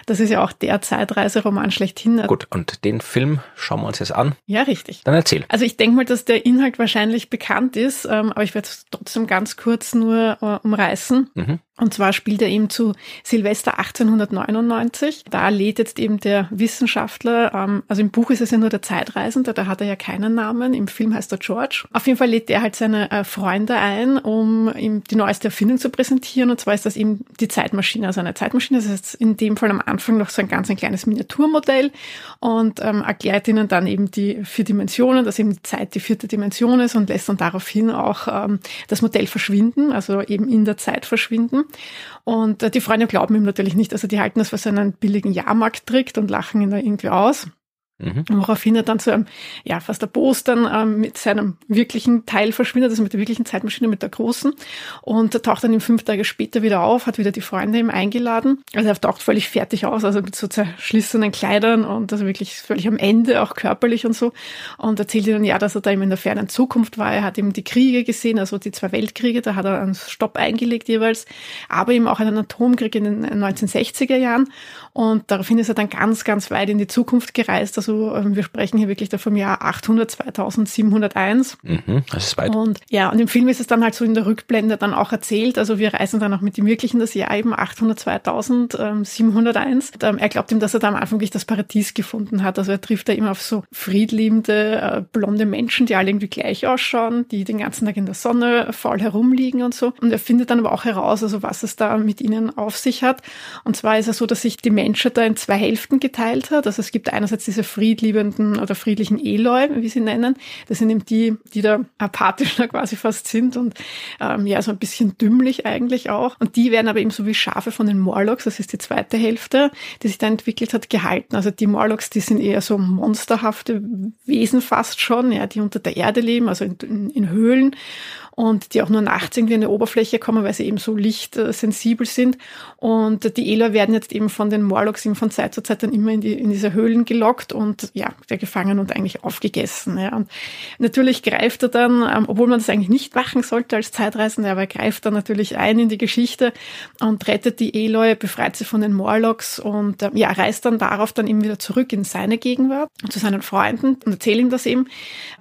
S3: Das ist ja auch der Zeitreiseroman schlechthin.
S1: Gut, und den Film schauen wir uns jetzt an.
S3: Ja, richtig.
S1: Dann erzähl.
S3: Also ich denke mal, dass der Inhalt wahrscheinlich bekannt ist, ähm, aber ich werde es trotzdem ganz kurz nur äh, umreißen. Mhm. Und zwar spielt er eben zu Silvester 1899. Da lädt jetzt eben der Wissenschaftler, ähm, also im Buch ist es ja nur der Zeitreisende, da hat er ja keinen Namen, im Film heißt er George. Auf jeden Fall lädt er halt seine äh, Freunde ein, um ihm die neueste Erfindung zu präsentieren. Und zwar ist das eben die Zeitmaschine, also eine Zeitmaschine. Das heißt in dem Fall am Anfang noch so ein ganz ein kleines Miniaturmodell und ähm, erklärt ihnen dann eben die vier Dimensionen, dass eben die Zeit die vierte Dimension ist und lässt dann daraufhin auch ähm, das Modell verschwinden, also eben in der Zeit verschwinden. Und äh, die Freunde glauben ihm natürlich nicht. Also die halten das für so einen billigen Jahrmarkttrick und lachen ihn da irgendwie aus. Mhm. Woraufhin er dann zu einem, ja, fast erbost dann ähm, mit seinem wirklichen Teil verschwindet, also mit der wirklichen Zeitmaschine, mit der großen. Und er taucht dann ihm fünf Tage später wieder auf, hat wieder die Freunde ihm eingeladen. Also er taucht völlig fertig aus, also mit so zerschlissenen Kleidern und also wirklich völlig am Ende, auch körperlich und so. Und erzählt ihnen ja, dass er da eben in der fernen Zukunft war. Er hat eben die Kriege gesehen, also die zwei Weltkriege, da hat er einen Stopp eingelegt jeweils, aber eben auch einen Atomkrieg in den 1960er Jahren. Und daraufhin ist er dann ganz, ganz weit in die Zukunft gereist, also also ähm, wir sprechen hier wirklich da vom Jahr 800, 2701.
S1: Mhm, das ist weit.
S3: Und ja, und im Film ist es dann halt so in der Rückblende dann auch erzählt. Also wir reisen dann auch mit dem Wirklichen das Jahr eben 800, 2701. Und, ähm, er glaubt ihm, dass er da am Anfang wirklich das Paradies gefunden hat. Also er trifft da immer auf so friedliebende, äh, blonde Menschen, die alle irgendwie gleich ausschauen, die den ganzen Tag in der Sonne faul herumliegen und so. Und er findet dann aber auch heraus, also was es da mit ihnen auf sich hat. Und zwar ist es so, dass sich die Menschheit da in zwei Hälften geteilt hat. Also es gibt einerseits diese friedliebenden oder friedlichen Eloi, wie sie nennen. Das sind eben die, die da apathischer quasi fast sind und ähm, ja, so ein bisschen dümmlich eigentlich auch. Und die werden aber eben so wie Schafe von den Morlocks, das ist die zweite Hälfte, die sich da entwickelt hat, gehalten. Also die Morlocks, die sind eher so monsterhafte Wesen fast schon, ja, die unter der Erde leben, also in, in, in Höhlen und die auch nur nachts irgendwie an die Oberfläche kommen, weil sie eben so lichtsensibel sind. Und die Eloi werden jetzt eben von den Morlocks eben von Zeit zu Zeit dann immer in, die, in diese Höhlen gelockt und ja, der gefangen und eigentlich aufgegessen. Ja. Und natürlich greift er dann, ähm, obwohl man das eigentlich nicht machen sollte als Zeitreisender, aber er greift dann natürlich ein in die Geschichte und rettet die Eloi, befreit sie von den Morlocks und äh, ja, reist dann darauf dann eben wieder zurück in seine Gegenwart zu seinen Freunden und erzählt ihm das eben,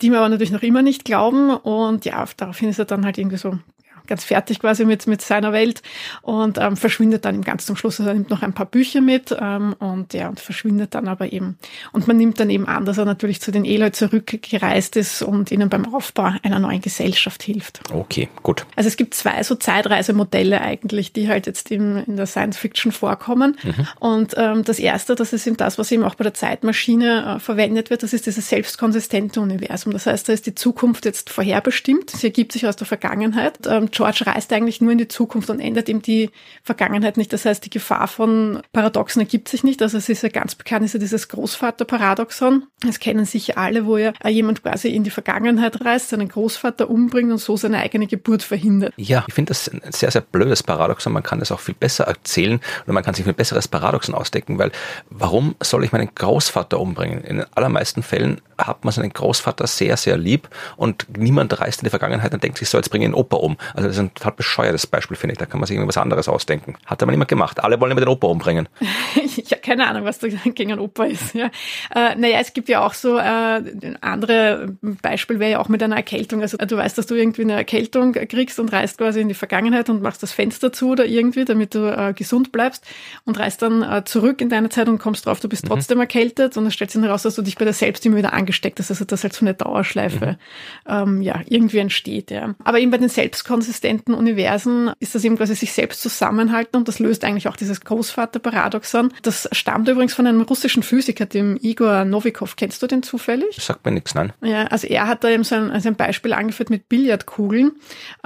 S3: die mir aber natürlich noch immer nicht glauben und ja, daraufhin ist er dann halt irgendwie so ganz fertig quasi mit, mit seiner Welt und ähm, verschwindet dann ganz zum Schluss. Also er nimmt noch ein paar Bücher mit ähm, und ja, und verschwindet dann aber eben. Und man nimmt dann eben an, dass er natürlich zu den Eloi zurückgereist ist und ihnen beim Aufbau einer neuen Gesellschaft hilft.
S1: Okay, gut.
S3: Also es gibt zwei so Zeitreisemodelle eigentlich, die halt jetzt in, in der Science Fiction vorkommen. Mhm. Und ähm, das erste, das ist eben das, was eben auch bei der Zeitmaschine äh, verwendet wird, das ist dieses selbstkonsistente Universum. Das heißt, da ist die Zukunft jetzt vorherbestimmt. Sie ergibt sich aus der Vergangenheit. Ähm, George reist eigentlich nur in die Zukunft und ändert ihm die Vergangenheit nicht. Das heißt, die Gefahr von Paradoxen ergibt sich nicht. Also es ist ja ganz bekannt, ist ja dieses Großvater-Paradoxon. Das kennen sicher alle, wo ja jemand quasi in die Vergangenheit reist, seinen Großvater umbringt und so seine eigene Geburt verhindert.
S1: Ja, ich finde das ein sehr, sehr blödes Paradoxon. Man kann das auch viel besser erzählen oder man kann sich ein besseres Paradoxon ausdecken, weil warum soll ich meinen Großvater umbringen? In den allermeisten Fällen hat man seinen Großvater sehr, sehr lieb und niemand reist in die Vergangenheit und denkt sich so, jetzt bringe ich den Opa um. Also das ist ein total bescheuertes Beispiel, finde ich. Da kann man sich irgendwas anderes ausdenken. Hat aber niemand gemacht. Alle wollen immer den Opa umbringen.
S3: ja, keine Ahnung, was da gegen einen Opa ist. Ja. Äh, naja, es gibt ja auch so äh, andere Beispiel wäre ja auch mit einer Erkältung. Also du weißt, dass du irgendwie eine Erkältung kriegst und reist quasi in die Vergangenheit und machst das Fenster zu oder irgendwie, damit du äh, gesund bleibst und reist dann äh, zurück in deine Zeit und kommst drauf, du bist mhm. trotzdem erkältet und dann stellt sich heraus, dass du dich bei dir selbst immer wieder angesteckt hast. Also das halt so eine Dauerschleife mhm. ähm, ja irgendwie entsteht. Ja. Aber eben bei den selbstkonsistenten Universen ist das eben quasi sich selbst zusammenhalten und das löst eigentlich auch dieses Großvater-Paradoxon. Das stammt übrigens von einem russischen Physiker, dem Igor Novikov. Kennst du den zufällig?
S1: Sagt mir nichts, nein.
S3: Ja, also er hat da eben so ein, also ein Beispiel angeführt mit Billardkugeln.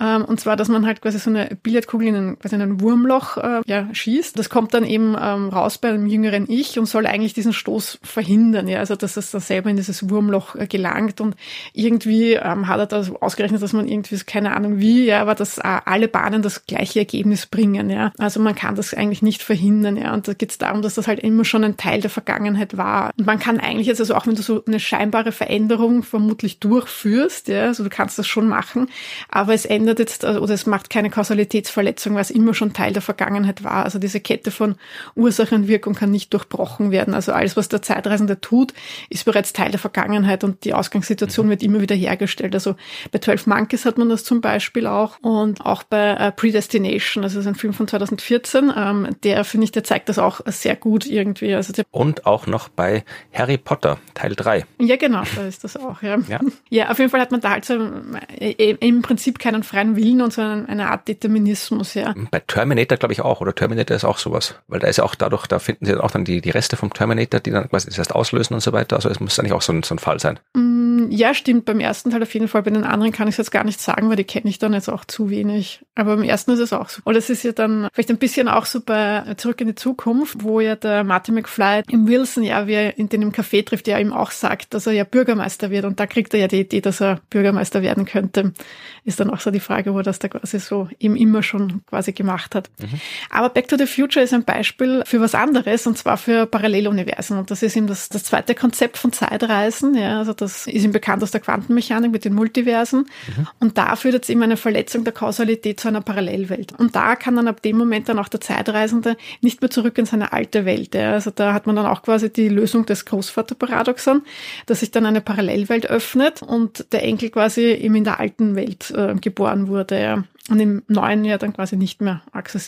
S3: Ähm, und zwar, dass man halt quasi so eine Billardkugel in ein, quasi in ein Wurmloch äh, ja, schießt. Das kommt dann eben ähm, raus bei einem jüngeren Ich und soll eigentlich diesen Stoß verhindern. Ja, also dass es dann selber in dieses Wurmloch äh, gelangt und irgendwie ähm, hat er da ausgerechnet, dass man irgendwie, keine Ahnung wie, ja, aber dass äh, alle Bahnen das gleiche Ergebnis bringen. Ja, also man kann das eigentlich nicht verhindern. Ja, und da geht es darum, dass das halt immer schon ein Teil der Vergangenheit war. Und man kann eigentlich jetzt also auch, wenn du so eine scheinbare Veränderung vermutlich durchführst, ja, also du kannst das schon machen, aber es ändert jetzt also, oder es macht keine Kausalitätsverletzung, weil es immer schon Teil der Vergangenheit war. Also diese Kette von Ursache und Wirkung kann nicht durchbrochen werden. Also alles, was der Zeitreisende tut, ist bereits Teil der Vergangenheit und die Ausgangssituation wird immer wieder hergestellt. Also bei 12 Monkeys hat man das zum Beispiel auch und auch bei äh, Predestination, also das ist ein Film von 2014, ähm, der finde ich, der zeigt das auch sehr gut irgendwie. Also
S1: und auch noch bei Harry Potter Teil 3.
S3: Ja, genau, da ist das auch. Ja. ja. ja, auf jeden Fall hat man da halt so äh, im Prinzip keinen freien Willen und so eine Art Determinismus. Ja.
S1: Bei Terminator glaube ich auch, oder Terminator ist auch sowas, weil da ist ja auch dadurch, da finden sie auch dann die, die Reste vom Terminator, die dann quasi das erst auslösen und so weiter. Also es muss eigentlich auch so ein, so ein Fall sein.
S3: Mm, ja, stimmt. Beim ersten Teil auf jeden Fall. Bei den anderen kann ich es jetzt gar nicht sagen, weil die kenne ich dann jetzt auch zu wenig. Aber beim ersten ist es auch so. Und es ist ja dann vielleicht ein bisschen auch so bei Zurück in die Zukunft, wo ja der Martin McFly im Wilson, ja, wie er in den im Café trifft, ja ihm auch sagt, dass er ja Bürgermeister wird. Und da kriegt er ja die Idee, dass er Bürgermeister werden könnte. Ist dann auch so die Frage, wo er das da quasi so eben immer schon quasi gemacht hat. Mhm. Aber Back to the Future ist ein Beispiel für was anderes und zwar für Paralleluniversen. Und das ist eben das, das zweite Konzept von Zeitreisen. Ja, also das ist ihm bekannt aus der Quantenmechanik mit den Multiversen. Mhm. Und da führt jetzt eben eine Verletzung der Kausalität zu einer Parallelwelt. Und da kann dann ab dem Moment dann auch der Zeitreisende nicht mehr zurück in seine alte Welt. Ja. Also da hat man dann auch quasi die Lösung des Großvaterparadoxon, dass sich dann eine Parallelwelt öffnet und der Enkel quasi eben in der alten Welt äh, geboren wurde. Ja und im neuen ja dann quasi nicht mehr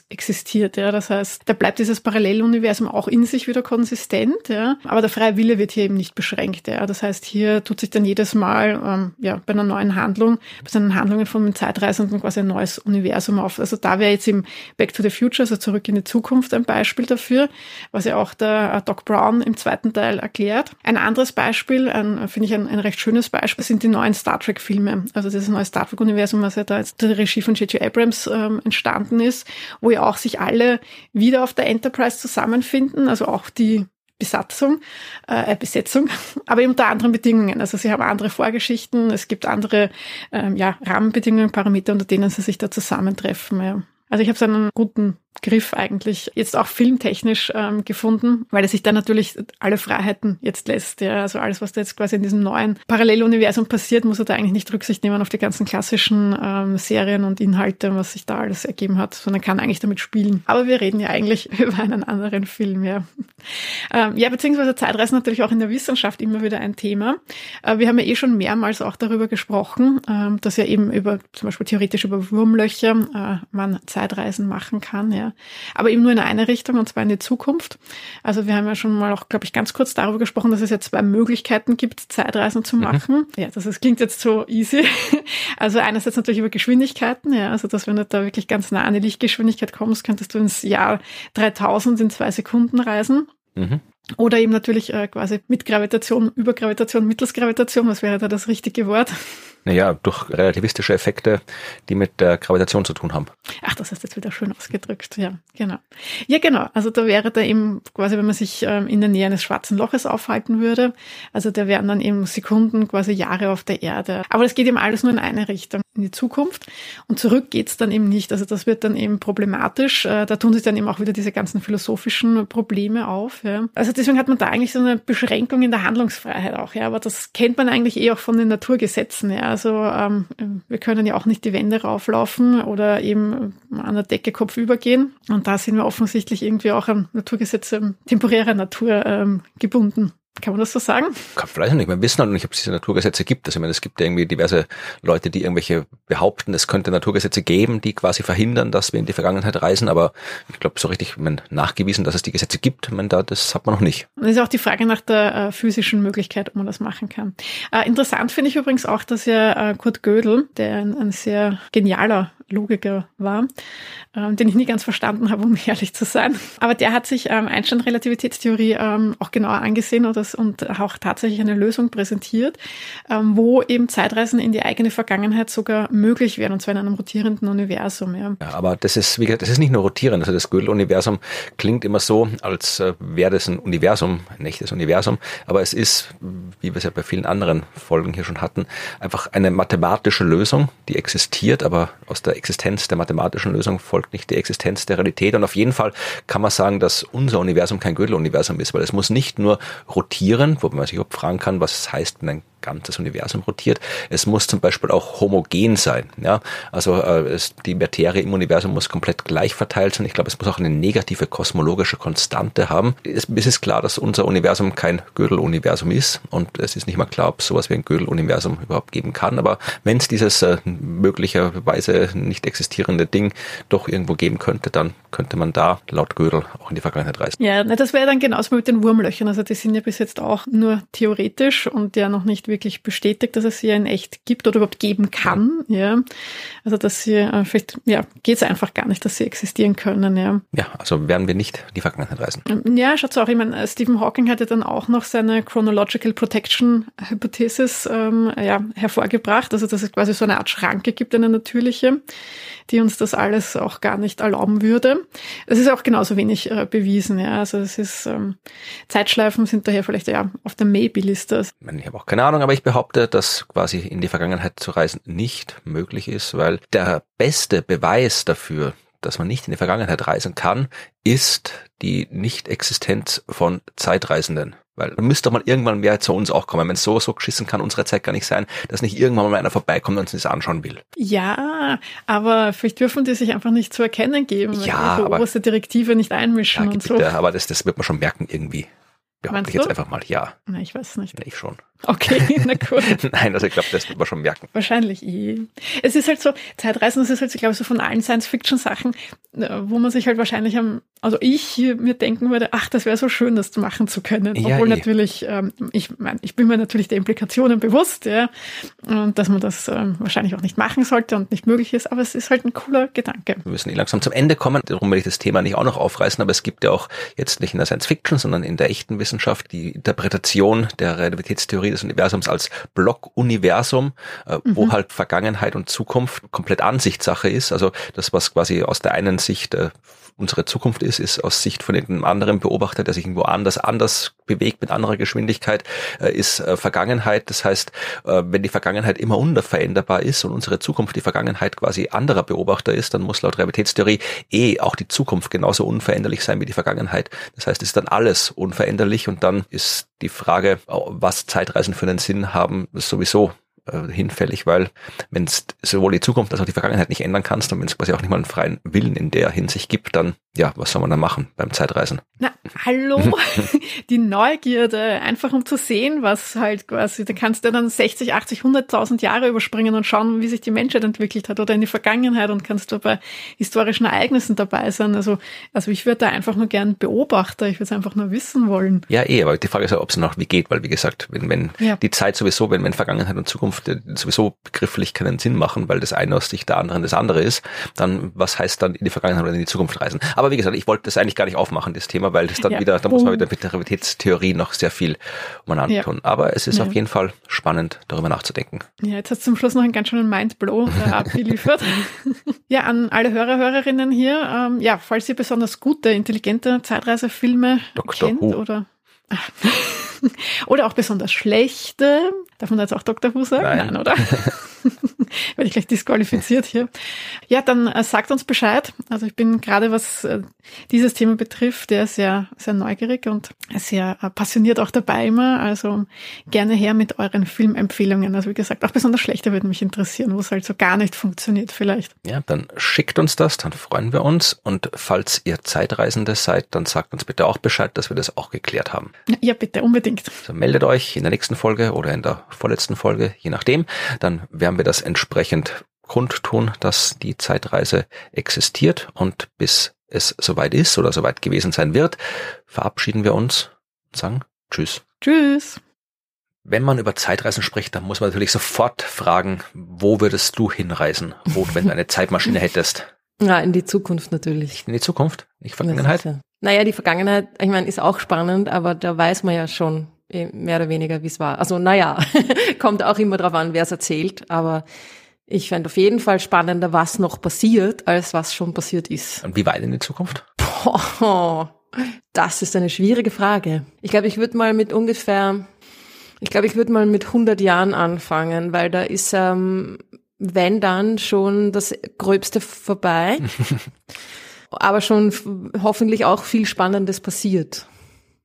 S3: existiert. Ja. Das heißt, da bleibt dieses Paralleluniversum auch in sich wieder konsistent, ja. aber der freie Wille wird hier eben nicht beschränkt. Ja. Das heißt, hier tut sich dann jedes Mal ähm, ja, bei einer neuen Handlung, bei seinen Handlungen von den Zeitreisenden quasi ein neues Universum auf. Also da wäre jetzt im Back to the Future, also zurück in die Zukunft, ein Beispiel dafür, was ja auch der äh, Doc Brown im zweiten Teil erklärt. Ein anderes Beispiel, finde ich ein, ein recht schönes Beispiel, sind die neuen Star Trek-Filme. Also das neue Star Trek-Universum, was ja da jetzt der Regie von J.J. Abrams ähm, entstanden ist, wo ja auch sich alle wieder auf der Enterprise zusammenfinden, also auch die Besatzung, äh, Besetzung, aber unter anderen Bedingungen. Also sie haben andere Vorgeschichten, es gibt andere ähm, ja, Rahmenbedingungen, Parameter, unter denen sie sich da zusammentreffen. Ja. Also ich habe so einen guten Griff eigentlich jetzt auch filmtechnisch ähm, gefunden, weil er sich da natürlich alle Freiheiten jetzt lässt. Ja, also alles, was da jetzt quasi in diesem neuen Paralleluniversum passiert, muss er da eigentlich nicht Rücksicht nehmen auf die ganzen klassischen ähm, Serien und Inhalte, was sich da alles ergeben hat, sondern kann eigentlich damit spielen. Aber wir reden ja eigentlich über einen anderen Film, ja. Ähm, ja, beziehungsweise Zeitreisen natürlich auch in der Wissenschaft immer wieder ein Thema. Äh, wir haben ja eh schon mehrmals auch darüber gesprochen, äh, dass ja eben über, zum Beispiel theoretisch über Wurmlöcher äh, man Zeitreisen machen kann, ja. Aber eben nur in eine Richtung, und zwar in die Zukunft. Also wir haben ja schon mal auch, glaube ich, ganz kurz darüber gesprochen, dass es ja zwei Möglichkeiten gibt, Zeitreisen zu mhm. machen. Mhm. Ja, das, das klingt jetzt so easy. Also einerseits natürlich über Geschwindigkeiten, ja, also dass wenn du da wirklich ganz nah an die Lichtgeschwindigkeit kommst, könntest du ins Jahr 3000 in zwei Sekunden reisen. Mhm. Oder eben natürlich äh, quasi mit Gravitation, über Gravitation, mittels Gravitation, was wäre da das richtige Wort?
S1: Naja, durch relativistische Effekte, die mit der Gravitation zu tun haben.
S3: Ach, das hast du jetzt wieder schön ausgedrückt. Ja, genau. Ja, genau. Also da wäre da eben quasi, wenn man sich ähm, in der Nähe eines schwarzen Loches aufhalten würde, also da wären dann eben Sekunden, quasi Jahre auf der Erde. Aber das geht eben alles nur in eine Richtung, in die Zukunft. Und zurück geht's dann eben nicht. Also das wird dann eben problematisch. Äh, da tun sich dann eben auch wieder diese ganzen philosophischen Probleme auf. Ja. Also deswegen hat man da eigentlich so eine Beschränkung in der Handlungsfreiheit auch. Ja. Aber das kennt man eigentlich eh auch von den Naturgesetzen. Ja. Also ähm, wir können ja auch nicht die Wände rauflaufen oder eben an der Decke kopfüber gehen. Und da sind wir offensichtlich irgendwie auch an Naturgesetze temporärer Natur ähm, gebunden. Kann man das so sagen?
S1: Kann vielleicht nicht. Wir wissen halt nicht, ob es diese Naturgesetze gibt. Also ich meine, es gibt ja irgendwie diverse Leute, die irgendwelche behaupten, es könnte Naturgesetze geben, die quasi verhindern, dass wir in die Vergangenheit reisen. Aber ich glaube, so richtig man, nachgewiesen, dass es die Gesetze gibt, man, da, das hat man noch nicht.
S3: Das ist auch die Frage nach der äh, physischen Möglichkeit, ob man das machen kann. Äh, interessant finde ich übrigens auch, dass ja äh, Kurt Gödel, der ein, ein sehr genialer Logiker war, ähm, den ich nie ganz verstanden habe, um ehrlich zu sein. Aber der hat sich ähm, Einstein-Relativitätstheorie ähm, auch genauer angesehen und, das, und auch tatsächlich eine Lösung präsentiert, ähm, wo eben Zeitreisen in die eigene Vergangenheit sogar möglich wären, und zwar in einem rotierenden Universum. Ja,
S1: ja aber das ist, wie gesagt, das ist nicht nur rotierend. Also das Gödel-Universum klingt immer so, als äh, wäre das ein Universum, ein echtes Universum, aber es ist, wie wir es ja bei vielen anderen Folgen hier schon hatten, einfach eine mathematische Lösung, die existiert, aber aus der Existenz der mathematischen Lösung folgt nicht die Existenz der Realität. Und auf jeden Fall kann man sagen, dass unser Universum kein Gödel-Universum ist, weil es muss nicht nur rotieren, wo man sich überhaupt fragen kann, was es heißt, wenn ein ganzes Universum rotiert. Es muss zum Beispiel auch homogen sein. Ja? Also äh, es, die Materie im Universum muss komplett gleich verteilt sein. Ich glaube, es muss auch eine negative kosmologische Konstante haben. Es, es ist klar, dass unser Universum kein Gödel-Universum ist und es ist nicht mal klar, ob es sowas wie ein Gödel-Universum überhaupt geben kann. Aber wenn es dieses äh, möglicherweise nicht existierende Ding doch irgendwo geben könnte, dann könnte man da laut Gödel auch in die Vergangenheit reisen.
S3: Ja, das wäre dann genauso mit den Wurmlöchern. Also die sind ja bis jetzt auch nur theoretisch und ja noch nicht wirklich bestätigt, dass es sie in echt gibt oder überhaupt geben kann. Ja, also dass sie äh, vielleicht ja geht es einfach gar nicht, dass sie existieren können. Ja,
S1: ja, also werden wir nicht die Vergangenheit reisen.
S3: Ähm, ja, schaut auch. Ich meine, Stephen Hawking hat ja dann auch noch seine Chronological Protection Hypothesis ähm, ja, hervorgebracht, also dass es quasi so eine Art Schranke gibt, eine natürliche, die uns das alles auch gar nicht erlauben würde. Es ist auch genauso wenig äh, bewiesen. Ja, also es ist ähm, Zeitschleifen sind daher vielleicht ja auf der Maybe-Liste.
S1: Ich habe auch keine Ahnung Ahnung, aber ich behaupte, dass quasi in die Vergangenheit zu reisen nicht möglich ist, weil der beste Beweis dafür, dass man nicht in die Vergangenheit reisen kann, ist die Nicht-Existenz von Zeitreisenden. Weil dann müsste mal irgendwann mehr zu uns auch kommen. Wenn es so, so geschissen kann unsere Zeit gar nicht sein, dass nicht irgendwann mal einer vorbeikommt und uns das anschauen will.
S3: Ja, aber vielleicht dürfen die sich einfach nicht zu erkennen geben,
S1: ja,
S3: weil die oberste Direktive nicht einmischen ja, und so.
S1: Bitte, aber das, das wird man schon merken irgendwie. Behaupte ich jetzt einfach mal, ja.
S3: Na, ich weiß nicht.
S1: Ich schon.
S3: Okay, na gut.
S1: Nein, also ich glaube, das wird man schon merken.
S3: Wahrscheinlich eh. Es ist halt so, Zeitreisen, das ist halt, ich glaube, so von allen Science-Fiction-Sachen, äh, wo man sich halt wahrscheinlich am, also ich mir denken würde, ach, das wäre so schön, das machen zu können. Ja, Obwohl eh. natürlich, ähm, ich meine, ich bin mir natürlich der Implikationen bewusst, ja, und dass man das ähm, wahrscheinlich auch nicht machen sollte und nicht möglich ist, aber es ist halt ein cooler Gedanke.
S1: Wir müssen eh langsam zum Ende kommen, darum will ich das Thema nicht auch noch aufreißen, aber es gibt ja auch jetzt nicht in der Science-Fiction, sondern in der echten Wissenschaft die Interpretation der Relativitätstheorie des Universums als Block-Universum, äh, mhm. wo halt Vergangenheit und Zukunft komplett Ansichtssache ist. Also das, was quasi aus der einen Sicht äh, unsere Zukunft ist, ist aus Sicht von einem anderen Beobachter, der sich irgendwo anders anders bewegt mit anderer Geschwindigkeit, äh, ist äh, Vergangenheit. Das heißt, äh, wenn die Vergangenheit immer unveränderbar ist und unsere Zukunft die Vergangenheit quasi anderer Beobachter ist, dann muss laut Realitätstheorie eh auch die Zukunft genauso unveränderlich sein wie die Vergangenheit. Das heißt, es ist dann alles unveränderlich und dann ist die Frage, was Zeitreisen für einen Sinn haben, sowieso äh, hinfällig, weil wenn es sowohl die Zukunft als auch die Vergangenheit nicht ändern kannst und wenn es quasi auch nicht mal einen freien Willen in der Hinsicht gibt, dann ja, was soll man da machen beim Zeitreisen?
S3: Na, hallo, die Neugierde, einfach um zu sehen, was halt quasi, da kannst du dann 60, 80, 100.000 Jahre überspringen und schauen, wie sich die Menschheit entwickelt hat oder in die Vergangenheit und kannst du bei historischen Ereignissen dabei sein. Also, also ich würde da einfach nur gern Beobachter, ich würde es einfach nur wissen wollen.
S1: Ja, eh, aber die Frage ist ja, ob es noch wie geht, weil wie gesagt, wenn, wenn ja. die Zeit sowieso, wenn, wenn Vergangenheit und Zukunft Zukunft sowieso begrifflich keinen Sinn machen, weil das eine aus Sicht der anderen das andere ist, dann was heißt dann in die Vergangenheit oder in die Zukunft reisen? Aber wie gesagt, ich wollte das eigentlich gar nicht aufmachen, das Thema, weil das dann ja. wieder, da muss man wieder mit der Realitätstheorie noch sehr viel umeinander ja. tun. Aber es ist ja. auf jeden Fall spannend, darüber nachzudenken.
S3: Ja, jetzt hast du zum Schluss noch einen ganz schönen Mindblow äh, abgeliefert. ja, an alle Hörer, Hörerinnen hier, ähm, ja, falls ihr besonders gute, intelligente Zeitreisefilme Dr. kennt Who. oder oder auch besonders schlechte. Darf man jetzt auch Dr. Who sagen? Nein, Nein oder? Werde ich gleich disqualifiziert hier. Ja, dann äh, sagt uns Bescheid. Also ich bin gerade, was äh, dieses Thema betrifft, der sehr, sehr neugierig und sehr äh, passioniert auch dabei immer. Also gerne her mit euren Filmempfehlungen. Also wie gesagt, auch besonders schlechte würden mich interessieren, wo es halt so gar nicht funktioniert vielleicht.
S1: Ja, dann schickt uns das, dann freuen wir uns. Und falls ihr Zeitreisende seid, dann sagt uns bitte auch Bescheid, dass wir das auch geklärt haben.
S3: Ja, bitte, unbedingt.
S1: Also meldet euch in der nächsten Folge oder in der vorletzten Folge, je nachdem. Dann werden wir das entsprechend kundtun, dass die Zeitreise existiert und bis es soweit ist oder soweit gewesen sein wird, verabschieden wir uns und sagen Tschüss.
S3: Tschüss.
S1: Wenn man über Zeitreisen spricht, dann muss man natürlich sofort fragen, wo würdest du hinreisen, wo, wenn du eine Zeitmaschine hättest?
S2: Ja, in die Zukunft natürlich.
S1: In die Zukunft, nicht Vergangenheit.
S2: Naja, die Vergangenheit, ich meine, ist auch spannend, aber da weiß man ja schon mehr oder weniger, wie es war. Also naja, kommt auch immer drauf an, wer es erzählt, aber ich fände auf jeden Fall spannender, was noch passiert, als was schon passiert ist.
S1: Und wie weit in die Zukunft?
S2: Boah, das ist eine schwierige Frage. Ich glaube, ich würde mal mit ungefähr, ich glaube, ich würde mal mit 100 Jahren anfangen, weil da ist, ähm, wenn dann schon das Gröbste vorbei, aber schon hoffentlich auch viel Spannendes passiert.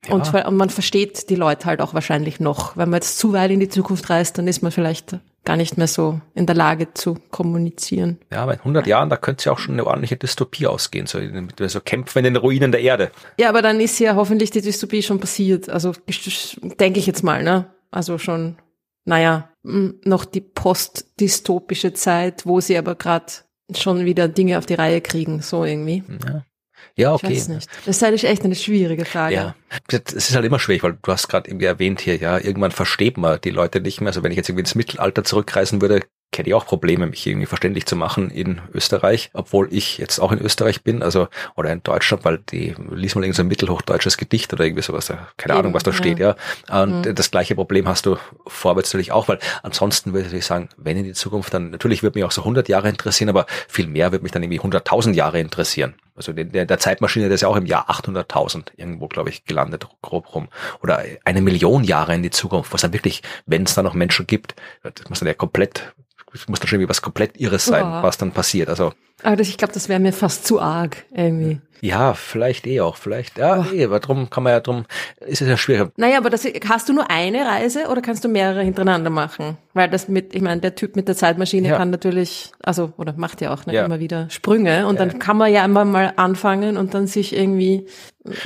S2: Ja. Und, und man versteht die Leute halt auch wahrscheinlich noch. Wenn man jetzt zu weit in die Zukunft reist, dann ist man vielleicht gar nicht mehr so in der Lage zu kommunizieren.
S1: Ja, aber in 100 Jahren, da könnte es ja auch schon eine ordentliche Dystopie ausgehen, so, so kämpfen in den Ruinen der Erde.
S2: Ja, aber dann ist ja hoffentlich die Dystopie schon passiert. Also denke ich jetzt mal, ne? Also schon, naja, noch die postdystopische Zeit, wo sie aber gerade schon wieder Dinge auf die Reihe kriegen, so irgendwie.
S1: Ja. Ja, okay. Ich weiß
S2: nicht. Das ist halt echt eine schwierige Frage.
S1: Ja, es ist halt immer schwierig, weil du hast gerade irgendwie erwähnt hier, ja, irgendwann versteht man die Leute nicht mehr. Also wenn ich jetzt irgendwie ins Mittelalter zurückreisen würde, hätte ich auch Probleme, mich irgendwie verständlich zu machen in Österreich, obwohl ich jetzt auch in Österreich bin, also oder in Deutschland, weil die liest mal irgend so ein mittelhochdeutsches Gedicht oder irgendwie sowas, keine Eben, Ahnung, was da ja. steht, ja. Und mhm. das gleiche Problem hast du vorwärts natürlich auch, weil ansonsten würde ich sagen, wenn in die Zukunft, dann natürlich würde mich auch so 100 Jahre interessieren, aber viel mehr würde mich dann irgendwie 100.000 Jahre interessieren. Also der, der Zeitmaschine, der ist ja auch im Jahr 800.000 irgendwo, glaube ich, gelandet, grob rum. Oder eine Million Jahre in die Zukunft, was dann wirklich, wenn es da noch Menschen gibt, das muss dann ja komplett muss dann schon irgendwie was komplett Irres sein, oh. was dann passiert. Also.
S2: Aber das, ich glaube, das wäre mir fast zu arg, irgendwie.
S1: Ja, vielleicht eh auch, vielleicht, ja, oh. eh, aber drum kann man ja drum, ist es ja schwierig.
S2: Naja, aber das, hast du nur eine Reise oder kannst du mehrere hintereinander machen? Weil das mit, ich meine, der Typ mit der Zeitmaschine ja. kann natürlich, also, oder macht ja auch ne, ja. immer wieder Sprünge und ja. dann kann man ja immer mal anfangen und dann sich irgendwie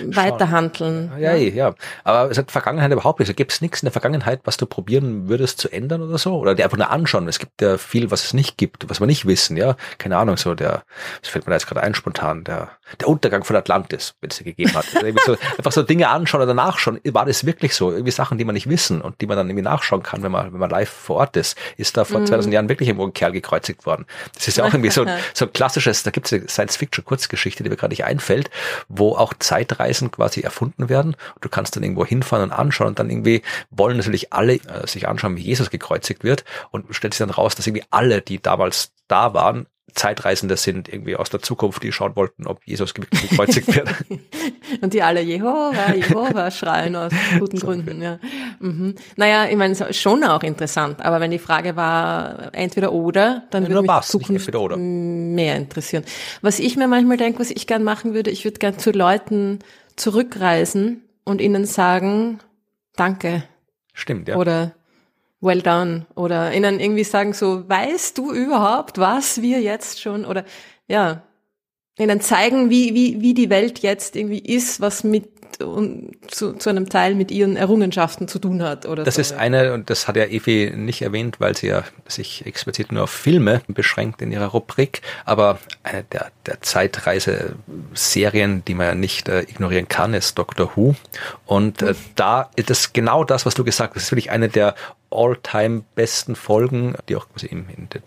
S2: weiterhandeln.
S1: Ja, ja, ja. Aber es hat Vergangenheit überhaupt nicht. Gibt es nichts in der Vergangenheit, was du probieren würdest zu ändern oder so? Oder dir einfach nur anschauen. Es gibt ja viel, was es nicht gibt, was wir nicht wissen, ja. Keine Ahnung, so der, das fällt mir da jetzt gerade ein spontan, der, der Untergang von Atlantis, wenn es gegeben hat. Also so, einfach so Dinge anschauen oder nachschauen. War das wirklich so? Irgendwie Sachen, die man nicht wissen und die man dann irgendwie nachschauen kann, wenn man, wenn man live vor Ort ist. Ist da vor mm. 2000 Jahren wirklich irgendwo ein Kerl gekreuzigt worden? Das ist ja auch irgendwie so, so ein klassisches, da gibt es eine Science-Fiction-Kurzgeschichte, die mir gerade nicht einfällt, wo auch Zeit Zeitreisen quasi erfunden werden. Und du kannst dann irgendwo hinfahren und anschauen und dann irgendwie wollen natürlich alle äh, sich anschauen, wie Jesus gekreuzigt wird und stellt sich dann raus, dass irgendwie alle, die damals da waren, Zeitreisende sind irgendwie aus der Zukunft, die schauen wollten, ob Jesus gekreuzigt wird.
S2: und die alle Jehova, Jehova schreien aus guten Gründen. Ja. Mhm. Naja, ich meine, schon auch interessant. Aber wenn die Frage war entweder oder, dann ja, würde mich Zukunft mehr interessieren. Was ich mir manchmal denke, was ich gern machen würde, ich würde gern zu Leuten zurückreisen und ihnen sagen, danke.
S1: Stimmt, ja.
S2: Oder well done oder ihnen irgendwie sagen so, weißt du überhaupt, was wir jetzt schon oder ja, ihnen zeigen, wie, wie, wie die Welt jetzt irgendwie ist, was mit und zu, zu einem Teil mit ihren Errungenschaften zu tun hat. Oder
S1: das
S2: so,
S1: ist ja. eine, und das hat ja Evi nicht erwähnt, weil sie ja sich explizit nur auf Filme beschränkt in ihrer Rubrik, aber eine der, der Zeitreise-Serien, die man ja nicht äh, ignorieren kann, ist Doctor Who. Und äh, da ist das genau das, was du gesagt hast, ist wirklich eine der all-time besten Folgen, die auch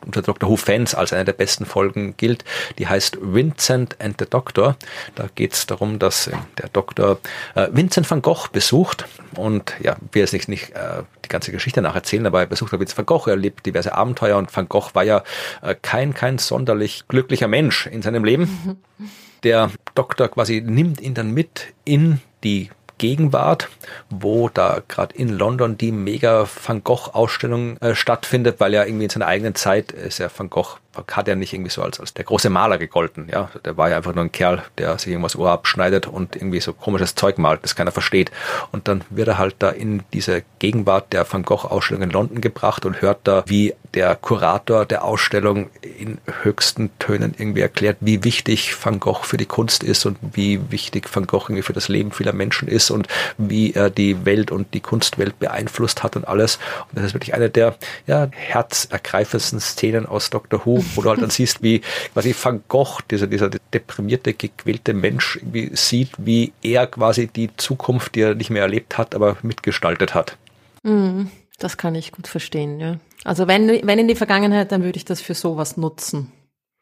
S1: unter Doctor Who Fans als eine der besten Folgen gilt. Die heißt Vincent and the Doctor. Da geht es darum, dass äh, der Doktor äh, Vincent van Gogh besucht und ja, wir jetzt nicht, nicht äh, die ganze Geschichte nacherzählen, aber er besucht Vincent van Gogh, er erlebt diverse Abenteuer und Van Gogh war ja äh, kein, kein sonderlich glücklicher Mensch in seinem Leben. Der Doktor quasi nimmt ihn dann mit in die Gegenwart, wo da gerade in London die mega Van Gogh Ausstellung äh, stattfindet, weil ja irgendwie in seiner eigenen Zeit ist ja Van Gogh hat ja nicht irgendwie so als, als der große Maler gegolten, ja. Der war ja einfach nur ein Kerl, der sich irgendwas Ohr abschneidet und irgendwie so komisches Zeug malt, das keiner versteht. Und dann wird er halt da in diese Gegenwart der Van Gogh Ausstellung in London gebracht und hört da, wie der Kurator der Ausstellung in höchsten Tönen irgendwie erklärt, wie wichtig Van Gogh für die Kunst ist und wie wichtig Van Gogh irgendwie für das Leben vieler Menschen ist und wie er die Welt und die Kunstwelt beeinflusst hat und alles. Und das ist wirklich eine der ja, herzergreifendsten Szenen aus Doctor Who, wo du halt dann siehst, wie quasi Van Gogh, dieser, dieser deprimierte, gequälte Mensch, irgendwie sieht, wie er quasi die Zukunft, die er nicht mehr erlebt hat, aber mitgestaltet hat.
S2: Mhm. Das kann ich gut verstehen, ja. Also wenn, wenn in die Vergangenheit, dann würde ich das für sowas nutzen.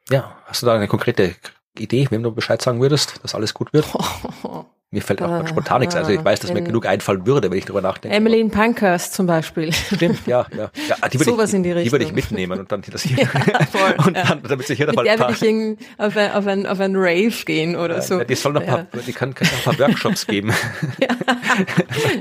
S1: Ja, hast du da eine konkrete Idee, wem du Bescheid sagen würdest, dass alles gut wird? Mir fällt auch spontan nichts. Also ich weiß, dass mir genug einfallen würde, wenn ich darüber nachdenke.
S2: Emmeline Pankhurst zum Beispiel.
S1: Stimmt, ja, ja. ja
S2: die würde Sowas
S1: ich,
S2: in die Richtung.
S1: Die würde ich mitnehmen und dann das hier. ja, voll, und dann, damit sich jeder
S2: Mit
S1: mal
S2: der würde ich auf ein, auf, ein, auf ein Rave gehen oder
S1: ja,
S2: so.
S1: Ja, die soll noch ja. paar, die kann, kann noch ein paar Workshops geben.
S2: ja.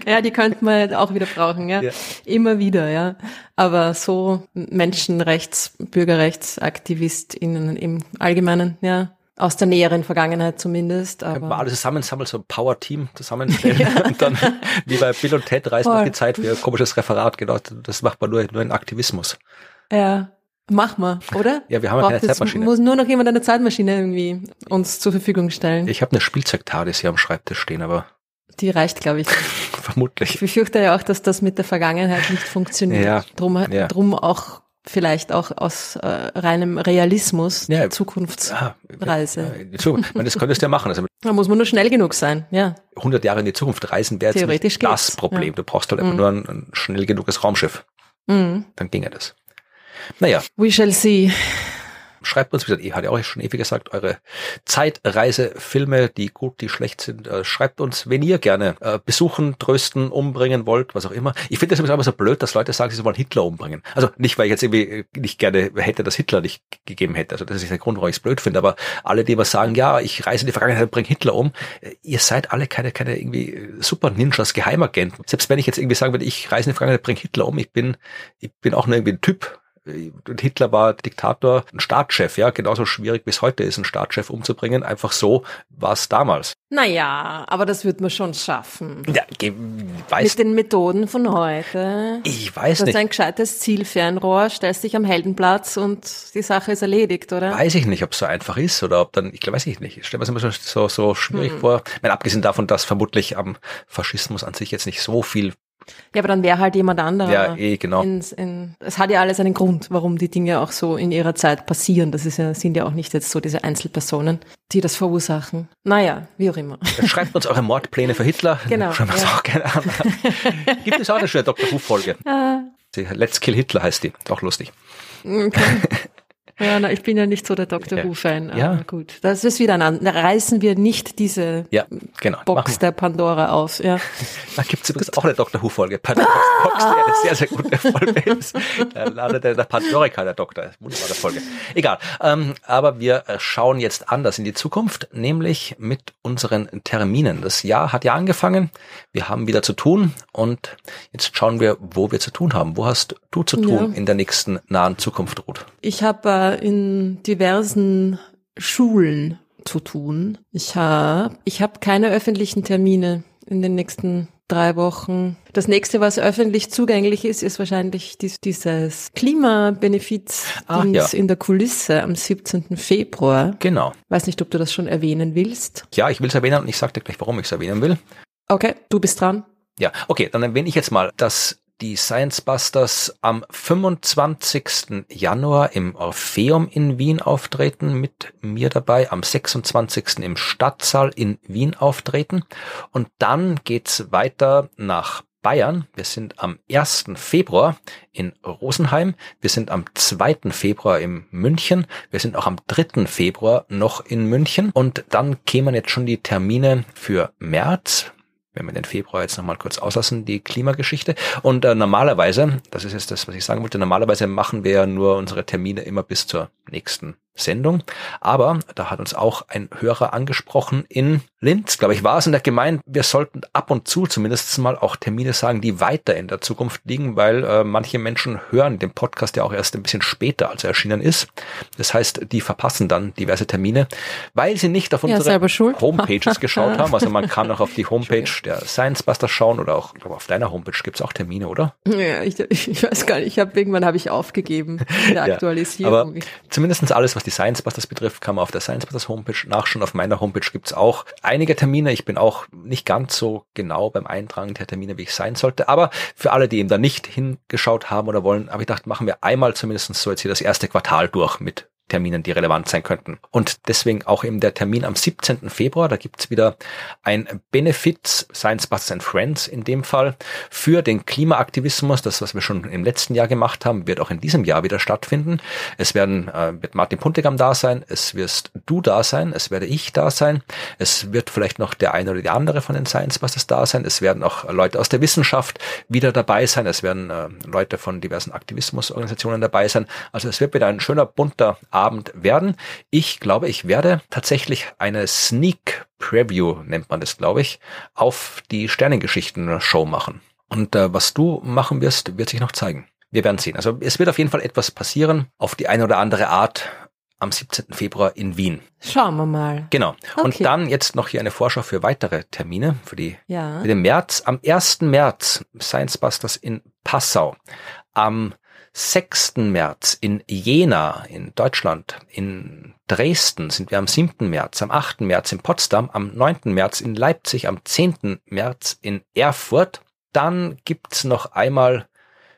S2: ja, die könnten wir auch wieder brauchen, ja. ja. Immer wieder, ja. Aber so Menschenrechts, BürgerrechtsaktivistInnen im Allgemeinen, ja aus der näheren Vergangenheit zumindest.
S1: Aber Können wir alles zusammensammeln, so ein Power-Team zusammenstellen ja. und dann wie bei Bill und Ted reißen wir die Zeit für ein komisches Referat. Genau, das macht man nur, nur in Aktivismus.
S2: Ja, mach mal, oder?
S1: Ja, wir haben ja keine Zeitmaschine.
S2: Muss nur noch jemand eine Zeitmaschine irgendwie uns zur Verfügung stellen.
S1: Ich habe eine Spielzeug-TARDIS hier am Schreibtisch stehen, aber
S2: die reicht, glaube ich.
S1: Vermutlich.
S2: Ich befürchte ja auch, dass das mit der Vergangenheit nicht funktioniert. Ja, drum, ja. drum auch vielleicht auch aus äh, reinem Realismus ja, Zukunftsreise.
S1: Ja, Zukunft. meine, das könntest du ja machen. Also,
S2: da muss man nur schnell genug sein, ja.
S1: 100 Jahre in die Zukunft reisen wäre jetzt nicht das Problem. Ja. Du brauchst halt einfach mhm. nur ein, ein, schnell genuges Raumschiff. Mhm. Dann ginge das. Naja.
S2: We shall see.
S1: Schreibt uns, wie gesagt, ich hatte auch schon ewig gesagt, eure Zeitreisefilme, die gut, die schlecht sind. Äh, schreibt uns, wenn ihr gerne äh, besuchen, trösten, umbringen wollt, was auch immer. Ich finde das immer so blöd, dass Leute sagen, sie wollen Hitler umbringen. Also nicht, weil ich jetzt irgendwie äh, nicht gerne hätte, dass Hitler nicht gegeben hätte. Also das ist der Grund, warum ich es blöd finde. Aber alle, die immer sagen, ja, ich reise in die Vergangenheit und bringe Hitler um, ihr seid alle keine, keine irgendwie super Ninjas, Geheimagenten. Selbst wenn ich jetzt irgendwie sagen würde, ich reise in die Vergangenheit, bringe Hitler um, ich bin, ich bin auch nur irgendwie ein Typ, Hitler war Diktator, ein Staatschef, ja, genauso schwierig wie es heute ist, einen Staatschef umzubringen. Einfach so war es damals.
S2: Naja, aber das wird man schon schaffen.
S1: Ja, weiß
S2: Mit den Methoden von heute.
S1: Ich weiß
S2: das
S1: nicht.
S2: Das ist ein gescheites Zielfernrohr, stellst dich am Heldenplatz und die Sache ist erledigt, oder?
S1: Weiß ich nicht, ob es so einfach ist oder ob dann, ich glaube, weiß ich nicht. Ich stelle mir das immer so, so schwierig hm. vor. Ich meine, abgesehen davon, dass vermutlich am Faschismus an sich jetzt nicht so viel
S2: ja, aber dann wäre halt jemand anderer.
S1: Ja, eh, genau.
S2: In, in, es hat ja alles einen Grund, warum die Dinge auch so in ihrer Zeit passieren. Das ist ja, sind ja auch nicht jetzt so diese Einzelpersonen, die das verursachen. Naja, wie auch immer.
S1: Schreibt uns eure Mordpläne für Hitler.
S2: Genau.
S1: Schauen wir ja. auch gerne an. Gibt es auch eine schöne Dr. Who-Folge? Ah. Let's Kill Hitler heißt die. Auch lustig.
S2: Okay. Ja, na, ich bin ja nicht so der Dr. Who-Fan.
S1: Ja.
S2: gut. Das ist wieder ein Da reißen wir nicht diese
S1: ja, genau.
S2: Box der Pandora auf. Ja.
S1: Da gibt es übrigens auch eine Dr. Who-Folge. Pandora's Box, die eine sehr, sehr gute Folge ist. Da ladet der, der Pandorica, der Doktor. Wunderbare Folge. Egal. Ähm, aber wir äh, schauen jetzt anders in die Zukunft, nämlich mit unseren Terminen. Das Jahr hat ja angefangen. Wir haben wieder zu tun und jetzt schauen wir, wo wir zu tun haben. Wo hast du zu tun ja. in der nächsten nahen Zukunft, Ruth?
S2: Ich habe äh, in diversen Schulen zu tun. Ich habe ich hab keine öffentlichen Termine in den nächsten drei Wochen. Das nächste, was öffentlich zugänglich ist, ist wahrscheinlich dies, dieses Klimabenefizdienst ah, ja. in der Kulisse am 17. Februar.
S1: Genau.
S2: Weiß nicht, ob du das schon erwähnen willst.
S1: Ja, ich will es erwähnen und ich sage dir gleich, warum ich es erwähnen will.
S2: Okay, du bist dran.
S1: Ja, okay, dann erwähne ich jetzt mal das die Science Busters am 25. Januar im Orpheum in Wien auftreten, mit mir dabei am 26. im Stadtsaal in Wien auftreten und dann geht's weiter nach Bayern. Wir sind am 1. Februar in Rosenheim. Wir sind am 2. Februar in München. Wir sind auch am 3. Februar noch in München. Und dann kämen jetzt schon die Termine für März wenn wir den Februar jetzt nochmal kurz auslassen, die Klimageschichte. Und äh, normalerweise, das ist jetzt das, was ich sagen wollte, normalerweise machen wir ja nur unsere Termine immer bis zur nächsten Sendung. Aber da hat uns auch ein Hörer angesprochen in Linz, glaube ich, war es, und der gemeint, wir sollten ab und zu zumindest mal auch Termine sagen, die weiter in der Zukunft liegen, weil äh, manche Menschen hören den Podcast ja auch erst ein bisschen später, als er erschienen ist. Das heißt, die verpassen dann diverse Termine, weil sie nicht auf unsere
S2: ja,
S1: Homepages geschaut haben. Also man kann auch auf die Homepage der Science Buster schauen oder auch glaube, auf deiner Homepage gibt's auch Termine, oder?
S2: Ja, ich, ich weiß gar nicht. Ich habe irgendwann habe ich aufgegeben in der Aktualisierung.
S1: aber zumindestens alles, was die Science Busters betrifft, kann man auf der Science Busters Homepage nachschauen. Auf meiner Homepage gibt's auch einige Termine. Ich bin auch nicht ganz so genau beim Eintragen der Termine, wie ich sein sollte. Aber für alle, die eben da nicht hingeschaut haben oder wollen, habe ich gedacht, machen wir einmal zumindest so jetzt hier das erste Quartal durch mit Terminen, die relevant sein könnten. Und deswegen auch eben der Termin am 17. Februar, da gibt's wieder ein Benefit, Science Busters and Friends in dem Fall, für den Klimaaktivismus. Das, was wir schon im letzten Jahr gemacht haben, wird auch in diesem Jahr wieder stattfinden. Es werden äh, wird Martin Puntigam da sein, es wirst du da sein, es werde ich da sein, es wird vielleicht noch der eine oder die andere von den Science Busters da sein, es werden auch Leute aus der Wissenschaft wieder dabei sein, es werden äh, Leute von diversen Aktivismusorganisationen dabei sein. Also es wird wieder ein schöner bunter werden. Ich glaube, ich werde tatsächlich eine Sneak Preview, nennt man das, glaube ich, auf die Sternengeschichten-Show machen. Und äh, was du machen wirst, wird sich noch zeigen. Wir werden sehen. Also es wird auf jeden Fall etwas passieren, auf die eine oder andere Art am 17. Februar in Wien.
S2: Schauen wir mal.
S1: Genau. Okay. Und dann jetzt noch hier eine Vorschau für weitere Termine für die
S2: ja.
S1: für den März. Am 1. März Science Busters in Passau. Am 6. März in Jena in Deutschland, in Dresden sind wir am 7. März, am 8. März in Potsdam, am 9. März in Leipzig, am 10. März in Erfurt. Dann gibt's noch einmal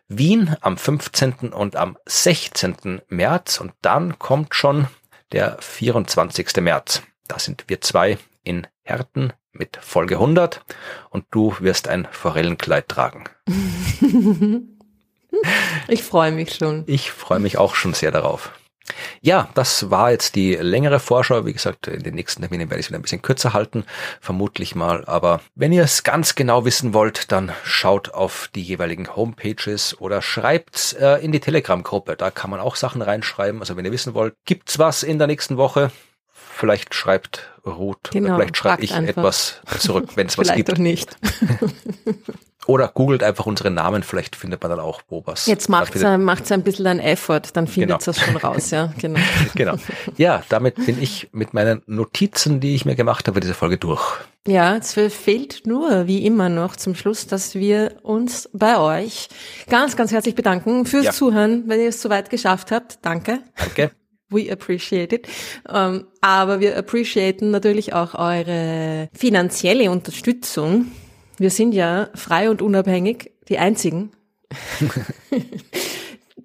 S1: Wien am 15. und am 16. März und dann kommt schon der 24. März. Da sind wir zwei in Herten mit Folge 100 und du wirst ein Forellenkleid tragen.
S2: Ich freue mich schon.
S1: Ich freue mich auch schon sehr darauf. Ja, das war jetzt die längere Vorschau. Wie gesagt, in den nächsten Terminen werde ich es wieder ein bisschen kürzer halten, vermutlich mal. Aber wenn ihr es ganz genau wissen wollt, dann schaut auf die jeweiligen Homepages oder schreibt äh, in die Telegram-Gruppe. Da kann man auch Sachen reinschreiben. Also wenn ihr wissen wollt, gibt's was in der nächsten Woche? Vielleicht schreibt Ruth,
S2: genau,
S1: vielleicht schreibe ich
S2: einfach.
S1: etwas zurück, wenn es was gibt.
S2: Vielleicht auch nicht.
S1: Oder googelt einfach unsere Namen, vielleicht findet man dann auch, wo was.
S2: Jetzt macht es macht's ein bisschen ein Effort, dann findet
S1: Genau.
S2: es schon raus, ja, genau.
S1: genau. Ja, damit bin ich mit meinen Notizen, die ich mir gemacht habe, diese Folge durch.
S2: Ja, es fehlt nur, wie immer noch zum Schluss, dass wir uns bei euch ganz, ganz herzlich bedanken fürs
S1: Ja.
S2: Zuhören, wenn ihr es so weit geschafft habt. Danke.
S1: Danke.
S2: We appreciate it. Ähm, aber wir appreciaten natürlich auch eure finanzielle Unterstützung. Wir sind ja frei und unabhängig, die einzigen.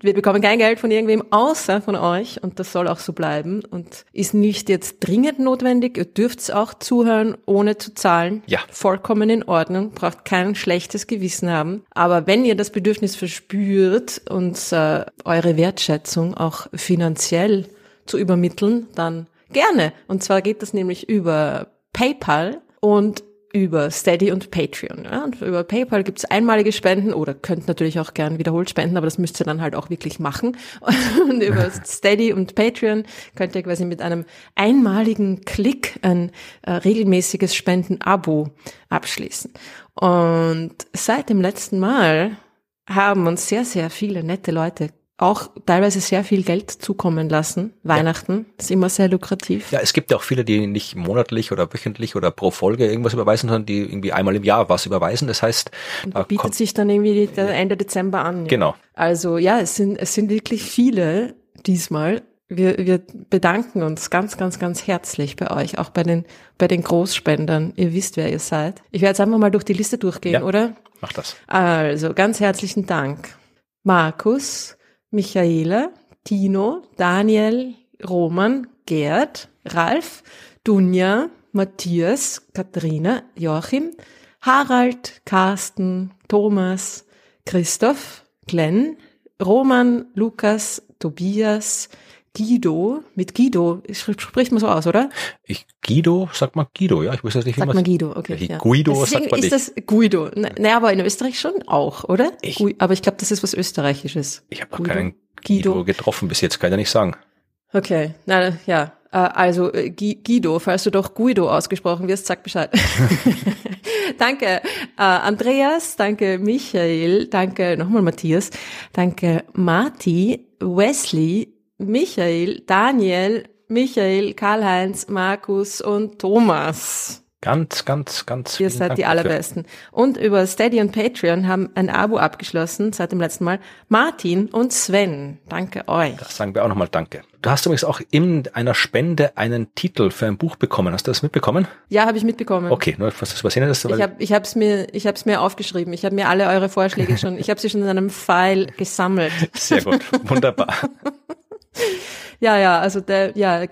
S2: wir bekommen kein Geld von irgendwem außer von euch und das soll auch so bleiben und ist nicht jetzt dringend notwendig. Ihr dürft auch zuhören, ohne zu zahlen.
S1: Ja.
S2: Vollkommen in Ordnung, braucht kein schlechtes Gewissen haben. Aber wenn ihr das Bedürfnis verspürt, uns äh, eure Wertschätzung auch finanziell zu übermitteln, dann gerne. Und zwar geht das nämlich über PayPal und über Steady und Patreon. Ja? Und über PayPal gibt's einmalige Spenden oder könnt natürlich auch gern wiederholt spenden, aber das müsst ihr dann halt auch wirklich machen. Und über Steady und Patreon könnt ihr quasi mit einem einmaligen Klick ein äh, regelmäßiges Spenden-Abo abschließen. Und seit dem letzten Mal haben uns sehr, sehr viele nette Leute auch teilweise sehr viel Geld zukommen lassen. Weihnachten ist immer sehr lukrativ.
S1: Ja, es gibt ja auch viele, die nicht monatlich oder wöchentlich oder pro Folge irgendwas überweisen, sondern die irgendwie einmal im Jahr was überweisen. Das heißt, da
S2: bietet sich dann irgendwie der Ende Dezember an. Ja.
S1: Genau.
S2: Also ja, es sind, es sind wirklich viele diesmal. Wir, wir bedanken uns ganz, ganz, ganz herzlich bei euch, auch bei den, bei den Großspendern. Ihr wisst, wer ihr seid. Ich werde jetzt einfach mal durch die Liste durchgehen,
S1: Ja.
S2: oder?
S1: mach das.
S2: Also, ganz herzlichen Dank. Markus, Michaela, Tino, Daniel, Roman, Gerd, Ralf, Dunja, Matthias, Katharina, Joachim, Harald, Carsten, Thomas, Christoph, Glenn, Roman, Lukas, Tobias, Guido, mit Guido, spricht man so aus, oder?
S1: Ich, Guido, sagt man Guido, ja, ich wusste nicht, wie
S2: Sagt
S1: man
S2: Guido, okay.
S1: Ja. Guido
S2: Deswegen
S1: sagt man
S2: ist
S1: nicht.
S2: das Guido. Naja, aber in Österreich schon auch, oder?
S1: Ich-
S2: aber ich glaube, das ist was Österreichisches.
S1: Ich habe noch keinen Guido.
S2: Guido.
S1: getroffen bis jetzt, kann ich ja nicht sagen.
S2: Okay, na ja. Äh, Also äh, Gui- Guido, falls du doch Guido ausgesprochen wirst, sag Bescheid. danke äh, Andreas, danke Michael, danke nochmal Matthias, danke Marti, Wesley, Michael, Daniel, Michael, Karl-Heinz, Markus und Thomas.
S1: Ganz, ganz, ganz.
S2: Ihr seid
S1: Dank
S2: die allerbesten. Und über Steady und Patreon haben ein Abo abgeschlossen seit dem letzten Mal Martin und Sven. Danke euch.
S1: Das sagen wir auch nochmal Danke. Du hast übrigens auch in einer Spende einen Titel für ein Buch bekommen. Hast du das mitbekommen?
S2: Ja, habe ich mitbekommen.
S1: Okay, nur was das übersehen hast.
S2: Ich habe ich hab's mir ich hab's mir aufgeschrieben. Ich habe mir alle eure Vorschläge schon, ich habe sie schon in einem File gesammelt.
S1: Sehr gut, wunderbar.
S2: Ja, ja, also der ja,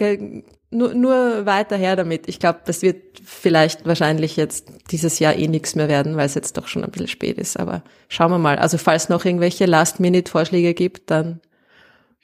S2: nur nur weiter her damit. Ich glaube, das wird vielleicht wahrscheinlich jetzt dieses Jahr eh nichts mehr werden, weil es jetzt doch schon ein bisschen spät ist, aber schauen wir mal. Also falls noch irgendwelche Last Minute Vorschläge gibt, dann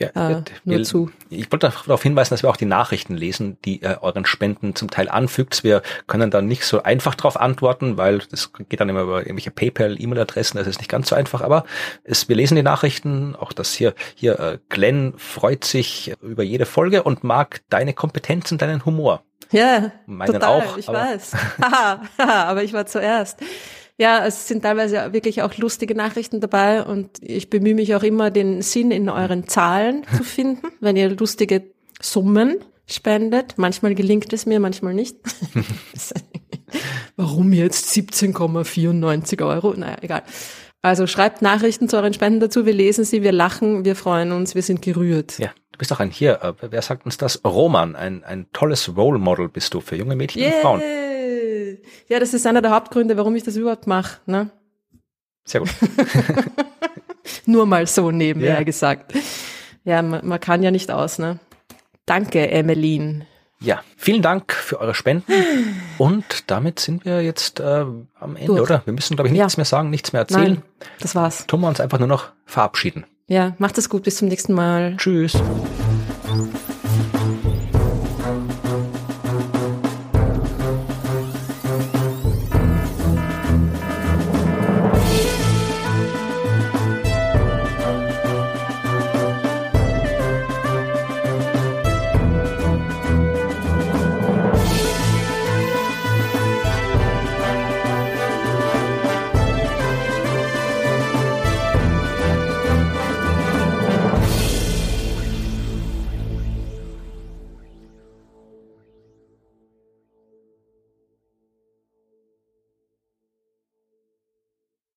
S1: Ja,
S2: Äh, nur
S1: wir-
S2: zu.
S1: Ich wollte darauf hinweisen, dass wir auch die Nachrichten lesen, die ihr euren Spenden zum Teil anfügt. Wir können da nicht so einfach drauf antworten, weil das geht dann immer über irgendwelche PayPal, E-Mail-Adressen. Das ist nicht ganz so einfach, aber es, wir lesen die Nachrichten. Auch das hier, hier, äh, Glenn freut sich über jede Folge und mag deine Kompetenz und deinen Humor.
S2: Ja,
S1: Meinen
S2: total,
S1: auch,
S2: ich weiß. Aber ich war zuerst. Ja, es sind teilweise wirklich auch lustige Nachrichten dabei und ich bemühe mich auch immer, den Sinn in euren Zahlen zu finden, wenn ihr lustige Summen spendet. Manchmal gelingt es mir, manchmal nicht. Warum jetzt 17,94 Euro? Naja, egal. Also schreibt Nachrichten zu euren Spenden dazu, wir lesen sie, wir lachen, wir freuen uns, wir sind gerührt.
S1: Ja, du bist auch ein hier, äh, wer sagt uns das? Roman, ein, ein tolles Role Model bist du für junge Mädchen und Frauen.
S2: Ja, das ist einer der Hauptgründe, warum ich das überhaupt mache. Ne?
S1: Sehr gut.
S2: Nur mal so nebenher
S1: Ja.
S2: gesagt. Ja, man, man kann ja nicht aus, ne? Danke, Emmeline.
S1: Ja, vielen Dank für eure Spenden. Und damit sind wir jetzt äh, am Ende,
S2: Durch.
S1: oder? Wir müssen, glaube ich, nichts
S2: Ja.
S1: mehr sagen, nichts mehr erzählen.
S2: Nein, das war's.
S1: Tun wir uns einfach nur noch verabschieden.
S2: Ja, macht es gut, bis zum nächsten Mal.
S1: Tschüss.